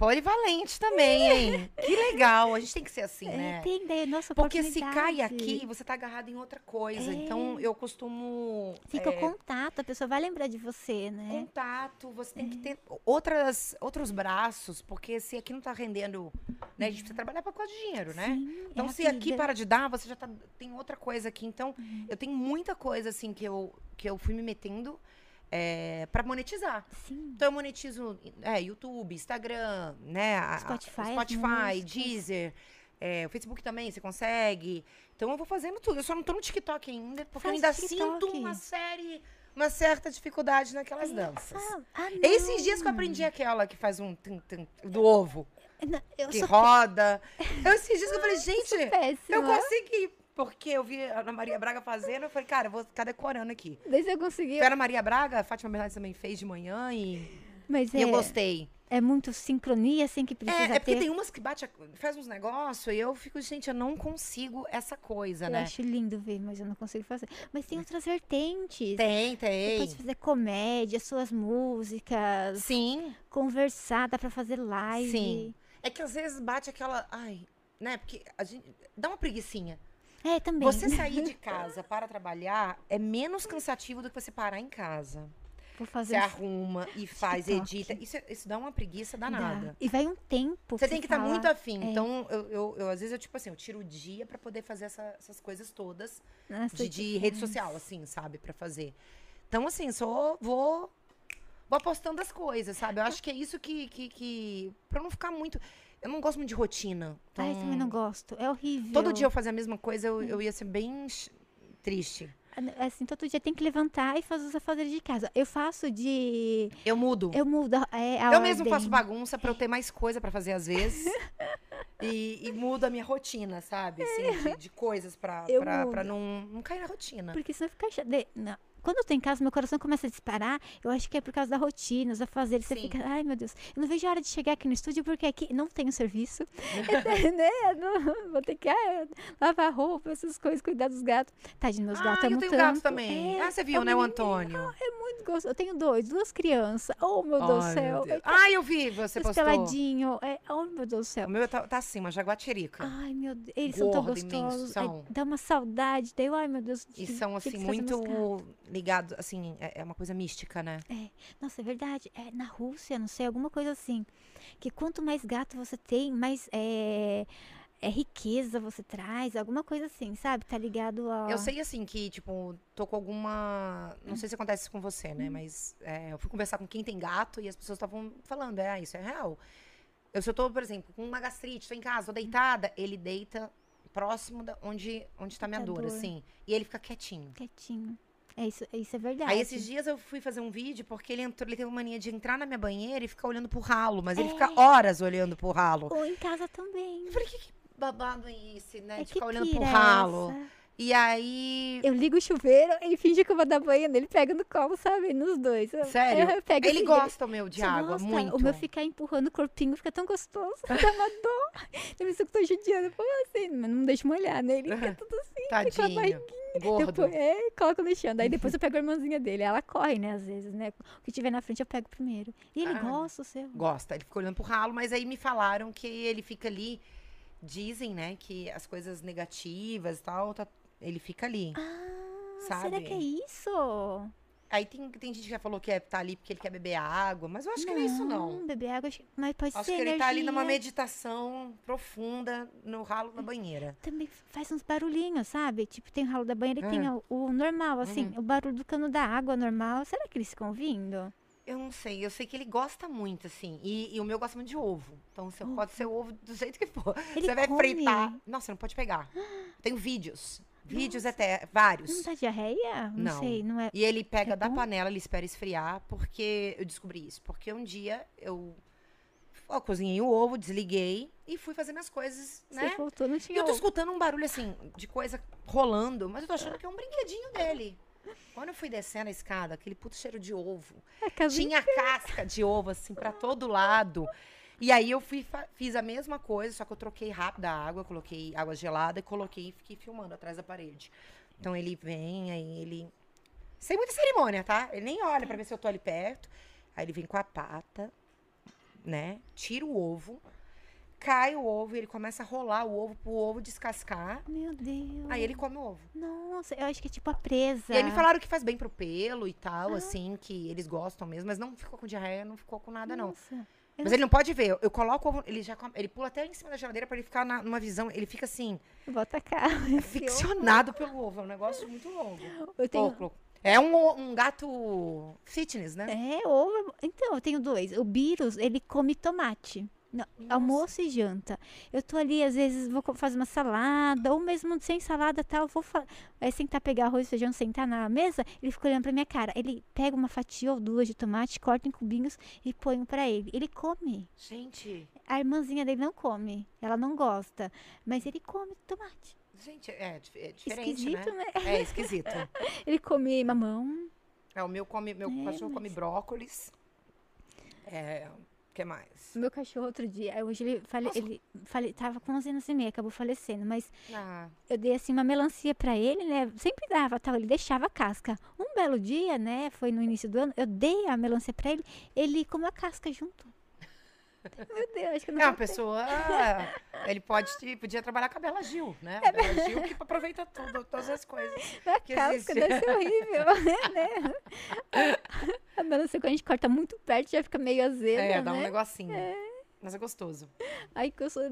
Polivalente também, hein? Que legal. A gente tem que ser assim, É, né? tem daí, nossa Porque se cai aqui, você tá agarrado em outra coisa. É. Então, eu costumo. Fica é, o contato, a pessoa vai lembrar de você, né? contato, você tem que ter outras, outros braços, porque se aqui não tá rendendo, né? A gente precisa trabalhar por causa de dinheiro, né? Sim, é Então, se aqui para de dar, você já tá, tem outra coisa aqui. Então, eu tenho muita coisa, assim, que eu, que eu fui me metendo é, para monetizar. Sim. Então, eu monetizo é, YouTube, Instagram, né? a- a- Spotify, Spotify. Deezer. é, o Facebook também, você consegue. Então, eu vou fazendo tudo. Eu só não tô no TikTok ainda, porque eu Faz ainda TikTok. sinto uma série... Uma certa dificuldade naquelas danças. Ah, ah. Esses dias que eu aprendi aquela que faz um tum, tum, do ovo, Não, eu que roda. Eu, esses dias que eu falei, gente, péssima. eu consegui. Porque eu vi a Ana Maria Braga fazendo, eu falei, cara, eu vou ficar decorando aqui. Desde eu consegui. Foi a Ana Maria Braga, a Fátima Bernardes também fez de manhã e, Mas e é, eu gostei. é muito sincronia, assim, que precisa É, é porque ter. tem umas que bate, a- faz uns negócios e eu fico, gente, eu não consigo essa coisa, Eu né? acho lindo ver, mas eu não consigo fazer. Mas tem outras vertentes. Tem, Você tem. pode fazer comédia, suas músicas, Sim, conversar, dá pra fazer live. sim. É que às vezes bate aquela. Ai, né? Porque a gente. Dá uma preguiçinha. É, também. Você sair de casa para trabalhar é menos cansativo do que você parar em casa. Vou Você fazer um arruma e faz, TikTok. edita. Isso, isso dá uma preguiça Dá. danada. E vai um tempo. Você tem que estar fala, muito afim. é. Então, eu, eu, eu, às vezes, eu, tipo assim, eu tiro o dia pra poder fazer essa- essas coisas todas Nossa, de, de rede social, assim, sabe? Pra fazer. Então, assim, só vou. Vou apostando as coisas, sabe? Eu acho que é isso que. que, que pra não ficar muito. Eu não gosto muito de rotina. Então, Ai, também não gosto. É horrível. todo dia eu fazer a mesma coisa, eu, eu ia ser bem triste. Assim, todo dia tem que levantar e fazer os afazeres de casa. Eu faço de. Eu mudo. Eu mudo é, Eu mesmo faço bagunça pra eu ter mais coisa pra fazer às vezes. e, e mudo a minha rotina, sabe? Assim, de, de coisas pra, Eu pra, mudo. pra não, não cair na rotina. Porque senão fica chato. Não. Quando eu tô em casa, meu coração começa a disparar. Eu acho que é por causa da rotina, os afazeres. Você Sim. fica, ai meu Deus, eu não vejo a hora de chegar aqui no estúdio porque aqui não tenho serviço. né? Não- vou ter que ah, lavar roupa, essas coisas, cuidar dos gatos. Tadinho, meus Ah, gatos eu amam tenho tanto. gato também. É, ah, você viu, é né, o Antônio? É muito gostoso. Eu tenho dois, duas crianças. Oh, meu Deus do Ai, céu. Deus. Ah, eu vi, você postou. peladinho. É, oh, meu Deus do céu. O meu tá, tá assim, uma jaguatirica. Ai, meu Deus. Eles são tão Gordo, imenso, gostosos. Ai, são. dá uma saudade. Daí, ai, meu Deus. E são, assim, gatos. muito ligados, assim, é, é uma coisa mística, né? Nossa, é verdade. É, na Rússia, não sei, alguma coisa assim. Que quanto mais gato você tem, mais é, é riqueza você traz. Alguma coisa assim, sabe? Tá ligado a. Eu sei, assim, que, tipo, tô com alguma. Não sei se acontece com você, né? Mas é, eu fui conversar com quem tem gato e as pessoas estavam falando, é, ah, isso é real. Eu, se eu tô, por exemplo, com uma gastrite, tô em casa, tô deitada, ele deita próximo da onde, onde tá minha Da dor, dor. assim. E ele fica quietinho. Quietinho. É isso, isso é verdade. Aí esses dias eu fui fazer um vídeo porque ele entrou, ele teve uma mania de entrar na minha banheira e ficar olhando pro ralo, mas ele É. fica horas olhando pro ralo. Ou em casa também. Eu falei, que, que babado é esse, né? É de ficar olhando pro é ralo. essa? E aí. Eu ligo o chuveiro, ele finge que eu vou dar banho nele, pega no colo, sabe? Nos dois. Sério? eu pego Ele assim, gosta, o meu, de água. gosta? Muito. O meu ficar empurrando o corpinho fica tão gostoso. Dá uma dor. Eu me sinto tão judiando. Pô, assim, mas não deixa molhar, né? Ele fica tudo assim, com a Tadinho. barriguinha. Gordo. Depois, é, coloca no chão. Daí depois eu pego a irmãzinha dele. Ela corre, né, às vezes, né? O que tiver na frente eu pego primeiro. E ele Ah, gosta, o seu. Gosta. Ele fica olhando pro ralo, mas aí me falaram que ele fica ali. Dizem, né, que as coisas negativas e tal, tá- ele fica ali. Ah, Sabe? será que é isso? Aí tem, tem gente que já falou que é, tá ali porque ele quer beber água, mas eu acho que não é isso, não. Beber água, acho mas pode Acho ser que ele tá ali numa meditação profunda no ralo da banheira. Também faz uns barulhinhos, sabe? Tipo, tem o ralo da banheira e tem É. o, o normal, assim, Uhum. o barulho do cano da água normal. Será que eles ficam ouvindo? Eu não sei, eu sei que ele gosta muito, assim. E, e o meu gosta muito de ovo. Então você pode ser ovo do jeito que for. Ele você vai come? fritar. Nossa, você não pode pegar. Tenho vídeos. Vídeos até, vários. Não dá diarreia? Não, Não. sei, não é. E ele pega É da bom? panela, ele espera esfriar, porque eu descobri isso. Porque um dia eu, ó, cozinhei o ovo, desliguei e fui fazer minhas coisas, Você né? voltou, não E tinha eu tô ovo. escutando um barulho assim, de coisa rolando, mas eu tô achando que é um brinquedinho dele. Quando eu fui descendo a escada, aquele puto cheiro de ovo. É. Tinha casca de ovo, assim, pra todo lado. E aí eu fui, fiz a mesma coisa, só que eu troquei rápido a água, coloquei água gelada e coloquei e fiquei filmando atrás da parede. Então ele vem, aí ele. Sem muita cerimônia, tá? Ele nem olha pra ver se eu tô ali perto. Aí ele vem com a pata, né? Tira o ovo, cai o ovo e ele começa a rolar o ovo pro ovo descascar. Meu Deus. Aí ele come o ovo. Nossa, eu acho que é tipo a presa. E aí me falaram que faz bem pro pelo e tal, assim, que eles gostam mesmo, mas não ficou com diarreia, não ficou com nada, não. Nossa. Eu Mas ele não pode ver. Eu, coloco o ovo, ele já ele pula até em cima da geladeira pra ele ficar na- numa visão. Ele fica assim, Volta cá. ficcionado pelo ovo. É um negócio muito louco. Eu tenho. É um, um gato fitness, né? É, ovo. Então, eu tenho dois. O Birus, ele come tomate. Não, almoço e janta. Eu tô ali, às vezes, vou fazer uma salada, ou mesmo sem salada tal, vou fa- é, sentar, pegar arroz e feijão, sentar na mesa, ele fica olhando pra minha cara. Ele pega uma fatia ou duas de tomate, corta em cubinhos e põe um pra ele. Ele come. Gente, A irmãzinha dele não come. Ela não gosta. Mas ele come tomate. gente, é, é diferente, Esquisito, né? né? É esquisito. Ele come mamão. É, o meu come, meu É, cachorro come mas- brócolis. É, que mais? Meu cachorro outro dia, hoje ele, fale, ele fale, tava com 11 anos e meio, acabou falecendo, mas Ah, eu dei assim uma melancia pra ele, né? Sempre dava, tal, ele deixava a casca. Um belo dia, né, foi no início do ano, eu dei a melancia pra ele, ele comeu a casca junto. Meu Deus, acho que não É uma pessoa. Ele pode podia trabalhar com a Bela Gil, né? É A Bela Gil que aproveita tudo, todas as coisas. A que casca deve ser horrível, né? A melancia quando a gente corta muito perto já fica meio azeda, É, dá um né? negocinho. Mas é gostoso. Aí que eu sou...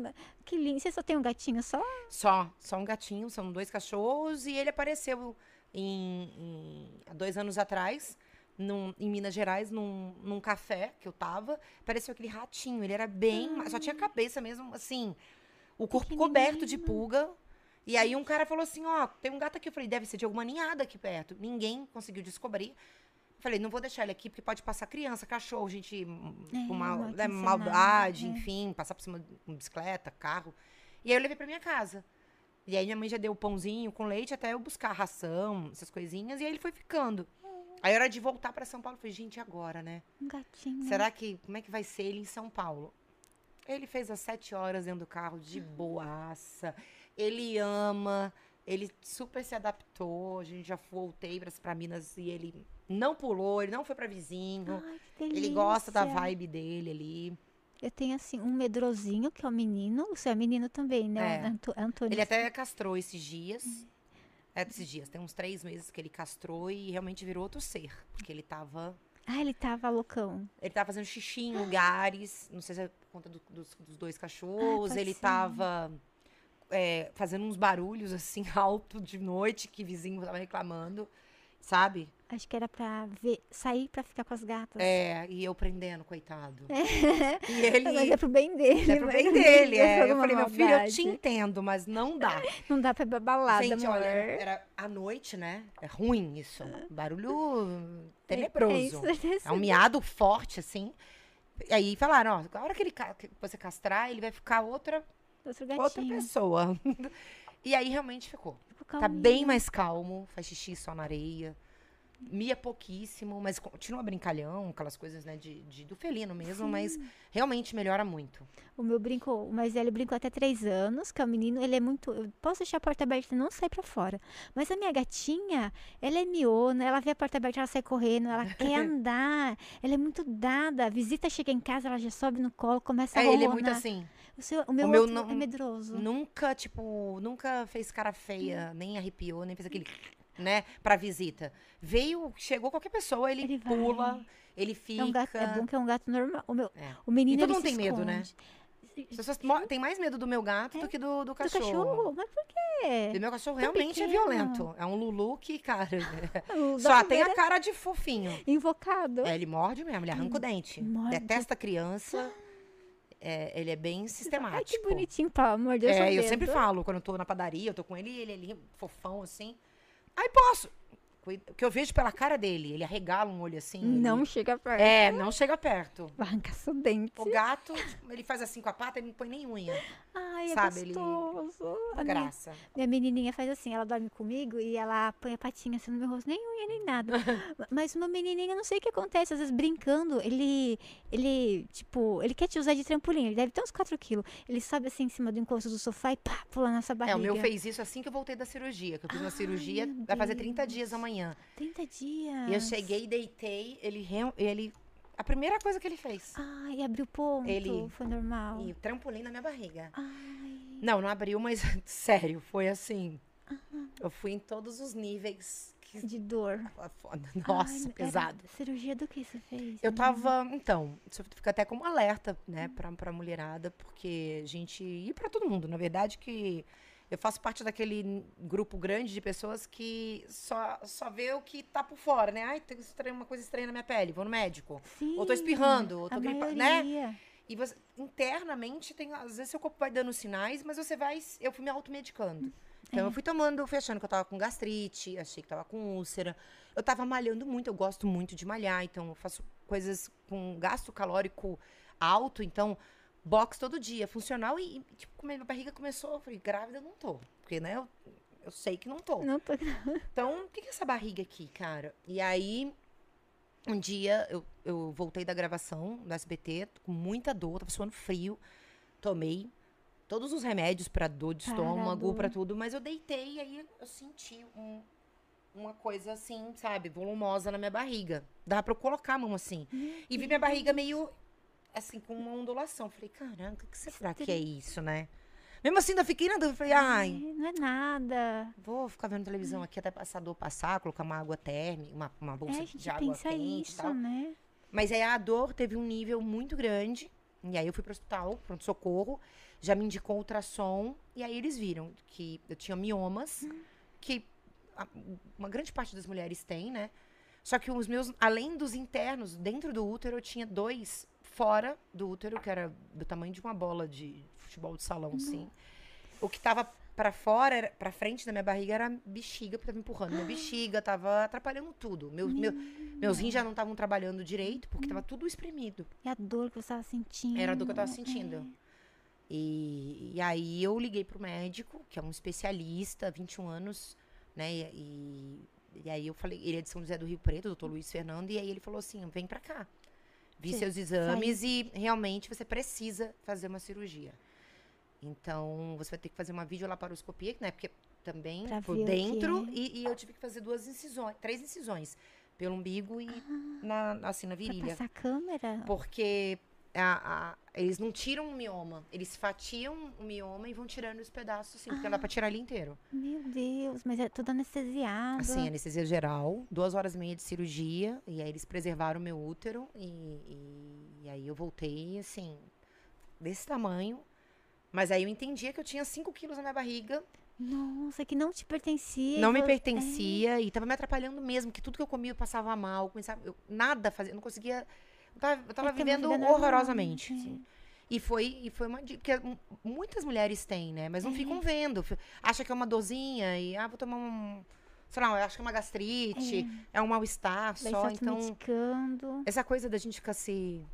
Que lindo. Você só tem um gatinho só? Só, só um gatinho, são dois cachorros e ele apareceu em, em- há dois anos atrás. Num- em Minas Gerais, num, num café que eu tava, apareceu aquele ratinho. Ele era bem. Só tinha cabeça mesmo, assim. O corpo coberto de pulga. E aí um cara falou assim: ó, tem um gato aqui. Eu falei, deve ser de alguma ninhada aqui perto. Ninguém conseguiu descobrir. Eu Falei, não vou deixar ele aqui, porque pode passar criança, cachorro, gente É, com mal, mal né, maldade, é. enfim, passar por cima de bicicleta, carro. E aí eu levei pra minha casa. E aí minha mãe já deu o pãozinho com leite até eu buscar ração, essas coisinhas, e aí ele foi ficando. Aí era de voltar pra São Paulo. Eu falei, gente, agora, né? Um gatinho. Será que. Como é que vai ser ele em São Paulo? Ele fez as sete horas dentro do carro de boaça. Ele ama. Ele super se adaptou. A gente já voltei pra Minas e ele não pulou, ele não foi pra vizinho. Ai, que ele gosta da vibe dele ali. Eu tenho, assim, um medrosinho, que é o menino. O seu é menino também, né? É. Anto- Antônio. Ele até castrou esses dias. É desses dias, tem uns três meses que ele castrou e realmente virou outro ser. Porque ele tava. Ah, ele tava loucão. Ele tava fazendo xixi em lugares, não sei se é por conta do- dos, dos dois cachorros. pode ele ser. tava é, fazendo uns barulhos assim alto de noite que vizinho tava reclamando, sabe? Acho que era pra ver, sair pra ficar com as gatas. É, e eu prendendo, coitado. E Mas é ele. pro bem dele. É pro bem dele, é. Eu falei, meu filho, eu te entendo, mas não dá. Não dá pra ir balada, Gente, amor. olha, era à noite, né? É ruim isso. Barulho É tenebroso. isso, É um miado forte, assim. E aí falaram, ó, a hora que ele que você castrar, ele vai ficar outra, outra pessoa. e aí realmente ficou. Tá bem mais calmo, faz xixi só na areia. Mia pouquíssimo, mas continua brincalhão, aquelas coisas, né, de, de- do felino mesmo, mas realmente melhora muito. O meu brinco, o mais velho brincou até três anos, que é o menino, ele é muito. Eu posso deixar a porta aberta e não sai pra fora. Mas a minha gatinha, ela é miona, ela vê a porta aberta, ela sai correndo, ela quer andar. Ela é muito dada. A visita chega em casa, ela já sobe no colo, começa a É, ele é muito assim. O, seu, o meu, meu outro não- é medroso. Nunca, tipo, nunca fez cara feia, nem arrepiou, nem fez aquele, né, pra visita. Veio, chegou qualquer pessoa, ele, Ele vai. pula, ele fica. É, um gato, é bom que é um gato normal. O, meu, É. o menino E todo ele mundo tem medo, né? As pessoas têm mais medo do meu gato do que do, do Do cachorro. cachorro? Mas por quê? E meu cachorro Tão realmente é pequeno. violento. É um Lulu que, cara, só tem a primeira cara de fofinho. Invocado. É, ele morde mesmo, ele arranca o dente. morde. Detesta criança. É, ele é bem Ai, que sistemático. bonitinho o seu É, eu sempre falo, quando eu tô na padaria, eu tô com ele, ele é ali, fofão, assim. Aí posso. O que eu vejo pela cara dele, ele arregala um olho assim. Não ele- chega perto. É, não chega perto. Vai arrancar seu dente. O gato, ele faz assim com a pata, ele não põe nem unha. Ai, é sabe, ele- gostoso. Uma A minha, graça. minha menininha faz assim, ela dorme comigo e ela põe a patinha assim no meu rosto, nem unha, nem nada. Mas menininho, eu não sei o que acontece, às vezes brincando, ele, ele, tipo, ele quer te usar de trampolim, ele deve ter uns 4 quilos. Ele sobe assim em cima do encosto do sofá e pá, pula na sua É, barriga. o meu fez isso assim que eu voltei da cirurgia, que eu fiz uma Ai, cirurgia, meu vai fazer 30 Deus. dias amanhã. 30 dias. E eu cheguei, deitei, ele, ele a primeira coisa que ele fez, Ai, abriu ponto. Ele- Foi normal. e trampolim na minha barriga. Ai. Não, não abriu, mas sério, foi assim. Eu fui em todos os níveis. Que... De dor. Nossa, Ai, pesado. Cirurgia do que você fez? Eu tava, então, isso fica até como alerta, né, pra, pra mulherada, porque a gente, e pra todo mundo, na verdade, que eu faço parte daquele grupo grande de pessoas que só, só vê o que tá por fora, né? Ai, tem estranho- uma coisa estranha na minha pele, vou no médico. ou tô Sim, espirrando, ou tô a gripa, né? E você, internamente, tem, às vezes seu corpo vai dando sinais, mas você vai. Eu fui me automedicando. Então, É. eu fui tomando, fui achando que eu tava com gastrite, achei que tava com úlcera. Eu tava malhando muito, eu gosto muito de malhar, então eu faço coisas com gasto calórico alto, então box todo dia, funcional. E, e, tipo, minha barriga começou, eu falei, grávida eu não tô. Porque, né, eu, eu sei que não tô. Não tô... Então, o que, que é essa barriga aqui, cara? E aí, um dia eu, eu voltei da gravação do SBT com muita dor, tava suando frio. Tomei todos os remédios pra dor de Para estômago, pra tudo, mas eu deitei e aí eu senti um- uma coisa assim, sabe, volumosa na minha barriga. Dava pra eu colocar a mão assim. E vi minha barriga meio assim, com uma ondulação. Falei, caramba, o que será que é isso, né? Mesmo assim, ainda fiquei na dúvida. Falei, ai, Ai, Não é nada. Vou ficar vendo televisão aqui até passar dor passar, colocar uma água térmica, uma, uma É, bolsa a de gente água pensa quente e isso, tal. né? Mas aí a dor teve um nível muito grande. E aí eu fui pro hospital, pronto-socorro, já me indicou ultrassom. E aí eles viram que eu tinha miomas, que a- uma grande parte das mulheres tem, né? Só que os meus, além dos internos, dentro do útero, eu tinha dois fora do útero, que era do tamanho de uma bola de futebol de salão, assim. O que tava pra fora, era, pra frente da minha barriga, era bexiga, porque tava empurrando minha bexiga, tava atrapalhando tudo. Meu, meu, meus rins já não estavam trabalhando direito, porque tava tudo espremido. E a dor que você estava sentindo. Era a dor que eu tava sentindo. E, e aí eu liguei pro médico, que é um especialista, 21 anos, né? E, e aí eu falei, ele é de São José do Rio Preto, doutor Luiz Fernando, e aí ele falou assim: vem pra cá. Vi Sim, seus exames e realmente você precisa fazer uma cirurgia. Então, você vai ter que fazer uma videolaparoscopia, né? Porque também Pra por dentro, é. e, e eu tive que fazer duas incisões, três incisões. Pelo umbigo e na, assim, na Pra virilha. passar a câmera? Porque a- a- eles não tiram o mioma. Eles fatiam o mioma e vão tirando os pedaços, assim, porque não dá pra tirar ele inteiro. Meu Deus, mas é tudo anestesiado. Assim, anestesia geral, duas horas e meia de cirurgia, e aí eles preservaram o meu útero, e, e- e aí eu voltei, assim, desse tamanho. Mas aí eu entendia que eu tinha 5 quilos na minha barriga, Nossa, que não te pertencia. não me pertencia, e tava me atrapalhando mesmo, que tudo que eu comia eu passava mal, começava, eu, nada fazia, eu não conseguia. Eu tava, eu tava É uma vivendo normal, horrorosamente. é. assim. E foi, e foi uma dica que mu- muitas mulheres têm, né? Mas não É. ficam vendo. Acha que é uma dorzinha e, ah, vou tomar um. Sei lá, eu acho que é uma gastrite, é, um mal-estar só. Então, essa coisa da gente ficar se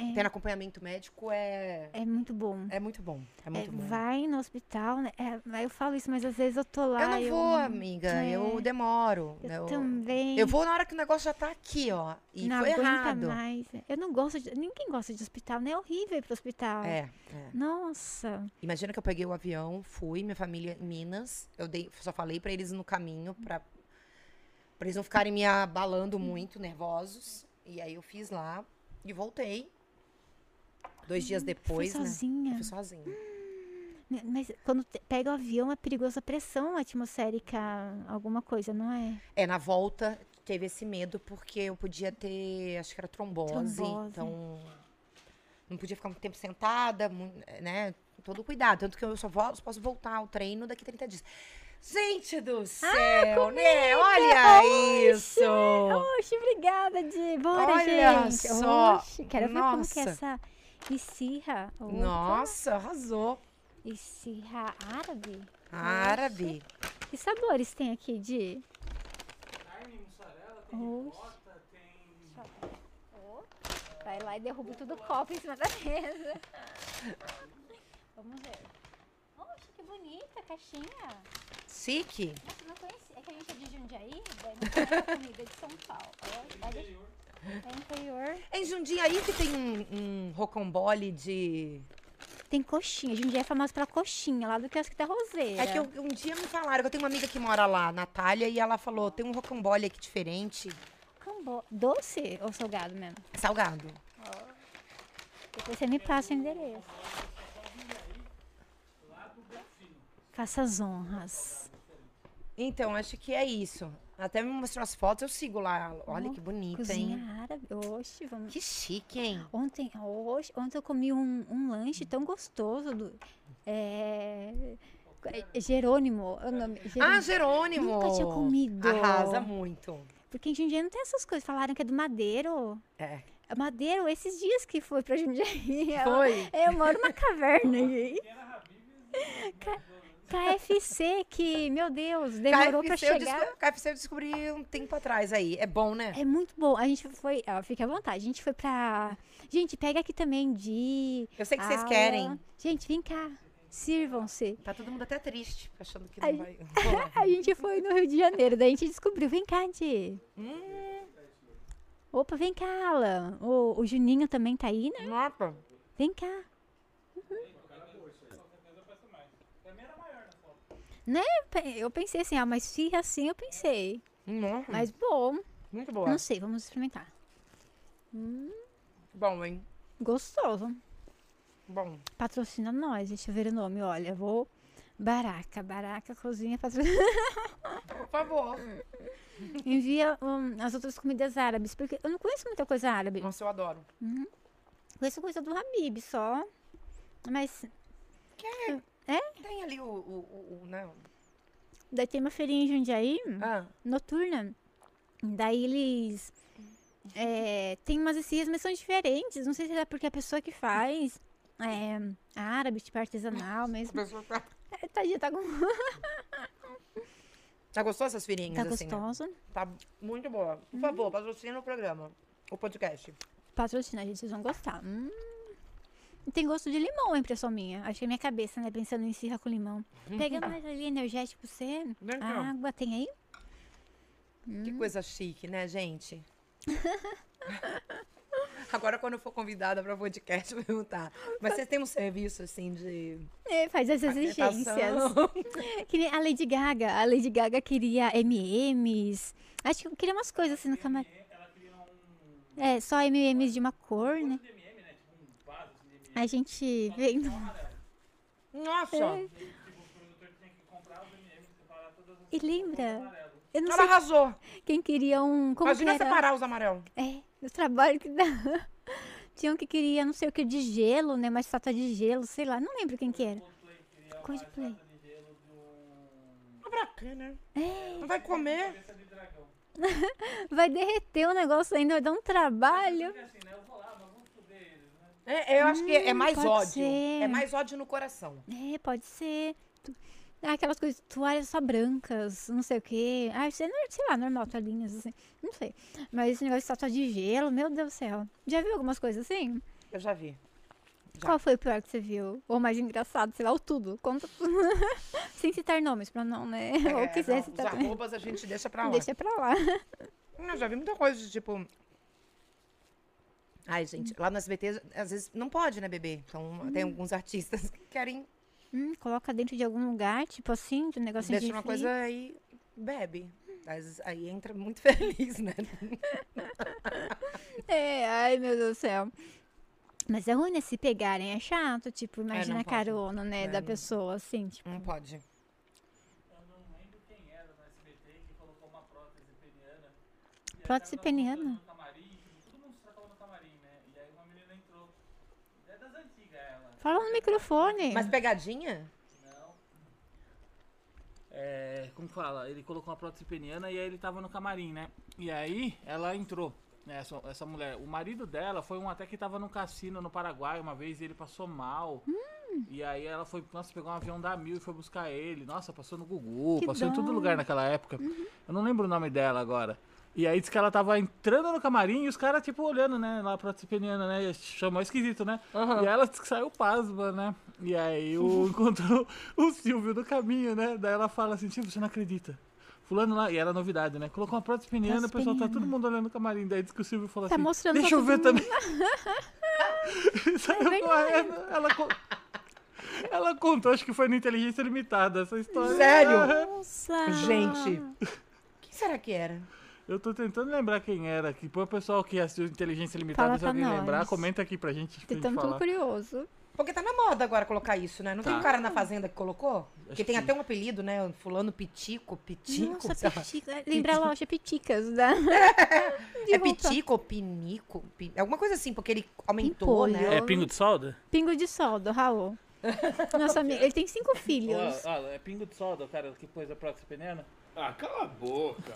É. tendo acompanhamento médico é, É muito bom. é muito bom. É É, muito bom. vai no hospital, né? É, eu falo isso, mas às vezes eu tô lá. Eu não eu vou, amiga. é. Eu demoro. Eu, Eu, também. eu vou na hora que o negócio já tá aqui, ó. E não foi errado. mais. Eu não gosto de. Ninguém gosta de hospital, né? É horrível ir pro hospital. É, é. Nossa. Imagina que eu peguei o avião, fui, minha família em Minas. Eu dei, só falei pra eles no caminho, pra eles não ficarem me abalando muito, nervosos. E aí eu fiz lá e voltei. Dois dias depois, Fui né? Eu sozinha. fui sozinha. Né, Mas quando pega o avião é perigoso a pressão atmosférica, alguma coisa, não é? É, na volta teve esse medo porque eu podia ter, acho que era trombose, Trombose. então não podia ficar muito tempo sentada, né? Todo cuidado, tanto que eu só volto, posso voltar ao treino daqui 30 dias. Gente do céu, né? Olha isso! Oxe, obrigada, Di. Bora, Olha gente. só. Oxe, quero ver como que é Nossa. essa esfirra. Opa. Nossa, arrasou. Esfirra árabe? Árabe. Que sabores tem aqui, Di? Carne, mussarela, tem ricota, tem... Ó, Vai lá e derruba tudo o copo em cima da mesa. Vamos ver. Oxe, que bonita a caixinha. Chique. Nossa, não conheci. É que a gente é de Jundiaí, daí não comida de São Paulo. Ó, É, de- é interior. Em Jundiaí que tem um, um rocambole de... Tem coxinha. Jundiaí é famosa pela coxinha, lá do quiosque da Roseira. É que eu- um dia me falaram, que eu tenho uma amiga que mora lá, Natália, e ela falou, tem um rocambole aqui diferente, Cambo... Doce ou salgado mesmo? salgado. Depois você me passa o endereço. Faça as honras. Então, acho que é isso. Até me mostrou as fotos, eu sigo lá. Olha que bonita, Cozinha hein? árabe. Oxe, vamos. Que chique, hein? Ontem, hoje, ontem eu comi um, um lanche tão gostoso do. É. é Jerônimo. é o nome, Ah, Jerônimo. Jerônimo! Nunca tinha comido. Arrasa muito. Porque em Jundiaí não tem essas coisas. Falaram que é do Madeiro. É. É Madeiro, esses dias que foi pra Jundiaí. Eu- Foi? Eu moro numa caverna, gente. K- KFC, que, meu Deus, demorou pra KFC eu chegar. desco- KFC eu descobri um tempo atrás aí. É bom, né? É muito bom. A gente foi. Ó, fique à vontade. A gente foi pra. Gente, pega aqui também de. Eu sei que vocês Ala. querem. Gente, vem cá. Sirvam-se. Tá todo mundo até triste, achando que não vai rolar. A gente foi no Rio de Janeiro, daí a gente descobriu. Vem cá, Di. Hum, Opa, vem cá, Alan. O, o Juninho também tá aí, né? nossa. Vem cá. Né? Eu pensei assim, ah, mas firra assim eu pensei. Nossa, Mas bom, muito boa. não sei, vamos experimentar. Bom, hein? Gostoso. Bom. Patrocina nós, deixa eu ver o nome, olha, vou... Baraca, Baraca Cozinha patrocina. Por favor. Envia hum, as outras comidas árabes, porque eu não conheço muita coisa árabe. Nossa, eu adoro. Conheço coisa do Habib só. Mas Tem ali o... o, o, não. daí tem uma feirinha em Jundiaí, Ah, noturna. Daí eles. É, tem umas esfirras, mas são diferentes. Não sei se é porque a pessoa que faz é árabe, tipo artesanal a mesmo. pessoa tá... É, tadinha, tá, com- Tá gostosa essas firinhas, tá assim, né? gostosa. Tá muito boa. Por favor, patrocina o programa. O podcast. Patrocina, gente, vocês vão gostar. Hum. Tem gosto de limão, a impressão minha. Acho que é minha cabeça, né? Pensando em esfirra com limão. Pega mais ali energético você. Cá. Água, tem aí? Que coisa chique, né, gente? Agora, quando eu for convidada para podcast, eu vou perguntar. Mas você tem um serviço, assim, de... É, faz as exigências. Que nem a Lady Gaga. A Lady Gaga queria M&M's. Acho que queria umas coisas assim no camarim. É, só M&M's de uma cor, né? A gente vendo. Nossa! É. E lembra? Eu não Ela sei arrasou. quem queria um... Como Imagina que era? separar os amarelos. É, o trabalho que dá. Tinha um que queria não sei o que de gelo, né? Uma estátua de gelo, sei lá. Não lembro quem que era. Coldplay. Tá bacana. É, Não vai comer? vai derreter o negócio ainda, vai dar um trabalho. É, eu acho que é mais pode ódio. ser. É mais ódio no coração. É, pode ser. Ah, aquelas coisas, toalhas só brancas, não sei o quê. Ah, é, sei lá, normal, toalhinhas, assim. Não sei. Mas esse negócio de estátua de gelo, meu Deus do céu. Já viu algumas coisas assim? Eu já vi. Já. Qual foi o pior que você viu? Ou mais engraçado, sei lá, ou tudo. Conta tudo. Sem citar nomes, pra não, né? Ou É, quiser não, citar os também. arrobas a gente deixa pra lá. Deixa pra lá. Eu já vi muita coisa de tipo. Ai, gente, lá no SBT, às vezes não pode, né, beber? Então tem alguns artistas que querem Hum, coloca dentro de algum lugar, tipo assim, de um negocinho deixar de uma frio. coisa aí, bebe. Às- Aí entra muito feliz, né? É, ai meu Deus do céu. Mas é ruim, né? Se pegarem, é chato. Tipo, imagina não a carona, né? É, da não- pessoa, assim, tipo. Não pode. Eu não lembro quem era no SBT que colocou uma prótese peniana. E aí Prótese tava todo mundo peniana? No camarim, tipo, todo mundo se tratava no camarim, né? E aí uma menina entrou. É das antigas ela. Fala no microfone. Mas pegadinha? Não. É, como fala? Ele colocou uma prótese peniana e aí ele tava no camarim, né? E aí ela entrou, né, essa, essa mulher. O marido dela foi um até que tava no cassino no Paraguai uma vez e ele passou mal. Hum. E aí ela foi, nossa, pegou um avião da Mil e foi buscar ele. Nossa, passou no Gugu, Que passou em todo dó. lugar naquela época. Eu não lembro o nome dela agora. E aí disse que ela tava entrando no camarim e os caras, tipo, olhando, né, lá pra peniana, né? Chamou esquisito, né? E aí ela disse que saiu pasma, né? E aí o, encontrou o Silvio no caminho, né? Daí ela fala assim, Silvio, você não acredita. Fulano lá, e era novidade, né? Colocou uma prótese peniana, o pessoal tá todo mundo olhando no camarim. Daí diz que o Silvio falou Tá assim, mostrando deixa eu ver todo também. Saiu É correndo, ela, co- ela contou, acho que foi no Inteligência Limitada essa história. Sério? Nossa! Gente. Quem será que era? Eu tô tentando lembrar quem era aqui. O pessoal que assistiu Inteligência Limitada, Fala se alguém nós. lembrar, comenta aqui pra gente. Pra gente falar. curioso. Porque tá na moda agora colocar isso, né? Não tem Tá. um cara na fazenda que colocou? que tem que até um apelido, né? Fulano Pitico, Pitico. Nossa, lá. pitica. Lembra a loja Piticas, né? De É roupa. Pitico ou Pinico? Pi- Alguma coisa assim, porque ele aumentou, Pimpolho. né? É pingo de solda? Pingo de sol, do Raul. Nossa amiga, ele tem cinco filhos. Ó, ó, é pingo de solda, o cara que pôs a prótese peniana? Ah, cala a boca.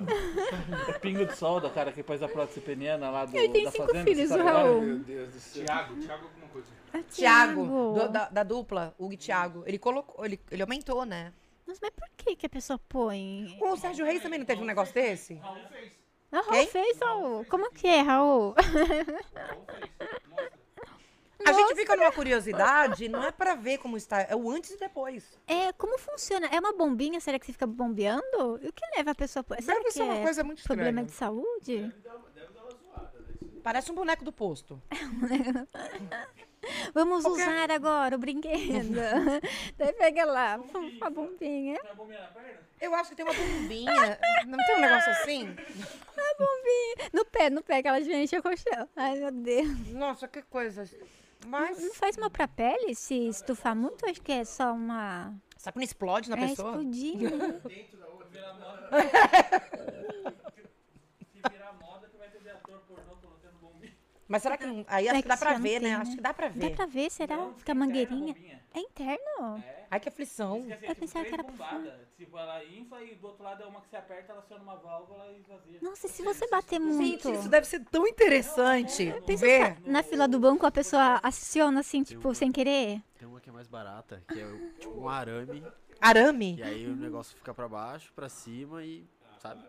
É pingo de solda, o cara que pôs a prótese peniana lá do, Ele tem da cinco fazenda. filhos, o? Raul. Meu Deus do céu. Tiago, Tiago alguma coisa. Ah, Tiago, Thiago. do- da, da dupla, Hugo e Thiago. Ele colocou, ele, ele aumentou, né? Nossa, mas por que, que a pessoa põe? O Sérgio Reis também não teve um negócio desse? Ah, Raul Quem? fez, Raul. Como que é, Raul? A gente fica numa curiosidade, não é pra ver como está, é o antes e depois. É, como funciona? É uma bombinha? Será que você fica bombeando? E o que leva a pessoa? Será Deve que ser uma é coisa muito estranha. problema de saúde? Parece um boneco do posto. Vamos Qualquer- usar agora o brinquedo. Daí pega lá, a bombinha. Põe a bombinha na perna? Eu acho que tem uma bombinha. Não tem um negócio assim? A bombinha. No pé, no pé, que ela gente o colchão. Ai, meu Deus. Nossa, que coisa. Mas. Não faz mal pra pele se estufar muito? Acho que é só uma... Será que não explode na é pessoa? explodir, né? Virar moda. Se virar moda, que vai ter de ator pornô colocando bombinha. Mas será que não. Aí acho É que dá pra ver, né? tem, Acho né? que dá pra Dá ver. pra ver, será? Não, Fica a mangueirinha. bombinha. É interno? É. Ai, que aflição. Diz que assim, Eu tipo, pensava que três era por bombadas. Tipo, ela infla e do outro lado é uma que você aperta, ela aciona uma válvula e esvazia. Nossa, e se você bater muito? Gente, isso deve ser tão interessante. Pensa ver. na fila do banco a pessoa aciona assim, tipo, sem querer. Tem uma que é mais barata, que é o- tipo um arame, Arame. e aí o negócio fica pra baixo, pra cima e, sabe?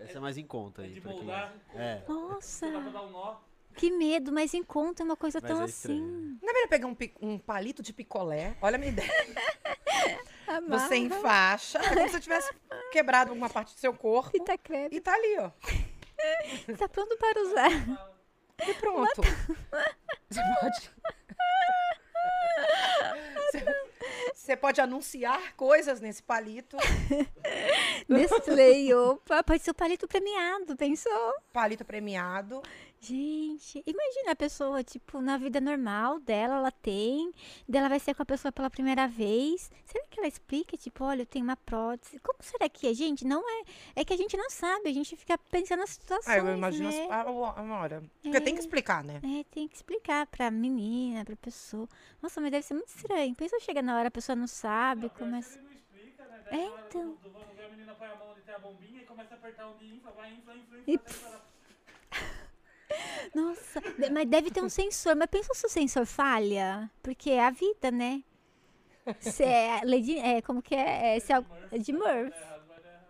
Essa é mais em conta aí. de pra quem- moldar. É, Nossa, Dá pra dar um nó. Que medo, mas encontra uma coisa mas tão é assim. estranho. Não é melhor pegar um, um palito de picolé? Olha a minha ideia. Amarra, Você enfaixa, é como se você tivesse quebrado alguma parte do seu corpo. fita crepe. E tá ali, ó. Tá pronto para usar. E pronto. Você pode. Você- Você pode anunciar coisas nesse palito. Nestlé, opa, pode ser o palito premiado, pensou? Palito premiado. Gente, imagina a pessoa, tipo, na vida normal dela, ela tem, dela vai ser com a pessoa pela primeira vez. Será que ela explica, tipo, olha, eu tenho uma prótese? Como será que é, gente? Não é. É que a gente não sabe, a gente fica pensando nas situações. Ah, eu imagino né? a, a, a hora. Porque tem que explicar, né? É, tem que explicar pra menina, pra pessoa. Nossa, mas deve ser muito estranho. Pensa chega na hora, a pessoa não sabe, começa. Ele não explica, né? Daí É, na então. do- do- do- a menina põe a mão onde tem a bombinha e começa a apertar onde infla, vai, infla, infla, infla. E até. Nossa, mas deve ter um sensor. Mas pensa se o sensor falha? Porque é a vida, né? Se é, Lady, é como que é? é, se é de Murphy.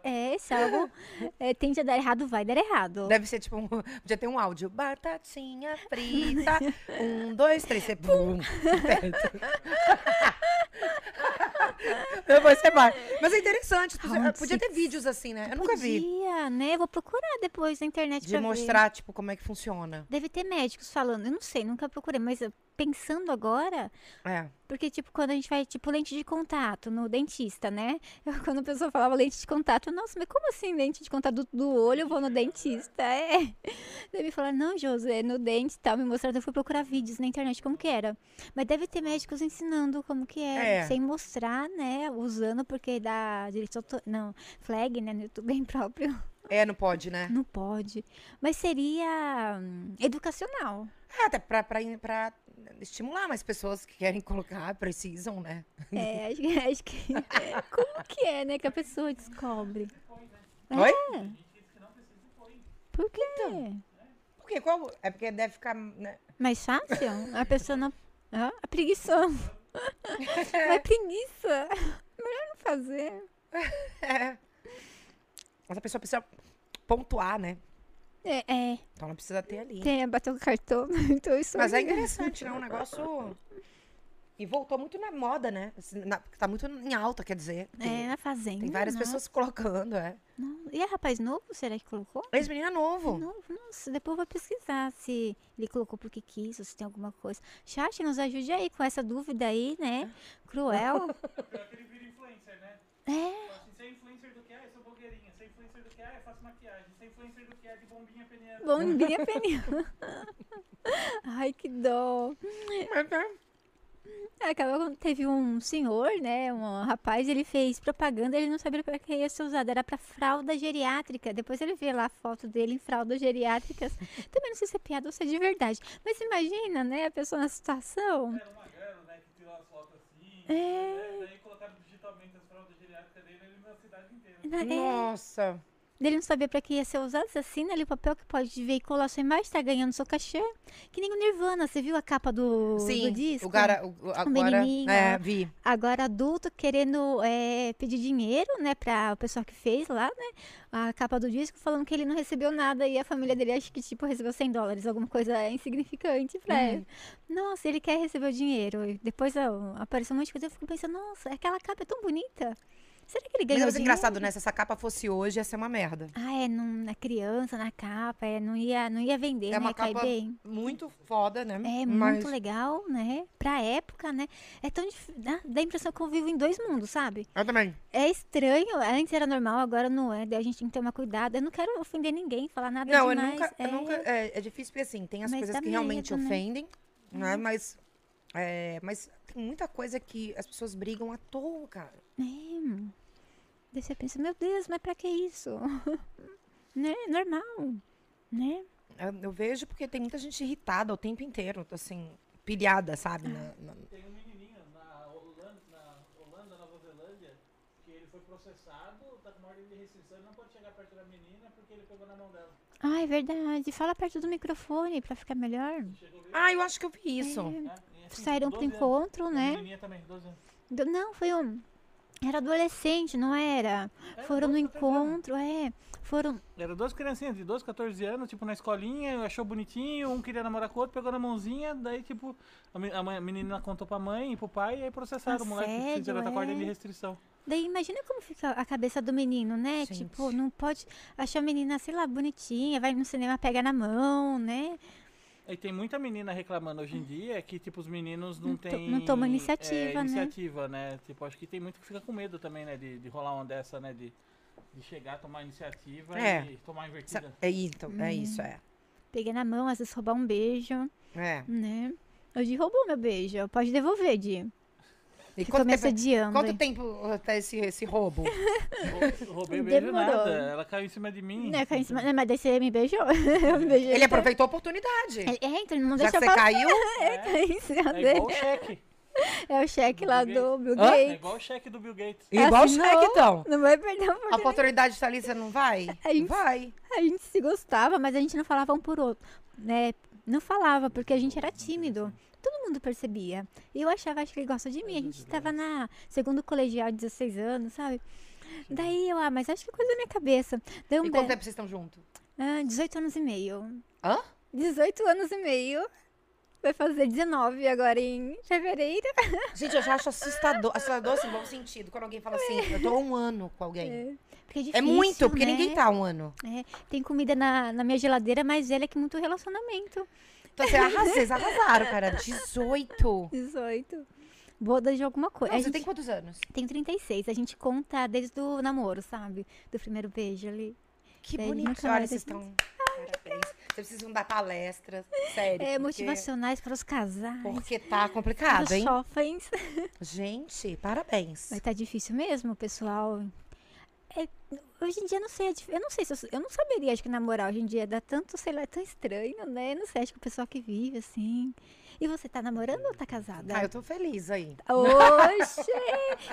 É, se algo é, tende a dar errado, vai dar errado. Deve ser tipo um. Podia ter um áudio. Batatinha frita. um, dois, três, você. Pum. Depois você vai. Mas é interessante. Podia ter vídeos assim, né? Eu nunca vi. Podia, né? Vou procurar depois na internet De pra ver. mostrar, tipo, como é que funciona. Deve ter médicos falando. Eu não sei, nunca procurei, mas eu- pensando agora, É. porque, tipo, quando a gente vai, tipo, lente de contato no dentista, né? Eu, quando a pessoa falava lente de contato, eu, nossa, mas como assim lente de contato do, do olho? Eu vou no dentista. É. Daí me falaram, não, José, no dente e tal. Me mostraram, eu fui procurar vídeos na internet como que era. Mas deve ter médicos ensinando como que é, É. sem mostrar, né? Usando, porque dá direito autor... Não, flag, né? No YouTube bem próprio. É, não pode, né? Não pode. Mas seria hum, educacional. É, até pra, pra, pra estimular mais pessoas que querem colocar, precisam, né? É, acho que, acho que. Como que é, né? Que a pessoa descobre. Oi? É. Por quê? Por quê? Qual? É porque deve ficar. Né? Mais fácil? A pessoa não. Ah, a preguiça. Mas preguiça. Melhor não fazer. É. Mas a pessoa precisa pontuar, né? É, é. Então ela precisa ter ali. Tem, bateu o cartão. Então isso Mas é interessante, né? Um negócio. E voltou muito na moda, né? Assim, na- tá muito em alta, quer dizer. É, Tem, na fazenda. tem várias nossa, pessoas colocando, é. não. E é rapaz novo? Será que colocou? Ex-menino é novo. Novo, nossa, depois eu vou pesquisar se ele colocou porque quis, ou se tem alguma coisa. Chat, nos ajude aí com essa dúvida aí, né? Cruel. Pior que ele vira influencer, né? É. Fala assim, você é influencer do que? Ah, eu sou blogueirinha. Você é influencer do que? Ah, eu faço maquiagem. Você é influencer do que? Ah, de bombinha peniana. Bombinha pneu. Ai, que dó. Mas, né? Acabou quando teve um senhor, né? Um rapaz, ele fez propaganda, ele não sabia para que ia ser usado, era para fralda geriátrica. Depois ele vê lá a foto dele em fraldas geriátricas. Também não sei se é piada ou se é de verdade. Mas imagina, né? A pessoa na situação. Era uma grana, né? Que tirou as fotos assim. É. né, Daí colocaram digitalmente as fraldas geriátricas dele ele na cidade inteira. É, Nossa. Ele não sabia pra que ia ser usado. Você assina ali o papel que pode veicular sua imagem, tá ganhando seu cachê. Que nem o Nirvana. Você viu a capa do, do Sim, disco? o cara. O, o- agora, é, vi. Agora adulto querendo é, pedir dinheiro, né, pra o pessoal que fez lá, né, a capa do disco, falando que ele não recebeu nada e a família dele acho que, tipo, recebeu 100 dólares, alguma coisa insignificante pra Uhum. ele. Nossa, ele quer receber o dinheiro. E depois ó, apareceu um monte de coisa, eu fico pensando, nossa, aquela capa é tão bonita. Será que ele Mas ganhou é dinheiro? engraçado, né? Se essa capa fosse hoje, ia ser uma merda. Ah, é, não, na criança, na capa, é, não, ia, não ia vender, É né, uma cai capa bem. muito foda, né? É Mas- muito legal, né? Pra época, né? É tão dif... dá, dá a impressão que eu vivo em dois mundos, sabe? Eu também. É estranho, antes era normal, agora não é. Daí a gente tem que tomar cuidado. Eu não quero ofender ninguém, falar nada Não, eu demais. nunca, eu é... nunca. É, é difícil porque assim, tem as Mas coisas que realmente medo, né? ofendem, né? Mas. É, mas tem muita coisa que as pessoas brigam à toa, cara. É. Daí você pensa, meu Deus, mas pra que isso? né? Normal, né? Eu, eu vejo porque tem muita gente irritada o tempo inteiro, assim, pilhada, sabe? na- na- Tem um menininho na Holanda, na Holanda, Nova Zelândia, que ele foi processado, tá com uma ordem de restrição e não pode chegar perto da menina porque ele pegou na mão dela. Ah, é verdade. Fala perto do microfone pra ficar melhor. Ah, eu acho que eu vi isso. É, Né? Assim, Saíram pro 12 anos. encontro, A né? menininha também, 12 anos. Não, foi um. Era adolescente, não era? É, Foram no 12, 14 anos. encontro, é. Foram. Era duas criancinhas de 12, 14 anos, tipo, na escolinha, achou bonitinho, um queria namorar com o outro, pegou na mãozinha, daí, tipo, a, a mãe- a menina contou pra mãe e pro pai, e aí processaram o moleque, Assédio, fizeram tá com ordem de é. restrição. Daí imagina como fica a cabeça do menino, né? Gente. Tipo, não pode achar a menina, sei lá, bonitinha, vai no cinema, pega na mão, né? E tem muita menina reclamando hoje em dia que, tipo, os meninos não Não têm... não tomam iniciativa, é, né? iniciativa, né? Tipo, acho que tem muito que fica com medo também, né? De, de rolar uma dessa, né? De, de chegar, tomar iniciativa É. e tomar invertida. É isso, é isso, é. Peguei na mão, às vezes roubar um beijo, É. né? Di roubou meu beijo. Pode devolver, Di. E Que quanto começa tempo, odiando. quanto tempo tá esse, esse roubo? Rou- Roubei o beijo Demorou. nada. Ela caiu em cima de mim. Né, caiu em cima- né, mas daí você me beijou. Eu me beijei. Ele aproveitou a oportunidade. Ele- É, então ele não Já que deixa você caiu, É, caiu em cima É dele. igual o cheque. É o cheque lá Bill do Bill Hã? É Gates. igual o cheque do Bill Gates. igual o Assinou, cheque, então. Não vai perder a A oportunidade. oportunidade tá ali, você não vai? A gente- Vai. A gente se gostava, mas a gente não falava um por outro, né? Não falava, porque a gente era tímido. Todo mundo percebia. E eu achava, acho que ele gosta de mim. A gente tava na segundo colegial, 16 anos, sabe? Daí eu, ah, mas acho que é coisa da minha cabeça. Daí um E quanto tempo vocês estão juntos? ah, 18 anos e meio. Hã? 18 anos e meio. Vai fazer 19 agora em fevereiro. Gente, eu já acho assustador, assustador assim, bom sentido. Quando alguém fala assim, eu tô há um ano com alguém. Porque é, É, difícil, muito, porque né? ninguém tá há um ano. É, tem comida na, na minha geladeira mais velha que muito relacionamento. Então você arrasou, vocês arrasaram, cara. 18. 18. Boda de alguma coisa. Não, você gente tem quantos anos? tem 36. A gente conta desde o namoro, sabe? Do primeiro beijo ali. Que Daí bonito. Olha, vocês gente- estão. Parabéns. Vocês precisam dar palestras. Sério. É, porque- motivacionais para os casais. Porque tá complicado, os hein? jovens. Gente, parabéns. Vai estar difícil mesmo, pessoal. É, hoje em dia, eu não sei. é Eu não sei se eu, eu não saberia, acho que namorar hoje em dia dá tanto, sei lá, é tão estranho, né? Eu não sei, acho que o pessoal que vive assim. E você tá namorando ou tá casada? Ah, eu tô feliz aí. Oxe!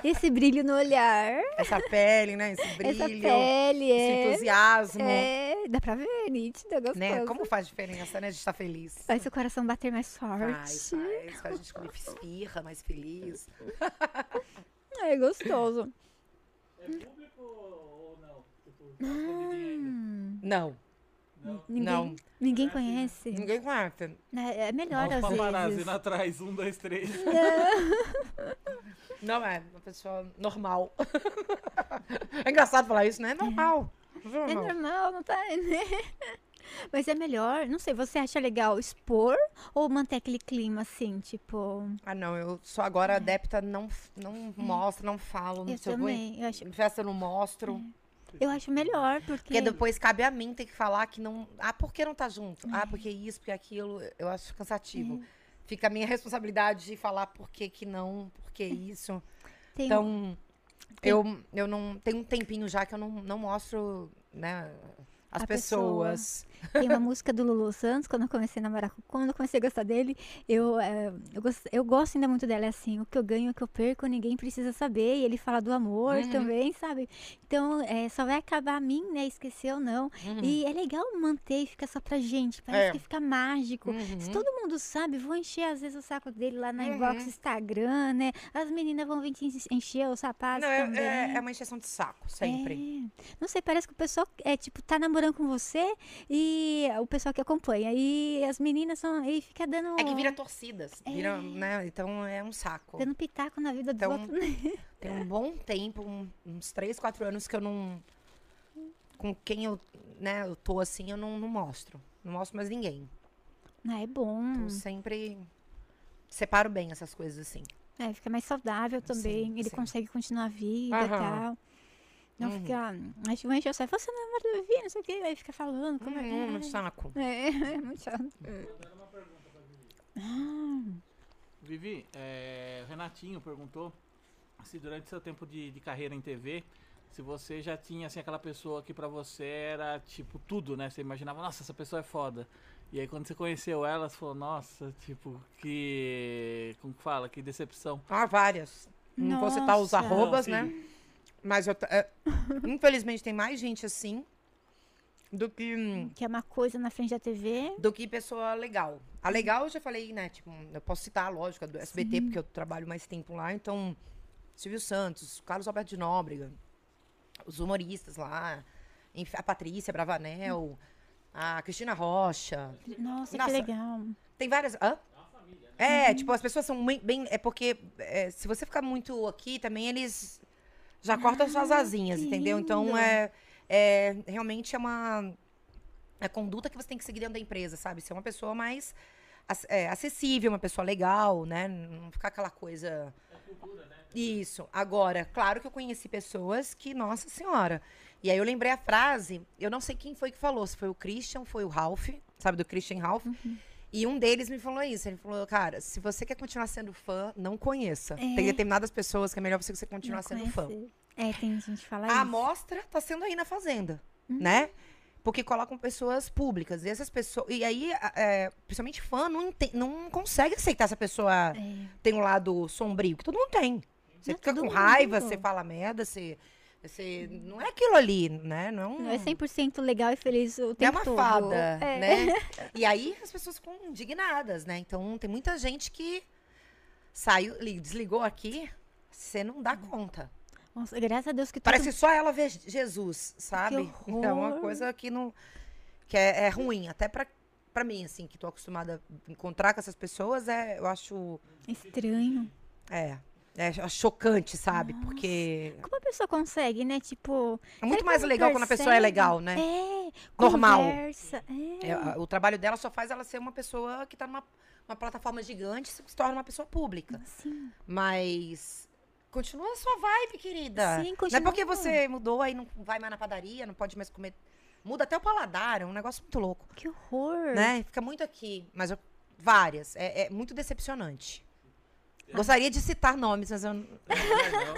esse brilho no olhar. Essa pele, né? Esse brilho, essa pele, esse é. entusiasmo. É, dá pra ver, nítido, é gostoso. Né? Como faz diferença, né? A gente tá feliz. Faz seu coração bater mais Faz, forte. faz. Faz a gente comer espirra, mais feliz. É gostoso. É público ou não? Tipo, tá escondidinho ainda? Hum, Não, ninguém, não. ninguém conhece. Ninguém conhece. É é melhor Olha às paparazzi vezes. atrás, um, dois, três. Não é, uma pessoa normal. é engraçado falar isso, né? É normal. É normal. normal, não tá, né? Mas é melhor, não sei, você acha legal expor ou manter aquele clima assim, tipo. Ah, não, eu sou agora adepta, não, não mostro, não falo. Não Eu sei, também. Eu acho, em festa eu não mostro. Eu acho melhor, porque. Porque depois cabe a mim ter que falar que não. Ah, por que não tá junto? Ah, porque isso, porque aquilo. Eu acho cansativo. Fica a minha responsabilidade de falar por que, que não, por que isso. tem, Então, eu, eu não. Tem um tempinho já que eu não, não mostro, né? As A pessoas. Tem uma música do Lulu Santos, quando eu comecei a namorar, com- quando eu comecei a gostar dele, eu, é, eu, gosto, eu gosto ainda muito dela, é assim, o que eu ganho, o que eu perco, ninguém precisa saber, e ele fala do amor Uhum. também, sabe? Então, é, só vai acabar a mim, né, esquecer ou não. Uhum. E é legal manter e ficar só pra gente, parece É. que fica mágico. Uhum. Se todo mundo sabe, vou encher às vezes o saco dele lá na Uhum. inbox Instagram, né? As meninas vão vir encher os sapatos Não, é, também. é, é uma encheção de saco, sempre. É. Não sei, parece que o pessoal é tipo tá namorando com você e o pessoal que acompanha. E as meninas são e fica dando É, que vira torcidas. Vira, É. né? Então é um saco. dando pitaco na vida Então, outros. né? Tem um bom tempo, um- uns três, quatro anos que eu não. Com quem eu, né, eu tô assim, eu não, não mostro. Não mostro mais ninguém. Ah, é bom. Então sempre separo bem essas coisas assim. É, fica mais saudável também. Sim, Ele sim. consegue continuar a vida e tal. Não Uhum. fica. Acho que enche o saco. Você não é namorado do Vivi, não sei o que. Aí fica falando. Como Hum, é? um saco. É, é muito chato. Ah, Vivi, é, o Renatinho perguntou se durante seu tempo de, de carreira em TV, se você já tinha assim, aquela pessoa que pra você era tipo tudo, né? Você imaginava, nossa, essa pessoa é foda. E aí quando você conheceu ela, você falou, nossa, tipo, que. Como que fala? Que decepção. Ah, várias. Não vou citar os Nossa. arrobas, Sim. né? Mas eu, é, infelizmente tem mais gente assim do que. hum, que é uma coisa na frente da TV. do que pessoa legal. A legal eu já falei, né? Tipo, eu posso citar, lógico, a do SBT, porque eu trabalho mais tempo lá. Então, Silvio Santos, Carlos Alberto de Nóbrega, os humoristas lá, a Patrícia Bravanel, a Cristina Rocha. Nossa, Nossa. que legal. Tem várias. Hã? É, tipo, as pessoas são bem. bem- é porque é, se você ficar muito aqui, também eles já cortam suas asinhas, entendeu? Então é, é. Realmente é uma. É a conduta que você tem que seguir dentro da empresa, sabe? Ser uma pessoa mais é, acessível, uma pessoa legal, né? Não ficar aquela coisa. Isso. Agora, claro que eu conheci pessoas que, nossa senhora. E aí eu lembrei a frase, eu não sei quem foi que falou, se foi o Christian, foi o Ralph, sabe, do Christian Ralph. E um deles me falou isso. Ele falou, cara, se você quer continuar sendo fã, não conheça. É. Tem determinadas pessoas que é melhor você que você continuar Não sendo fã. É, tem gente que fala A isso. amostra tá sendo aí na Fazenda, né? Porque colocam pessoas públicas. E essas pessoas. E aí, a- é, principalmente fã, não, ente- não consegue aceitar essa pessoa É. tem um lado sombrio, que todo mundo tem. Você Não, fica com raiva, mundo. você fala merda, você. Você, não é aquilo ali, né? Não é um- Não é 100% legal e feliz o é tempo uma todo. fada, É. né? E aí as pessoas ficam indignadas, né? Então tem muita gente que saiu, li- desligou aqui, você não dá conta. Nossa, graças a Deus que Parece só ela vê Jesus, sabe? horror. É uma coisa que não. que é, é ruim. Até pra, pra mim, assim, que tô acostumada a encontrar com essas pessoas, é, eu acho. estranho. É. É chocante, sabe? Porque. Como a pessoa consegue, né? Tipo. É muito mais legal quando a pessoa é percebe? legal, né? É. Normal. Conversa. É. É, o trabalho dela só faz ela ser uma pessoa que tá numa uma plataforma gigante e se torna uma pessoa pública. Sim. Mas. Continua a sua vibe, querida. Sim, Não é porque continua. você mudou, aí não vai mais na padaria, não pode mais comer. Muda até o paladar, é um negócio muito louco. Que horror. Né? Fica muito aqui. Mas eu- várias. É, é muito decepcionante. Gostaria de citar nomes, mas eu, não-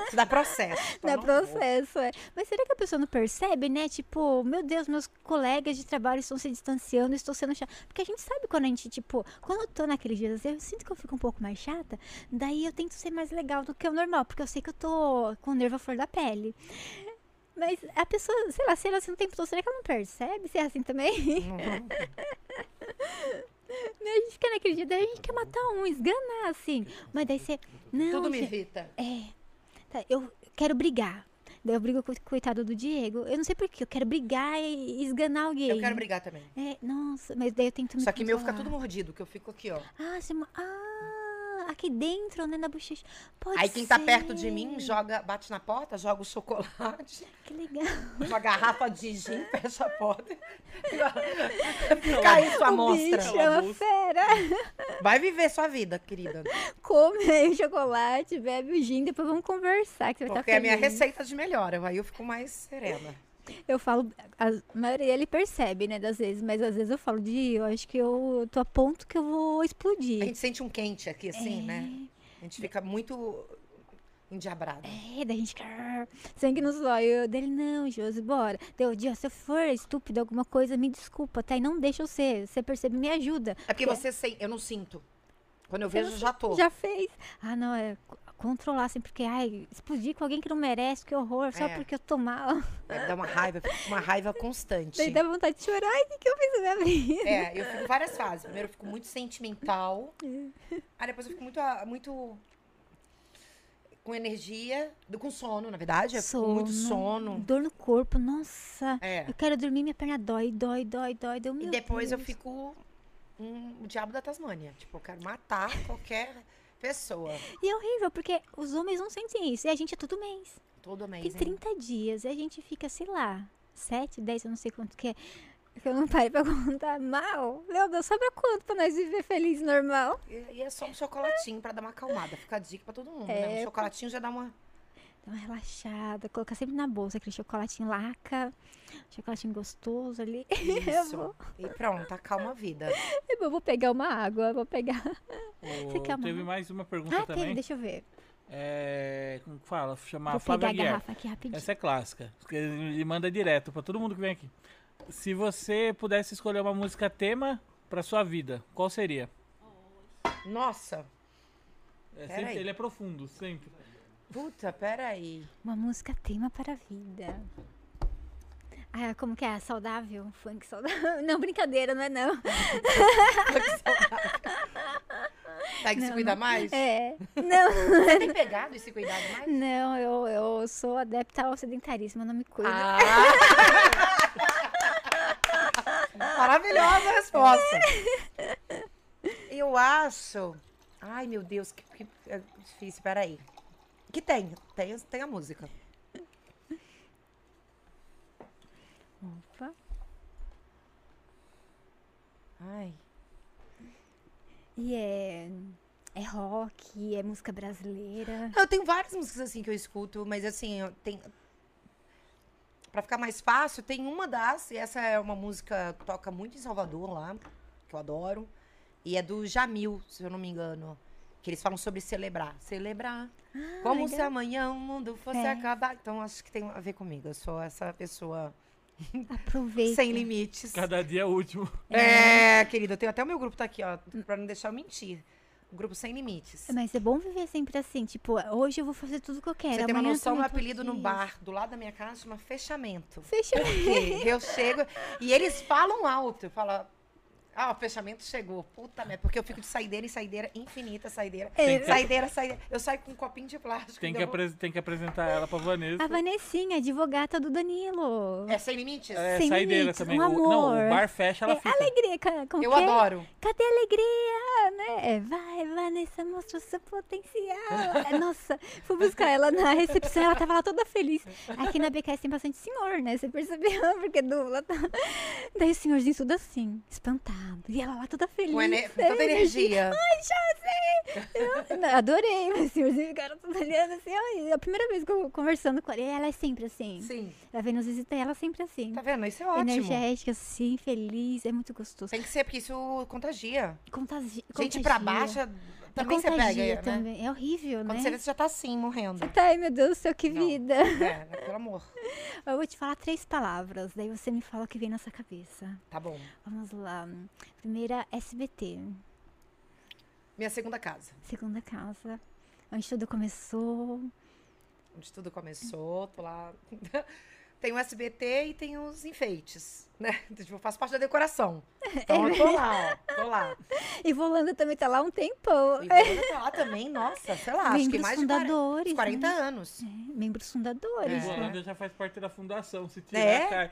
isso dá processo. é não vou. processo, é. Mas será que a pessoa não percebe, né? Tipo, meu Deus, meus colegas de trabalho estão se distanciando, estou sendo chata. Porque a gente sabe quando a gente, tipo, quando eu tô naqueles dias, eu sinto que eu fico um pouco mais chata, daí eu tento ser mais legal do que o normal, porque eu sei que eu tô com o nervo à flor da pele. Mas a pessoa, sei lá, se ela assim o tempo todo, será que ela não percebe se é assim também? Né, a gente naquele dia, daí a gente quer matar um, esganar, assim. Mas daí você. Não, Tudo me gente, irrita. é. Tá, eu quero brigar. Daí eu brigo com o coitado do Diego. Eu não sei porquê, eu quero brigar e esganar alguém. Eu quero brigar também. É, nossa, mas daí eu tento me Só que meu fica controlar. tudo mordido, que eu fico aqui, ó. Ah, você... Ah, aqui dentro, né, na bochecha. Pode Aí quem tá perto de ser. mim joga, bate na porta, joga o chocolate, Que legal. uma garrafa de gin, fecha a porta. Fica aí sua o mostra. bicho é uma fera. Vai viver sua vida, querida. Come aí o chocolate, bebe o gin, depois vamos conversar, que você vai Porque estar é a minha receita de melhora. Aí eu fico mais serena. Eu falo, a maioria ele percebe, né, das vezes, mas às vezes eu falo, Di, eu acho que eu tô a ponto que eu vou A explodir. gente sente um quente aqui, assim, né? A gente fica muito endiabrada. É, daí a gente quer sangue nos olhos. Dele, não, Josi, bora. Deu, Di, ó, se eu for estúpido alguma coisa, me desculpa, tá? E não deixa eu ser. Você percebe, me ajuda. É porque você sem, eu não sinto. Quando eu vejo, eu já tô. Já fez. Ah, não, é controlar, assim, porque, ai, explodir com alguém que não merece, que horror, só É. porque eu tô mal. É, Dá uma raiva, uma raiva constante. Daí dá vontade de chorar. Ai, o que, que eu fiz na minha vida? É, eu fico em várias fases. Primeiro eu fico muito sentimental. Aí depois eu fico muito, ah, muito com energia, com sono, na verdade. Eu com muito sono. Dor no corpo, nossa. É. Eu quero dormir, minha perna dói, dói, dói, dói. Deu, E depois eu Deus. fico um, o diabo da Tasmânia. Tipo, eu quero matar qualquer pessoa. E é horrível, porque os homens não sentem isso. E a gente é todo mês. Todo mês. Tem hein? 30 dias. E a gente fica, sei lá, 7, 10, eu não sei quanto que é. Que eu não parei pra contar mal. Meu Deus, sobra quanto pra nós viver feliz normal? E, e é só um chocolatinho pra dar uma acalmada. Fica a dica pra todo mundo, né? É. Um chocolatinho já dá uma. Dá uma relaxada, colocar sempre na bolsa aquele chocolatinho laca, chocolatinho gostoso ali. Isso. vou, E pronto, acalma a vida. eu vou pegar uma água, vou pegar. Ô, Você quer uma? Teve mais uma pergunta Ah, também. tem, deixa eu ver. É, como fala? Chamar vou Flávia pegar a garrafa aqui rapidinho. Essa é clássica. Ele manda direto pra todo mundo que vem aqui. Se você pudesse escolher uma música tema pra sua vida, qual seria? Nossa. É sempre- ele é profundo, sempre. Puta, peraí. Uma música tema para a vida. Ah, como que é? Saudável? Funk saudável? Não, brincadeira, não é não. Tem que se Não, cuidar não. mais? É. Não, Você tem pegado e se cuidado mais? não, eu, eu sou adepta ao sedentarismo, eu não me cuido. Ah. Maravilhosa a resposta. Eu acho. Ai, meu Deus, que, que é difícil. Peraí. Que tem? Tem, tem a música. Opa. Ai. E é, é rock, é música brasileira. Eu tenho várias músicas assim que eu escuto, mas assim, tenho. Pra ficar mais fácil, tem uma das, e essa é uma música que toca muito em Salvador lá, que eu adoro. E é do Jamil, se eu não me engano. Que eles falam sobre celebrar. Celebrar. como se legal. amanhã o mundo fosse É. acabar. Então acho que tem a ver comigo. Eu sou essa pessoa Aproveita. sem limites. Cada dia é o último. É, querida, eu tenho até o meu grupo tá aqui, ó, pra não deixar eu mentir. O grupo sem limites. Mas é bom viver sempre assim, tipo, hoje eu vou fazer tudo que eu quero. Você tem uma noção, meu apelido no bar do lado da minha casa chama fechamento. Fecha. Porque eu chego e eles falam alto. Eu falo, Ah, o fechamento chegou. Puta merda. Porque eu fico de saideira em saideira, infinita saideira. É. Saideira, saideira. Eu saio com um copinho de plástico. Tem que, vou- apres- tem que apresentar ela pra Vanessa. A Vanessinha, advogada do Danilo. É sem limites? É, Sem saideira limites, também. um O- não, amor. o bar fecha, ela É, fica. alegria, como Eu que é? adoro. Cadê a alegria? Né? É, vai, Vanessa, mostra o seu potencial. Nossa, fui buscar ela na recepção, ela tava lá toda feliz. Aqui na BKS tem bastante senhor, né? Você percebeu? Porque dupla tá... Daí o senhorzinho tudo assim, espantado. E ela lá toda feliz. Com ene- é, toda energia. Ai, já sei! Adorei, mas o senhorzinho ficaram tudo olhando assim. ai, a primeira vez que eu conversando com ela, ela é sempre assim. Sim. Ela vem nos visitar, ela é sempre assim. Tá vendo? Isso é ótimo. Energética, assim, feliz, é muito gostoso. Tem que ser, porque isso contagia. Contagi Gente pra contagia. baixo, E também você pega, né? também. É horrível, Quando né? você vê, você já tá assim, morrendo. Tá, ai meu Deus do céu, que Não. vida. É, né? pelo amor. Eu vou te falar três palavras, daí você me fala o que vem na sua cabeça. Tá bom. Vamos lá. Primeira, SBT. Minha segunda casa. Segunda casa. Onde tudo começou. Onde tudo começou, tô lá. tem o SBT e tem os enfeites, né? Tipo, eu faço parte da decoração. Então eu tô lá, ó. Tô lá. E Volanda também tá lá há um tempão. E Volanda tá lá também, nossa, sei lá, acho que Membros mais de 40, fundadores. uns 40 né? anos. É, membros fundadores. É. né? Holanda já faz parte da fundação. Se tirar, É? cai.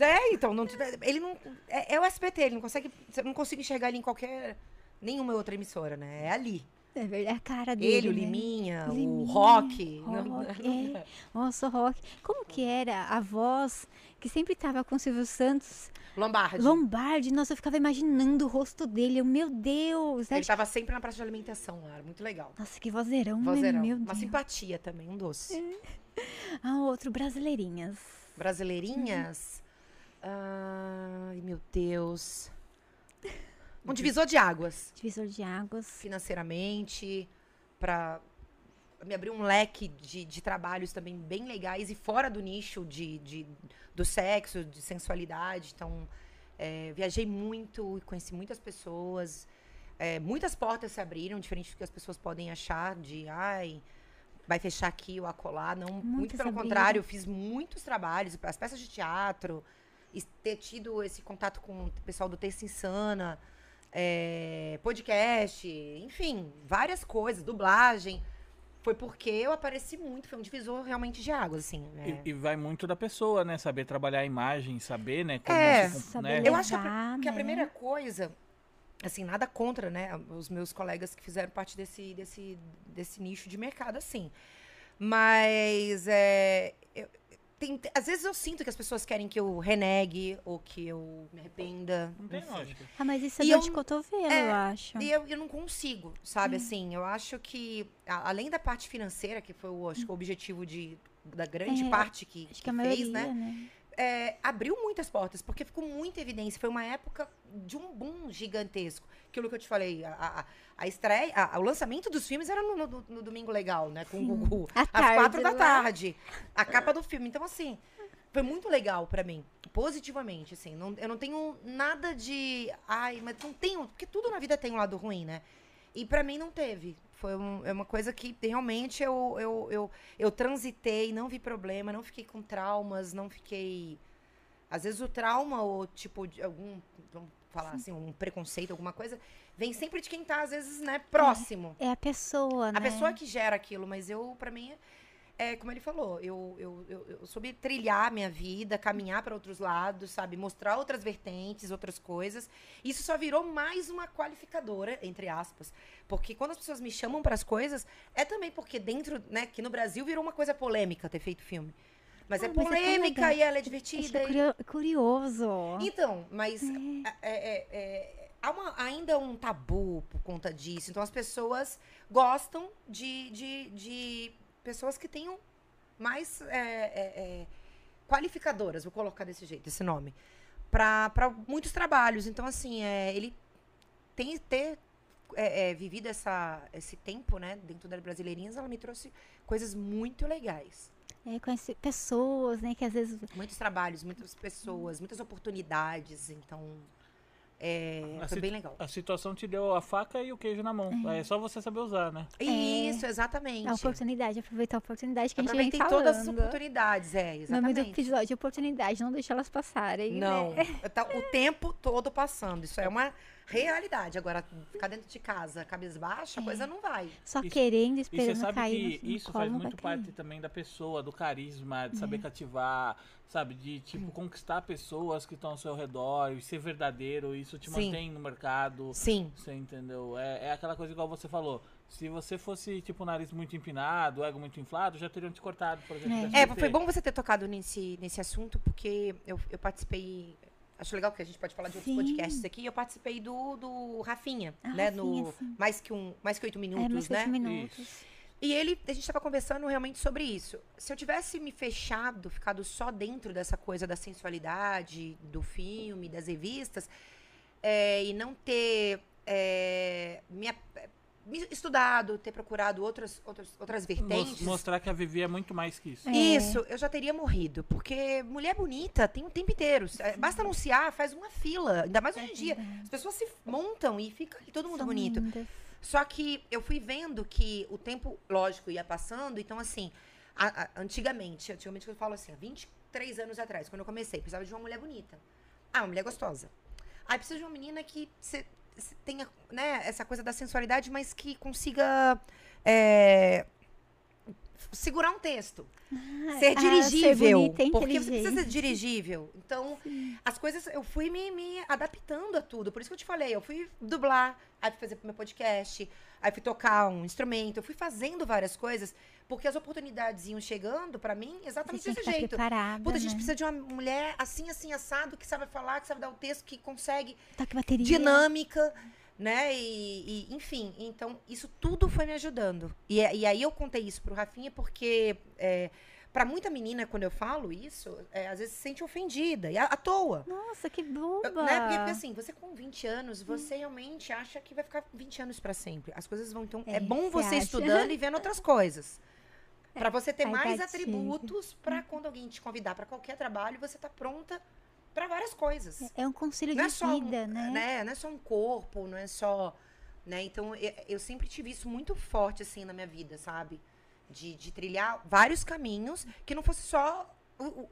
É, então, não, ele não. É, é o SBT, ele não consegue. Você não consigo enxergar ele em qualquer. Nenhuma outra emissora, né? É ali. É verdade, a cara dele. Ele, o né? Liminha, o Liminha, Rock. Rock, é. Nossa, o Rock. Como que era a voz que sempre tava com o Silvio Santos? Lombardi. Lombardi. Nossa, eu ficava imaginando o rosto dele. Eu, meu Deus. Ele acho- tava sempre na praça de alimentação lá, muito legal. Nossa, que vozeirão, Vozeirão. né? Meu Uma Deus. simpatia também, um doce. Ah, outro, Brasileirinhas. Brasileirinhas. Ai, meu Deus. Um divisor de águas. Divisor de águas. Financeiramente, pra me abrir um leque de, de trabalhos também bem legais e fora do nicho de, de- do sexo, de sensualidade. Então, é, viajei muito, conheci muitas pessoas. É, muitas portas se abriram, diferente do que as pessoas podem achar de ai, vai fechar aqui ou acolá. Não, muito pelo abriram. contrário, eu fiz muitos trabalhos, as peças de teatro, e ter tido esse contato com o pessoal do Terça Insana, é, podcast, enfim, várias coisas, dublagem. Foi porque eu apareci muito, foi um divisor realmente de águas, assim. né? E, e vai muito da pessoa, né? Saber trabalhar a imagem, saber, né? Como É, se saber né? Eu acho que a, que a né? primeira coisa, assim, nada contra, né? Os meus colegas que fizeram parte desse, desse, desse nicho de mercado, assim. Mas, é, eu- tem- às vezes eu sinto que as pessoas querem que eu renegue ou que eu me arrependa. Não tem lógica. Ah, mas isso é E dor eu- de cotovelo, é, eu acho. E eu, eu não consigo, sabe? Assim, eu acho que, a- além da parte financeira, que foi o, acho o objetivo de, da grande É, parte que, Acho que a que maioria, fez, né? né? É, abriu muitas portas, porque ficou muita evidência. Foi uma época de um boom gigantesco. Aquilo que eu te falei, a, a, a estreia, a- o lançamento dos filmes era no, no- no Domingo Legal, né? Com o Gugu. À às tarde, quatro da lá. tarde. A capa do filme. Então, assim, foi muito legal pra mim. Positivamente, assim. Não, eu não tenho nada de. Ai, mas não tenho. Porque tudo na vida tem um lado ruim, né? E pra mim não teve. Foi um- é uma coisa que realmente eu, eu, eu, eu transitei, não vi problema, não fiquei com traumas, não fiquei. Às vezes o trauma, ou tipo, de algum. Vamos falar assim, um preconceito, alguma coisa, vem sempre de quem tá, às vezes, né, próximo. É a pessoa, né? A pessoa que gera aquilo, mas eu, pra mim, é como ele falou, eu, eu, eu, eu soube trilhar a minha vida, caminhar para outros lados, sabe? Mostrar outras vertentes, outras coisas. Isso só virou mais uma qualificadora, entre aspas. Porque quando as pessoas me chamam para as coisas, é também porque dentro, né, que no Brasil virou uma coisa polêmica ter feito filme. Mas Ah, é mas é polêmica legal. e ela é divertida. é e- curio- curioso. então, mas é, é- é- há uma- ainda um tabu por conta disso. Então as pessoas gostam de, de, de pessoas que tenham mais é, é, é, qualificadoras, vou colocar desse jeito, esse nome, para muitos trabalhos. Então, assim, é, ele tem ter é, vivido essa, esse tempo, né, dentro das Brasileirinhas, ela me trouxe coisas muito legais. É, conhece pessoas, né? Que às vezes. Muitos trabalhos, muitas pessoas, muitas oportunidades. Então, É, A foi bem legal. A situação te deu a faca e o queijo na mão. É, só você saber usar, né? Isso, exatamente. A oportunidade, aproveitar a oportunidade que a gente vem Aproveitei falando. todas as oportunidades, é, No nome do exatamente. episódio, oportunidade, não deixar elas passarem. Não, Né? tá o tempo todo passando. Isso é uma realidade. Agora, ficar dentro de casa, cabeça baixa, a coisa não vai. Só Isso- querendo, E você esperando sabe cair. que no- isso faz muito cair. parte também da pessoa, do carisma, de saber É. cativar, sabe? De, tipo, conquistar pessoas que estão ao seu redor e ser verdadeiro. Isso te Sim. mantém no mercado. Sim. Você entendeu? É, é aquela coisa igual você falou. Se você fosse, tipo, o nariz muito empinado, o ego muito inflado, já teriam te cortado, por exemplo. É. É, foi bom você ter tocado nesse, nesse assunto, porque eu, eu participei. Acho legal que a gente pode falar de outros Sim. podcasts aqui. Eu participei do, do Rafinha, Ah, né? Rafinha, no sim. mais que, um, mais que oito minutos, é, mais que né? oito minutos. E ele, a gente estava conversando realmente sobre isso. Se eu tivesse me fechado, ficado só dentro dessa coisa da sensualidade, do filme, das revistas, é, e não ter é, me estudado, ter procurado outras, outras, outras vertentes. Mostrar que a Vivi é muito mais que isso. É. Isso, eu já teria morrido. Porque mulher bonita tem o tempo inteiro. É, Basta anunciar, faz uma fila. Ainda mais hoje em dia. As pessoas se montam e fica ali todo mundo São bonito. lindas. Só que eu fui vendo que o tempo, lógico, ia passando. Então, assim, a- a- antigamente, antigamente eu falo assim, há 23 anos atrás, quando eu comecei, precisava de uma mulher bonita. Ah, uma mulher gostosa. Aí precisa de uma menina que tenha né, essa coisa da sensualidade, mas que consiga é, segurar um texto. Ser ah, dirigível. ser bonita porque você precisa ser dirigível. Então, as coisas, eu fui me, me adaptando a tudo. Por isso que eu te falei, eu fui dublar, aí fui fazer pro meu podcast, aí fui tocar um instrumento, eu fui fazendo várias coisas, porque as oportunidades iam chegando pra mim exatamente desse jeito. preparada, Puta, a gente né? precisa de uma mulher assim, assim, assado, que sabe falar, que sabe dar o texto, que consegue Toque bateria. dinâmica, né? E, e, enfim, então isso tudo foi me ajudando. E, é- e aí eu contei isso pro Rafinha porque é, para muita menina, quando eu falo isso, é, às vezes se sente ofendida, e à, à toa. Nossa, que boba. Eu- né? Porque, porque, assim, você com 20 anos, você realmente acha que vai ficar 20 anos pra sempre. As coisas vão, então, é, É, bom você você estudando e vendo outras coisas. Pra você ter faz mais gatilho. atributos pra quando alguém te convidar pra qualquer trabalho, você tá pronta pra várias coisas É um conselho não é de só um- vida, né? Não é só um corpo, não é só. Né? Então, eu, eu sempre tive isso muito forte, assim, na minha vida, sabe? De, de trilhar vários caminhos que não fosse só o, o,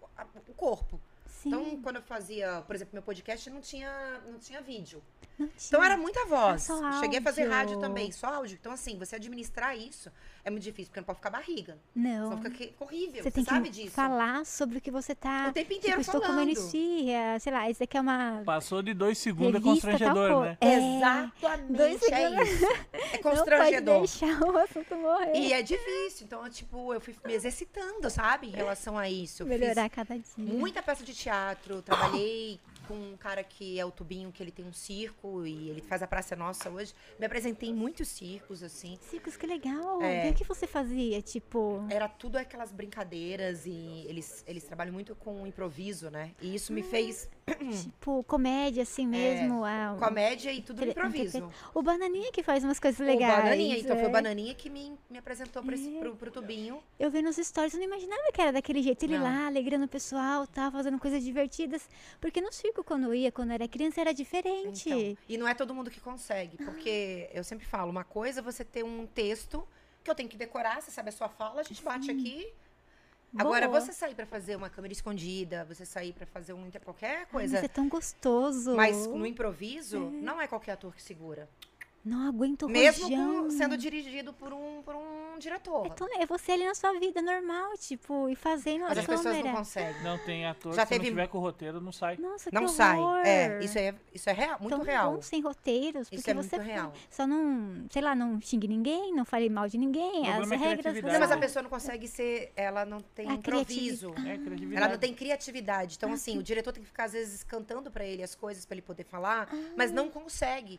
o corpo. Sim. Então, quando eu fazia, por exemplo, meu podcast, não tinha, não tinha vídeo. Não Então, era muita voz. Só Cheguei a fazer rádio também, só áudio. Então, assim, você administrar isso é muito difícil, porque não pode ficar barriga. Não. Senão fica que- horrível. Você tem sabe que disso. falar sobre o que você tá. O tempo inteiro tipo, estou comendo falando. esfirra, sei lá, isso aqui é uma Passou de dois segundos é revista tal constrangedor, né? É, Exatamente, dois é segundos. isso. É não pode constrangedor. deixar o assunto morrer. E é difícil. Então, eu, tipo, eu fui me exercitando, sabe? Em relação a isso. Eu Melhorar fiz cada dia. muita peça de teatro. Trabalhei com um cara que é o Tubinho, que ele tem um circo e ele faz a Praça Nossa hoje. Me apresentei em muitos circos, assim. Circos, que legal. É. E o que você fazia? Tipo. Era tudo aquelas brincadeiras e eles, eles trabalham muito com improviso, né? E isso me fez Tipo, comédia assim mesmo. ah, comédia e tudo improviso. O Bananinha que faz umas coisas O legais. Bananinha, então foi é. o Bananinha que me, me apresentou pra esse- pro, pro Tubinho. Eu vendo nos stories, eu não imaginava que era daquele jeito. Ele Não. lá, alegrando o pessoal, tá, fazendo coisas divertidas. Porque no circo, quando eu ia, quando eu era criança, era diferente. Então, e não é todo mundo que consegue, porque eu sempre falo, uma coisa é você ter um texto que eu tenho que decorar, você sabe a sua fala, a gente bate aqui. Agora, você sair pra fazer uma câmera escondida, você sair pra fazer um, qualquer Ai, mas coisa, é tão gostoso. mas no improviso, não é qualquer ator que segura. Não aguento Mesmo com- sendo dirigido por um, por um diretor. É, tão- é você ali na sua vida normal, tipo, e fazendo Mas a as pessoas não conseguem. Não tem ator, Já se não teve- tiver com o roteiro, não sai. Nossa, Não que sai. É, isso é, isso é real, muito Tão real. bom sem roteiros, Isso porque é você muito real. só não, sei lá, não xingue ninguém, não fale mal de ninguém, O as é regras. Não, mas a pessoa não consegue ser. Ela não tem A improviso. É criatividade. Ela não tem criatividade. Ah, Então, assim, o diretor tem que ficar, às vezes, cantando pra ele as coisas pra ele poder falar, mas Ah. não consegue.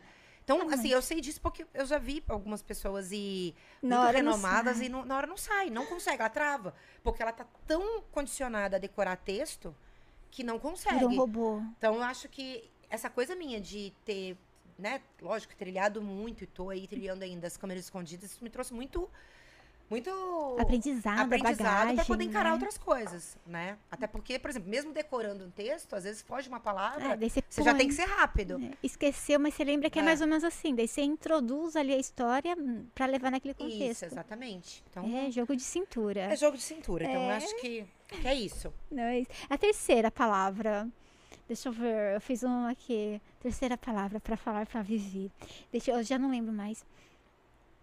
Então, assim, eu sei disso porque eu já vi algumas pessoas e Na muito renomadas e não- na hora não sai, não consegue, ela trava. Porque ela tá tão condicionada a decorar texto que não consegue. Virou um robô. Então, eu acho que essa coisa minha de ter, né, lógico, trilhado muito e tô aí trilhando ainda as câmeras escondidas, isso me trouxe muito muito Aprendizado, aprendizado para poder encarar né? outras coisas, né? Até porque, por exemplo, mesmo decorando um texto, às vezes foge uma palavra, É, você você já põe. tem que ser rápido. É, Esqueceu, mas você lembra que é, É. mais ou menos assim. Daí você introduz ali a história hum, pra levar naquele Isso, contexto. exatamente. Então, É, jogo de cintura. é jogo de cintura. Então, eu É. acho que, que é isso. Não, é isso. A terceira palavra. Deixa eu ver, eu fiz uma aqui. Terceira palavra pra falar pra Vivi. Deixa eu, eu já não lembro mais.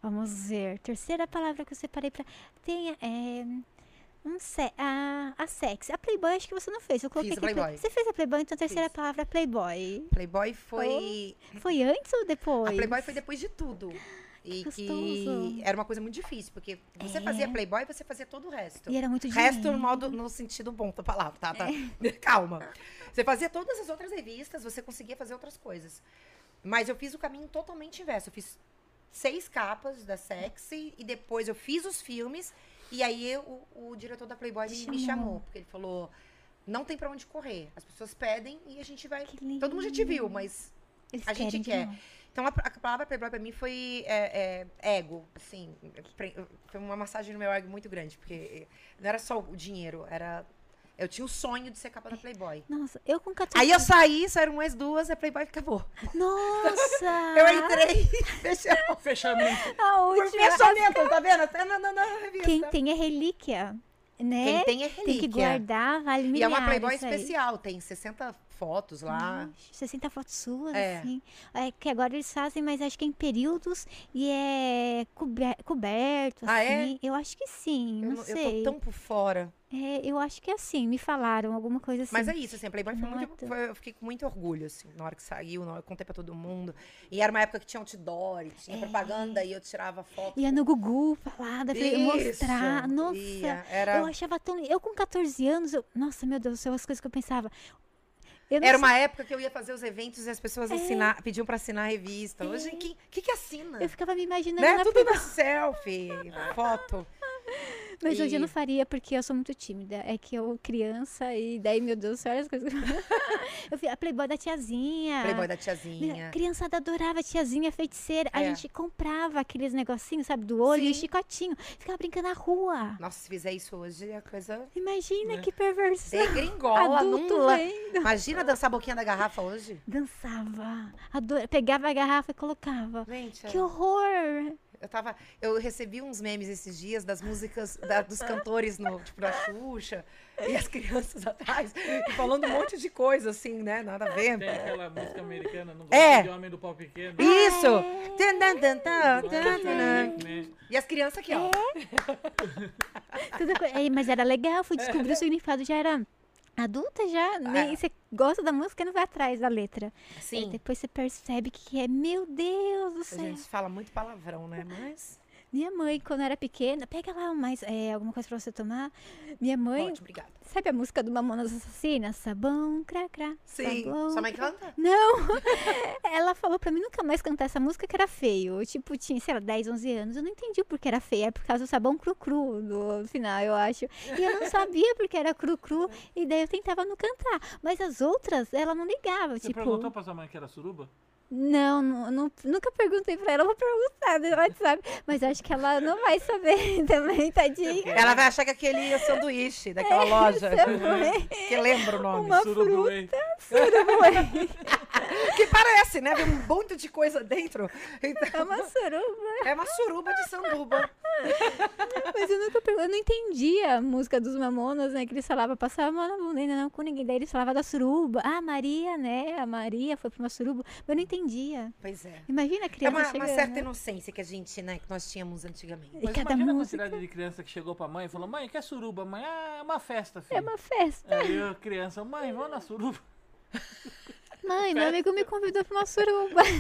Vamos ver. Terceira palavra que eu separei pra. Tem é, um se, a, a sexy. A Playboy acho que você não fez. Eu coloquei Fiz aqui. Play- Playboy. Você fez a Playboy, então a terceira Fiz. palavra é Playboy. Playboy foi. Foi antes ou depois? A Playboy foi depois de tudo. E Que que era uma coisa muito difícil, porque você É. fazia Playboy e você fazia todo o resto. E era muito dinheiro. Resto no modo no sentido bom da palavra, tá? tá. É. Calma. Você fazia todas as outras revistas, você conseguia fazer outras coisas. Mas eu fiz o caminho totalmente inverso. Eu fiz seis capas da Sexy e depois eu fiz os filmes e aí eu- o, o diretor da Playboy me, me Chamou. porque ele falou: "Não tem pra onde correr. As pessoas pedem e a gente vai. Todo mundo já te viu, mas Eles a gente quer. então a, a palavra Playboy pra mim foi é, é, ego, assim, foi uma massagem no meu ego muito grande, porque não era só o dinheiro, era eu tinha o sonho de ser capa da Playboy. Nossa, eu com 14 Aí eu saí, saíram mais duas, a Playboy acabou. Nossa! Eu entrei, fechei Fechamento. A por última. fechamento, tá vendo? Até na, na, na revista. Quem tem é relíquia, né? Quem tem é Tem que relíquia. guardar, vale E é milhares uma Playboy especial, tem 60 fotos lá. Nossa, 60 fotos suas, É. assim. É que agora eles fazem, mas acho que é em períodos e é cober- coberto, Ah, é? assim. Eu acho que sim, Eu, não não- sei. eu tô tão por fora. É, eu acho que é assim, me falaram alguma coisa assim. Mas é isso, assim, a Playboy foi muito. foi- eu fiquei com muito orgulho, assim, na hora que saiu, na hora eu contei pra todo mundo. E era uma época que tinha outdoor, e tinha É. propaganda, e eu tirava foto. Ia no Gugu falar, Isso, mostrar. Nossa, ia, era eu achava tão. Eu com 14 anos, eu- nossa, meu Deus do céu, as coisas que eu pensava. Era sei- uma época que eu ia fazer os eventos e as pessoas assinar, pediam pra assinar a revista. Hoje, É. quem que, que assina? Eu ficava me imaginando Né? na Tudo no selfie, foto. Mas hoje eu não E- faria porque eu sou muito tímida. É que eu criança e daí, meu Deus, do céu, olha as coisas. eu vi a Playboy da tiazinha. Playboy da tiazinha. criançada adorava a tiazinha feiticeira. A É. gente comprava aqueles negocinhos, sabe, do olho e Sim. chicotinho. Ficava brincando na rua. Nossa, se fizer isso hoje, é coisa Imagina Né? que perversão. degringola, Adulto não la- vendo. Imagina dançar a boquinha da garrafa hoje? Dançava. Ador... Pegava a garrafa e colocava. Gente, é- Que horror! Eu tava. Eu recebi uns memes esses dias das músicas da- dos cantores no, tipo, da Xuxa e as crianças atrás, falando um monte de coisa, assim, né? Nada a ver. Tem aquela música americana, não É. de homem do pau pequeno. Isso! É. Né? E as crianças aqui, ó. Tudo co- É, mas era legal, fui descobrir o significado, já era adulta já. Nem É. você gosta da música e não vai atrás da letra. Sim. depois você percebe que é, meu Deus do A céu. gente fala muito palavrão, né? Mas. Minha mãe, quando era pequena, pega lá mais, é, alguma coisa pra você tomar. Minha mãe, Ótimo, obrigada. sabe a música do Mamonas Assassinas? Sabão, crá, crá. Sim. sabão, Sua mãe canta? Não! Ela falou pra mim nunca mais cantar essa música que era feio. Eu, tipo, tinha, sei lá, 10, 11 anos. Eu não entendi o porquê era feio. É por causa do sabão cru-cru no final, eu acho. E eu não sabia porque era cru-cru. E daí eu tentava não cantar. Mas as outras, ela não ligava. Você tipo, perguntou pra sua mãe que era suruba? Não, não, não- nunca perguntei pra ela. Eu vou perguntar no WhatsApp. Mas acho que ela não vai saber também, tadinha. Ela vai achar que aquele é o sanduíche daquela loja. Também. que lembra o nome. Uma Surubuê. Que parece, né? Vem um monte de coisa dentro. Então, É uma suruba. é uma suruba de sanduba. Mas eu nunca perguntei, eu não entendia a música dos Mamonas, né? Que eles falavam, passava a mão na bunda, ainda não com ninguém. Daí eles falavam da suruba. Ah, Maria, né? A Maria foi pra uma suruba. Mas eu não entendia. Pois é. Imagina a É criança uma, uma chegando. certa inocência que a gente, né, que nós tínhamos antigamente. E Mas cada imagina a música quantidade de criança que chegou pra mãe e falou, mãe, quer suruba? Mãe, ah, é uma festa, filho. é uma festa. Aí a criança, mãe, vamos na suruba. Mãe, meu amigo me convidou pra uma suruba.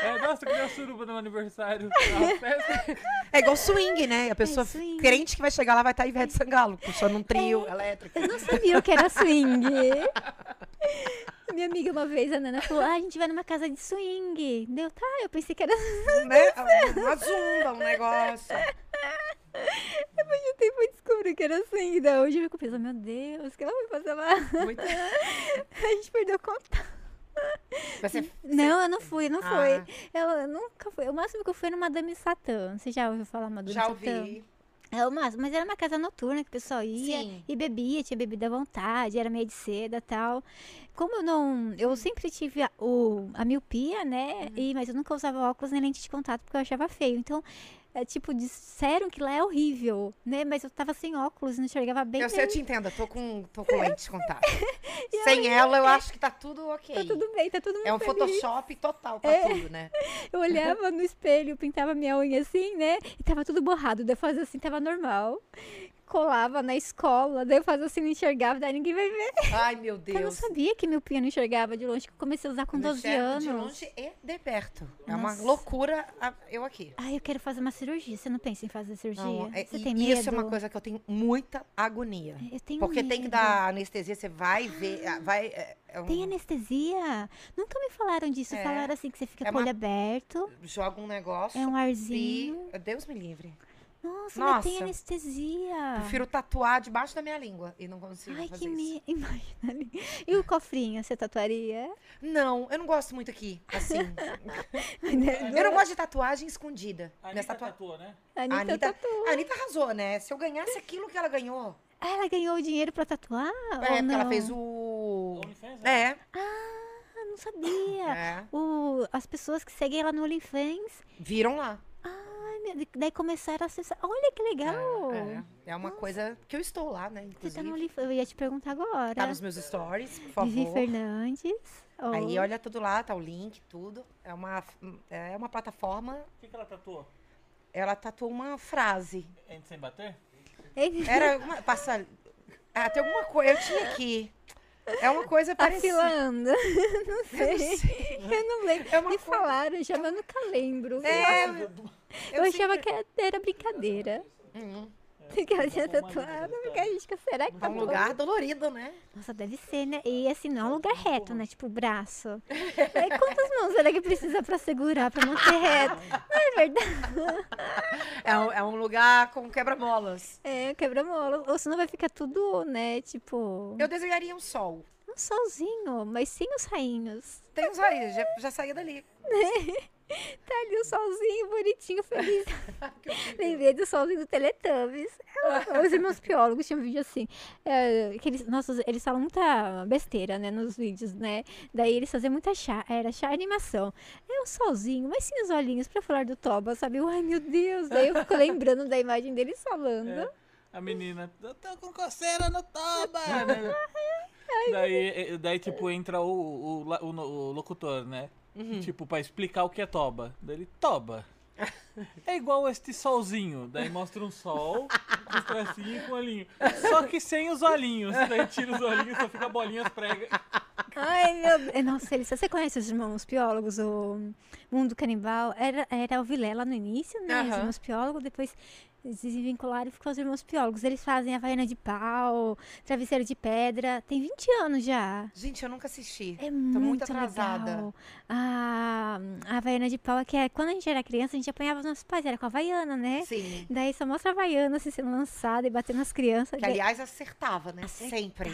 É, nossa, queria suruba no meu aniversário. Uma festa. É igual swing, né? A pessoa swing. crente que vai chegar lá vai estar Ivete Sangalo, puxando um trio elétrico. Eu não sabia o que era swing. Minha amiga uma vez, a Nana, falou, ah, a gente vai numa casa de swing. Deu, tá, eu pensei que era... né? Uma zumba, um negócio. Depois de um tempo eu descobri que era swing. Daí hoje eu fico pensando, meu Deus, o que ela vai fazer lá? Muito... A gente perdeu contato. Você, Não, eu não fui, não Ah. fui. Eu, eu nunca fui. O máximo que eu fui era Madame Satã. Você já ouviu falar Madame já Satã? ouvi. É o máximo, mas era uma casa noturna que o pessoal ia Sim. e bebia, tinha bebida à vontade, era meio de seda e tal. Como eu não. Eu sempre tive a, o, a miopia, né? Uhum. E, mas eu nunca usava óculos nem lente de contato porque eu achava feio. Então, é, tipo, disseram que lá é horrível, né? Mas eu tava sem óculos e não enxergava bem. Eu sei, eu te entendo, eu tô com, tô com lente de contato. Sem ela, eu acho que tá tudo ok. Tá tudo bem, tá tudo muito É um feliz. Photoshop total pra tudo, né? Eu olhava no espelho, pintava minha unha assim, né? E tava tudo borrado. Eu fazia assim, tava normal. Colava na escola, daí eu fazia assim, não enxergava, daí ninguém vai ver. Ai, meu Eu não Deus. sabia que meu pia não enxergava de longe, que eu comecei a usar com Eu 12 enxergo anos. De longe e de perto. É uma Nossa. loucura eu aqui. Ai, eu quero fazer uma cirurgia. Você não pensa em fazer cirurgia? Não, é- Você e tem medo? Isso é uma coisa que eu tenho muita agonia. Eu tenho Porque tem que medo. dar anestesia, você vai ver. ah, Vai, é, é um- Tem anestesia? Nunca me falaram disso. É. Falaram assim que você fica É com o uma- olho aberto. joga um negócio. É um e. arzinho. Deus me livre. Nossa, mas tem Nossa. anestesia. Prefiro tatuar debaixo da minha língua e não consigo Ai, fazer que me... Imagina ali. E o cofrinho, você tatuaria? Não, eu não gosto muito aqui, assim. Anitta eu não gosto de tatuagem escondida. A Anitta tatua... tatuou, né? A Anitta, tatuou. a Anitta arrasou, né? Se eu ganhasse aquilo que ela ganhou. Ah, ela ganhou o dinheiro pra tatuar? É, ou porque não? ela fez o. OnlyFans, né? É. Ah, não sabia. é. O, as pessoas que seguem ela no OnlyFans. Viram lá. Ai, meu, daí começaram a acessar. Olha que legal. É, é uma coisa que eu estou lá, né? Você Inclusive. tá no OnlyFans. Eu ia te perguntar agora. Tá nos meus stories, por Vivi favor. Fernandes. Oh. Aí olha tudo lá, tá o link, tudo. É uma, é uma plataforma. O que, que ela tatuou? Ela tatuou uma frase. Entre sem bater? Era uma. Passa. Ah, tem alguma coisa. Eu tinha aqui. É uma coisa Tá parecida. filando. não sei. Eu não lembro. É Me coisa- falaram já, eu nunca lembro. É, eu achava que era brincadeira. Hum, Que ela tinha tatuado. Porque a gente será que é tá um lugar dolorido, né? Nossa, deve ser, né? E assim, não é um lugar reto, né? Tipo, o braço. É, quantas mãos será que precisa pra segurar, pra manter reto? Não é verdade? É um, é um lugar com quebra-molas. É, quebra-mola. Ou senão vai ficar tudo, né? Tipo, Eu desenharia um sol. um solzinho, mas sem os rainhos. Tem uns aí, já, já saía dali. Tá ali o solzinho bonitinho, feliz. Lembrei do solzinho do Teletubbies. É, Os irmãos biólogos tinham um vídeo assim. É, que eles, nossa, eles falam muita besteira, né, nos vídeos, né? Daí eles faziam muita chá, era chá animação. É o solzinho, mas sim os olhinhos pra falar do Toba, sabe? Ai, meu Deus. Daí eu fico lembrando da imagem deles falando. É. A menina, eu tô com coceira no toba! daí, eh, daí, tipo, entra o, o, o o locutor, né? Tipo, pra explicar o que é toba. Daí ele, toba. É igual este solzinho. Daí mostra um sol, com os tracinhos e com olhinho. Só que sem os olhinhos. Daí tira os olhinhos, só fica bolinhas prega. Ai, meu Deus. Nossa, eles, você conhece os irmãos biólogos, o Mundo Canibal? Era, era o Vilela no início, né? Os Aham. irmãos biólogos, depois eles se desvincularam e ficou os irmãos biólogos. Eles fazem Havaiana de pau, Travesseiro de Pedra. Tem 20 anos já. Gente, eu nunca assisti. É Tô muito, muito atrasada. legal. A, a Havaiana de pau é que é, quando a gente era criança, a gente apanhava os nossos pais, era com a Havaiana, né? Sim. Daí só mostra a Havaiana assim, sendo lançada e batendo nas crianças. Que, aliás, acertava, né? Acertava. Sempre.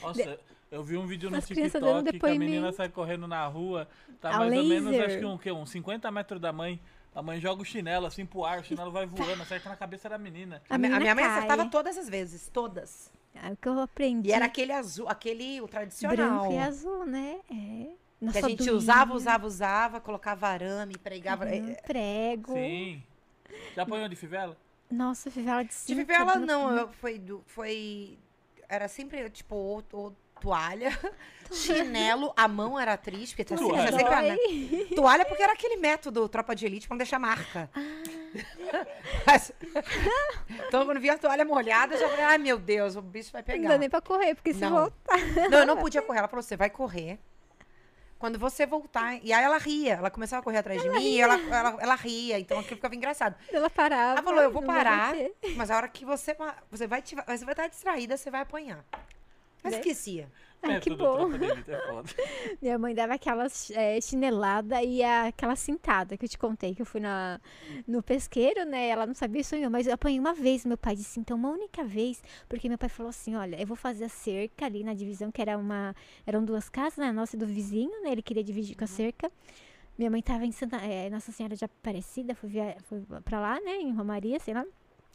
Nossa, eu vi um vídeo no As TikTok que a menina sai correndo na rua. Tá A mais ou menos, laser. acho que, um, que uns 50 metros da mãe. A mãe joga o chinelo assim pro ar, o chinelo vai voando, acerta na cabeça da menina. A A, menina minha mãe cai. acertava todas as vezes. Todas. É o que eu aprendi. E era aquele azul, aquele o tradicional. branco e azul, né? É. Que Nossa, a gente doía. usava, usava, usava, colocava arame, pregava. Uhum, É, prego. Sim. Já apanhou de fivela? Nossa, fivela de De cinta. fivela, no- não. Eu, foi, do- foi. Era sempre, tipo, ou, ou toalha, chinelo, a mão era triste, porque tinha Toalha. sempre a- Dói. Toalha porque era aquele método tropa de elite pra não deixar marca. Ah. Mas- então, quando via a toalha molhada, eu já falei, ai meu Deus, o bicho vai Não pegar. dá nem pra correr, porque se Não. voltar. Não, eu não podia correr. Ela falou: você vai correr. Quando você voltar. E aí ela ria. Ela começava a correr atrás de mim e ela, ela, ela ria. Então aquilo ficava engraçado. Ela parava. Ela falou: eu vou não parar. Mas a hora que você. Você vai, te- você vai estar distraída, você vai apanhar. Mas né? esquecia. Ai, é, que bom. é. Minha mãe dava aquela é, chinelada e a- aquela cintada que eu te contei, que eu fui na, no pesqueiro, né? Ela não sabia isso ainda, mas eu apanhei uma vez. Meu pai disse, então, uma única vez, porque meu pai falou assim: olha, eu vou fazer a cerca ali na divisão, que era uma. Eram duas casas, né? A nossa e do vizinho, né? Ele queria dividir com a cerca. Minha mãe tava em Santa, é, Nossa Senhora de Aparecida, fui, via, fui pra lá, né? Em Romaria, sei lá.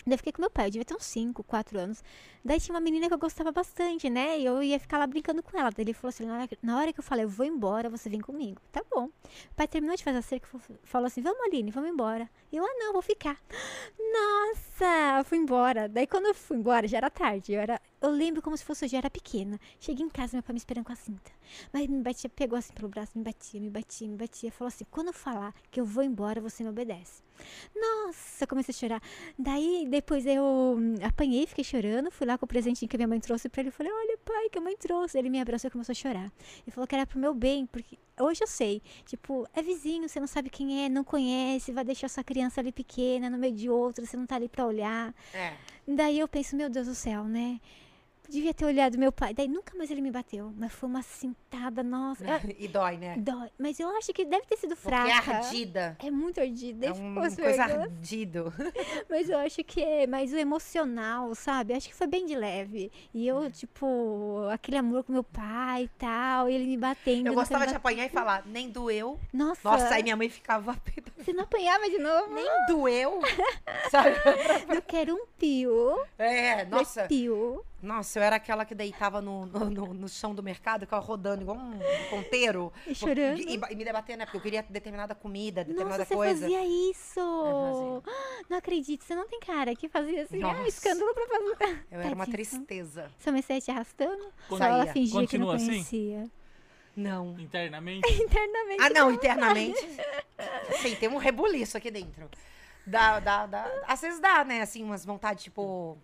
Daí eu fiquei com meu pai, eu devia ter uns 5, 4 anos. Daí tinha uma menina que eu gostava bastante, né? E eu ia ficar lá brincando com ela. Daí ele falou assim: na hora, que- eu falei, eu vou embora, você vem comigo. Tá bom. O pai terminou de fazer a cerca e falou assim: vamos, Aline, vamos embora. E eu, ah, não, vou ficar. Nossa, eu fui embora. Daí quando eu fui embora, já era tarde. Eu, era, eu lembro como se fosse eu era pequena. Cheguei em casa, meu pai me esperando com a cinta. Mas me batia, pegou assim pelo braço, me batia, me batia, me batia. Falou assim: quando eu falar que eu vou embora, você me obedece. Nossa, comecei a chorar. Daí, depois eu apanhei, fiquei chorando. Fui lá com o presentinho que a minha mãe trouxe pra ele. Falei, olha, pai, que a mãe trouxe. Ele me abraçou e começou a chorar. Ele falou que era pro meu bem, porque hoje eu sei. Tipo, é vizinho, você não sabe quem é, não conhece, vai deixar sua criança ali pequena, no meio de outra, você não tá ali pra olhar. É. Daí eu penso, meu Deus do céu, né? Devia ter olhado meu pai. Daí nunca mais ele me bateu. Mas foi uma cintada, nossa. E dói, né? dói. Mas eu acho que deve ter sido Porque é fraca. ardida. É muito ardida. É uma coisa ardido. Mas eu acho que é mais o emocional, sabe? Acho que foi bem de leve. E eu, tipo, aquele amor com meu pai e tal, e ele me batendo. Eu gostava de apanhar e falar, nem doeu. Nossa, Nossa, aí minha mãe ficava. você não apanhava de novo? Nem doeu. Sabe? Eu quero um pio. É, Nossa. nossa. Pio. Nossa, eu era aquela que deitava no, no, no- no chão do mercado, ficava rodando igual um ponteiro. E chorando. E, e me debatendo, né? Porque eu queria determinada comida, determinada Nossa, você coisa. fazia isso! Eu Não acredito, você não tem cara que fazia assim, ah, Nossa. escândalo pra fazer. Eu era uma Tadinho. tristeza. Mãe saía te arrastando? Con- Só ela fingia que não Continua assim? conhecia. Não. Internamente. Internamente. Ah, não, internamente. Sim, tem um rebuliço aqui dentro. Dá, dá, dá. Às vezes dá, né? Assim, umas vontades, tipo.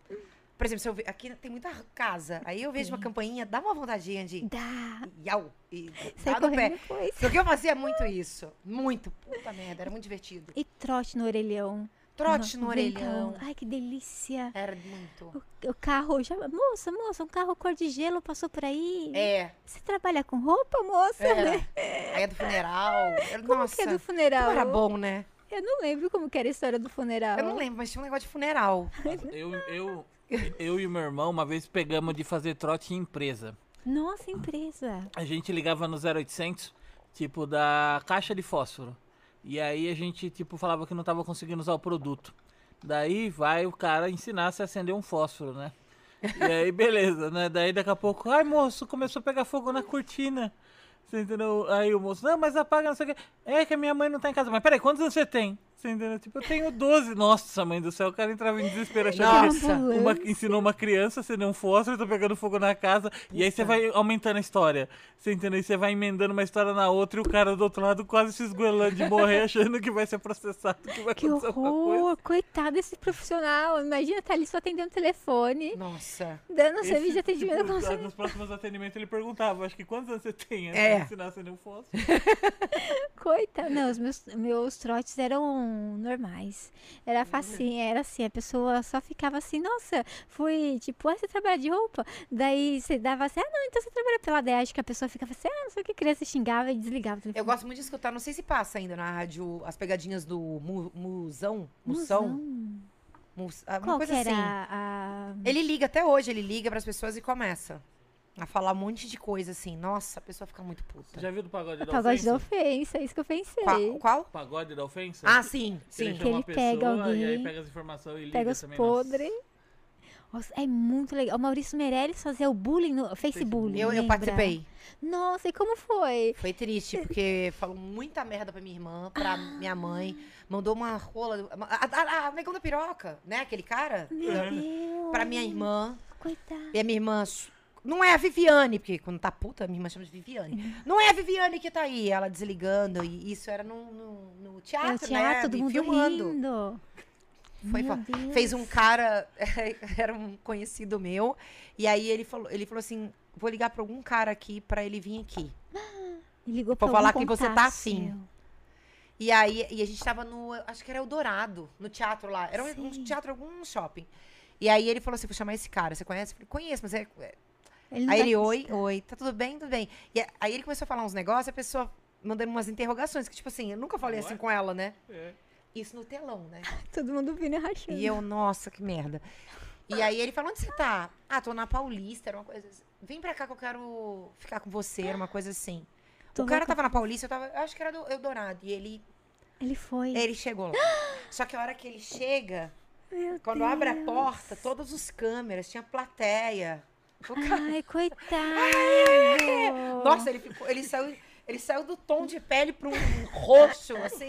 Por exemplo, se eu ve... aqui tem muita casa. Aí eu vejo uma campainha, dá uma vontadinha de. Dá. Iau, e Sai dá no pé. depois. Porque eu fazia muito isso. Muito. Puta merda, era muito divertido. E trote no orelhão. Trote no Ventão. orelhão. Ai, que delícia. Era muito. O, o carro já. Moça, moça, um carro cor de gelo passou por aí. É, Você trabalha com roupa, moça? era. Né? Aí é do funeral. Era- Como Nossa, que é do como funeral? era bom, né? Eu não lembro como que era a história do funeral. Eu não lembro, mas tinha um negócio de funeral. Eu, eu, eu e meu irmão, uma vez pegamos de fazer trote em empresa. Nossa, empresa. A gente ligava no 0800, tipo, da caixa de fósforo. E aí a gente, tipo, falava que não tava conseguindo usar o produto. Daí vai o cara ensinar se acender um fósforo, né? E aí, beleza, né? Daí daqui a pouco, ai moço, começou a pegar fogo na cortina. Você entendeu? Aí o moço, não, mas apaga, não sei o que. É que a minha mãe não tá em casa. Mas peraí, quantos anos você tem? Você entendeu? Tipo, eu tenho 12. Nossa, mãe do céu, o cara entrava em desespero achando que Nossa. uma, ensinou uma criança a acender um fósforo, tá pegando fogo na casa. E aí você vai aumentando a história. Você entendeu? E você vai emendando uma história na outra e o cara do outro lado quase se esgoelando de morrer, achando que vai ser processado, que vai Que acontecer alguma coisa. horror. Coitado desse profissional. Imagina tá ali só atendendo o telefone, Nossa. dando Esse, serviço de atendimento. tipo, com- nos próximos atendimentos ele perguntava, acho que quantos anos você tem? Antes É. ensinar a acender um fósforo. Coitado. Não, os meus, meus trotes eram normais. Era facinho, era assim, a pessoa só ficava assim, nossa, fui, tipo, ah, você trabalha de roupa? Daí você dava assim, ah, não, então você trabalha pela DEA. Acho que a pessoa ficava assim, ah, não sei o que, criança xingava e desligava. Eu gosto muito de escutar, não sei se passa ainda na rádio, as pegadinhas do mu, Musão. Musão. Mus- uma Qual coisa assim. a... Ele liga até hoje, ele liga pras pessoas e começa a falar um monte de coisa assim. Nossa, a pessoa fica muito puta. Já viu do pagode da Pagode da ofensa? ofensa, é isso que eu pensei. Qual? qual? Pagode da ofensa? Ah, sim, Que ele sim. Que ele pega e aí alguém, pega as informações e liga Pega os também. podres. Nossa, é muito legal. O Maurício Meirelles fazia o bullying no Facebook. Eu, eu participei. Nossa, e como foi? Foi triste, porque falou muita merda pra minha irmã, pra minha mãe. Mandou uma rola. A, negão da piroca, né? Aquele cara. Meu Deus. Pra minha irmã. Coitada. E a minha irmã. Não é a Viviane, porque quando tá puta, minha irmã chama de Viviane. Não é a Viviane que tá aí, ela desligando. E isso era no, no, no teatro, É o teatro, né? todo mundo filmando. rindo. Foi. Fez um cara, era um conhecido meu, e aí ele falou, ele falou assim: vou ligar pra algum cara aqui pra ele vir aqui. E ligou Pra pra falar que você tá afim. seu. E aí e a gente tava no, acho que era Eldorado, no teatro lá. Era um, um Sim. teatro, algum shopping. E aí ele falou assim: vou chamar esse cara, você conhece? Eu falei, conheço, mas é, é- Ele Aí vai ele, oi, oi, tá tudo bem? Tudo bem. E aí ele começou a falar uns negócios, a pessoa mandando umas interrogações, que tipo assim, eu nunca falei assim com ela, né? É. Isso no telão, né? Todo mundo vindo e rachando. E eu, nossa, que merda. E aí ele falou, onde você tá? Ah, tô na Paulista, era uma coisa assim. Vem pra cá que eu quero ficar com você, era uma coisa assim. Tô o cara louca. tava na Paulista, eu tava, eu acho que era do Eldorado. E ele, Ele foi. ele chegou lá. Só que a hora que ele chega, Meu quando abre a Deus. porta, todas as câmeras, tinha plateia. Ai, coitado. Nossa, ele, ficou, ele, saiu, ele saiu do tom de pele pra um roxo, assim.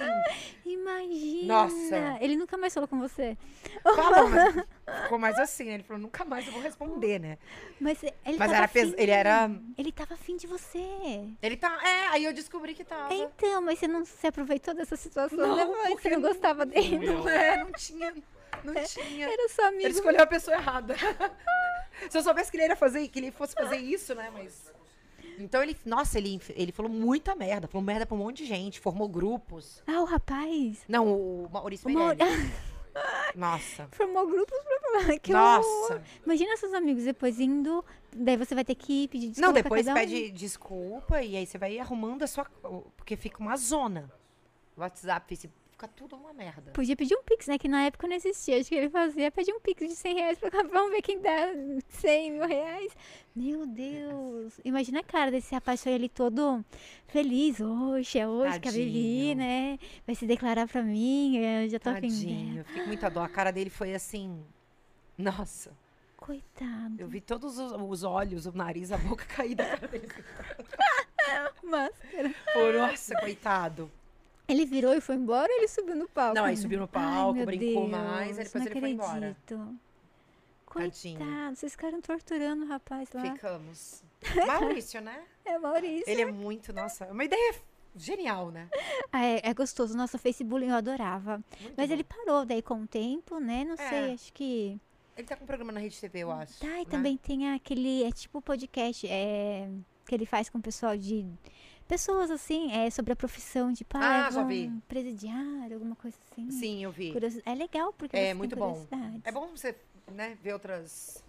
Imagina. Nossa. Ele nunca mais falou com você. Falou, mas ficou mais assim. né? Ele falou, nunca mais eu vou responder, né? Mas ele Mas tava era afim. ele era- Ele tava afim de você. Ele tá. É, aí eu descobri que tava. Então, mas você não se aproveitou dessa situação Não? Você porque não gostava dele? Não é, não tinha. Não tinha. Era só amigo. Ele escolheu a pessoa errada. Se eu soubesse que ele ia fazer, que ele fosse fazer isso, né? Mas. Então ele. Nossa, ele, ele falou muita merda. Falou merda pra um monte de gente. Formou grupos. Ah, o rapaz. Não, o Maurício O Meirelles. Nossa. Formou grupos pra falar que Nossa. horror. Imagina seus amigos depois indo, daí você vai ter que pedir desculpa Não, depois um. pede desculpa e aí você vai arrumando a sua. Porque fica uma zona. WhatsApp, Facebook, fica tudo uma merda. Podia pedir um pix, né? Que na época não existia. Acho que ele fazia pedir um pix de 100 reais pra cá. Vamos ver quem dá 100 mil reais. Meu Deus. Imagina a cara desse rapaz foi ali todo feliz. Hoje, é hoje que a Vivi, Tadinho. né? Vai se declarar pra mim. Eu já tô Tadinho, eu com muita dó. A cara dele foi assim. Nossa, Coitado. eu vi todos os, os olhos, o nariz, a boca cair da cara dele. Máscara. Pô, nossa, coitado. Ele virou e foi embora ou ele subiu no palco? Não, aí subiu no Ai, palco, meu brincou Deus, mais, aí depois ele foi embora. acredito. Tadinho. Coitado, vocês ficaram torturando o rapaz lá. Ficamos. Maurício, né? É Maurício. Ele é muito, nossa, uma ideia genial, né? Ah, é, é gostoso. Nossa, Facebook eu adorava. Muito Mas bom. ele parou daí com o tempo, né? Não É. sei, acho que. Ele tá com um programa na Rede TV, eu acho. Tá, e né? também tem aquele. É tipo podcast é, que ele faz com o pessoal de. Pessoas assim, é sobre a profissão, tipo, ah, Ah, já vi. presidiário, alguma coisa assim. Sim, eu vi. Curiosi- É legal, porque É muito bom. É bom você, né, ver outras.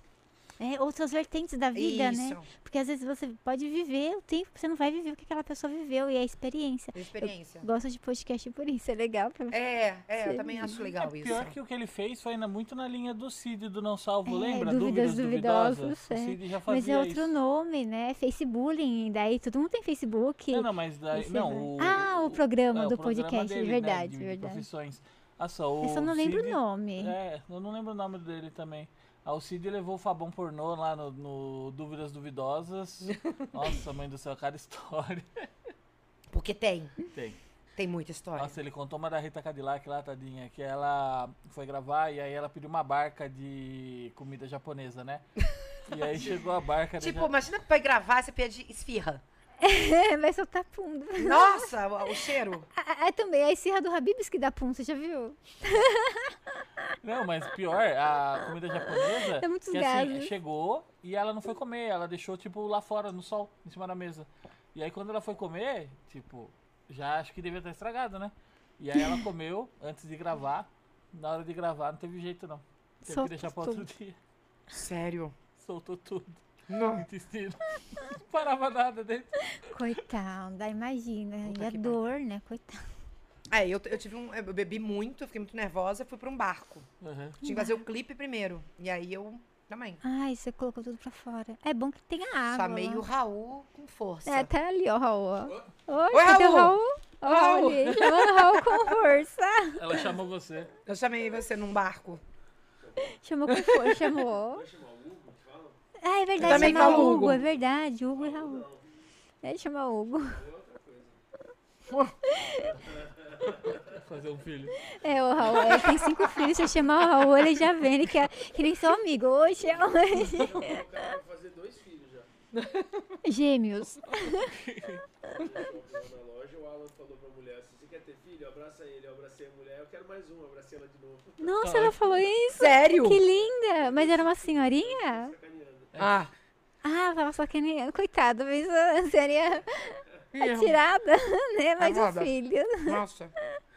É, outras vertentes da vida, Isso. né? Porque às vezes você pode viver o tempo, você não vai viver o que aquela pessoa viveu e é a experiência. Experiência. Gosto de podcast por isso, é legal pra É, é, eu também acho legal isso. Pior que o que ele fez foi ainda muito na linha do Cid do Não Salvo, É, lembra? Dúvidas Duvidosas, duvidosas. é. O Cid já Mas fazia é outro isso. nome, né? Facebook, daí todo mundo tem Facebook. Não, não, mas daí, não, vai- o, Ah, o programa é, do programa podcast, dele, né, verdade, de- de verdade. profissões. Ah, só, o Eu só não lembro Cid- o nome. É, eu não lembro o nome dele também. O Cid levou o Fabão pornô lá no, no Dúvidas Duvidosas. Nossa, mãe do céu, cada história. Porque tem, Tem. tem muita história. Nossa, ele contou uma da Rita Cadillac lá, tadinha, que ela foi gravar e aí ela pediu uma barca de comida japonesa, né? E aí chegou a barca Tipo, ja- imagina pra ir gravar, você pede esfirra. É, vai soltar pum. Nossa, o, o cheiro. Ah, também, a esfirra do Habibs que dá pum, você já viu? Não, mas pior, a comida japonesa. É muitos que assim, chegou e ela não foi comer, ela deixou, tipo, lá fora, no sol, em cima da mesa. E aí quando ela foi comer, tipo, já acho que devia estar estragado, né? E aí ela comeu antes de gravar. Na hora de gravar não teve jeito não. Teve que Soltou deixar pra outro tudo. dia. Sério. Soltou tudo. Não. No intestino. Não parava nada dentro. Coitada, imagina. Puta e a dor, né? Coitada. É, eu, eu tive um. Eu bebi muito, fiquei muito nervosa, fui pra um barco. Uhum. Tinha que fazer o clipe primeiro. E aí eu também. Ai, você colocou tudo pra fora. É bom que tenha água. Chamei lá. o Raul com força. É, tá ali, ó, Raul. ó. Oi, Oi, Raul? Raul? Raul. Olha, chamando o Raul com força. Ela chamou você. Eu chamei você num barco. Chamou com força, chamou. Ah, é verdade, também chama falo Hugo, Hugo. é verdade, Hugo e Raul. Ele chama Hugo. Fazer um filho. É, o Raul, ele tem cinco filhos, se eu chamar o Raul, ele já vem, ele quer, que nem seu amigo. Hoje é hoje. O cara vai fazer dois filhos já. Gêmeos. Na loja, o Alan falou pra mulher, se você quer ter filho, abraça ele. Eu abracei a mulher, eu quero mais um, abracei ela de novo. Nossa, ela falou isso. Sério? Que linda. Mas era uma senhorinha? Sacaneando. Ah. Ah, tava sacaneando. Coitada, mas ah, seria atirada, né? Um Amada. filho. Nossa.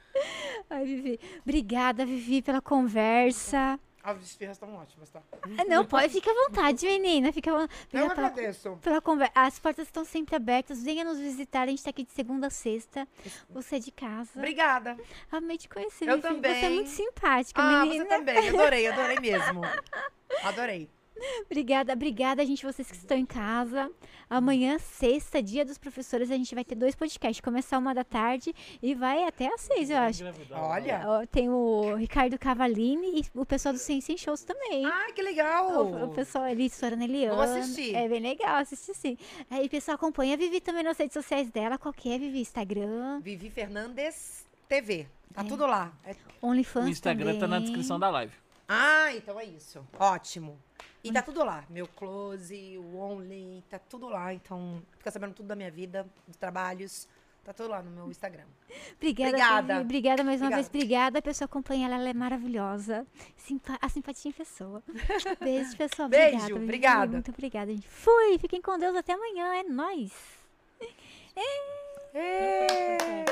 Ai, Vivi. Obrigada, Vivi, pela conversa. As esfirras estão ótimas, tá? Ah, Não, pode, fica à vontade, menina. Fica à vontade. Eu agradeço. pela conversa. As portas estão sempre abertas. Venha nos visitar. A gente tá aqui de segunda a sexta. Você é de casa. Obrigada. Amei te conhecer. Eu Vivi. Você é também. muito simpática, Ah, menina. você também. Adorei, adorei mesmo. Adorei. Obrigada, obrigada, gente, vocês que estão em casa. Amanhã, sexta, dia dos professores, a gente vai ter dois podcasts. Começar uma da tarde e vai até às seis, eu acho. Olha. Tem o Ricardo Cavalini e o pessoal do Ciência em Shows também. Ai, que legal. O, o pessoal ali, Sorana Eliana. Vou assistir. É bem legal, assistir sim. Aí o pessoal acompanha a Vivi também nas redes sociais dela. Qual que é, Vivi? Instagram, Vivi Fernandes TV. Tá É. tudo lá. É- OnlyFans O Instagram tá na também. descrição da live. Ah, então é isso. Ótimo. E tá tudo lá. Meu close, o Only, tá tudo lá. Então, fica sabendo tudo da minha vida, dos trabalhos. Tá tudo lá no meu Instagram. Obrigada, Obrigada. Obrigada mais uma Obrigada. vez. Obrigada. A pessoa acompanha ela, ela é maravilhosa. Simpa- a simpatia em pessoa. Beijo, pessoal. Beijo, obrigada, obrigada. Muito obrigada, gente. Fui. Fiquem com Deus. Até amanhã. É nóis. Ê!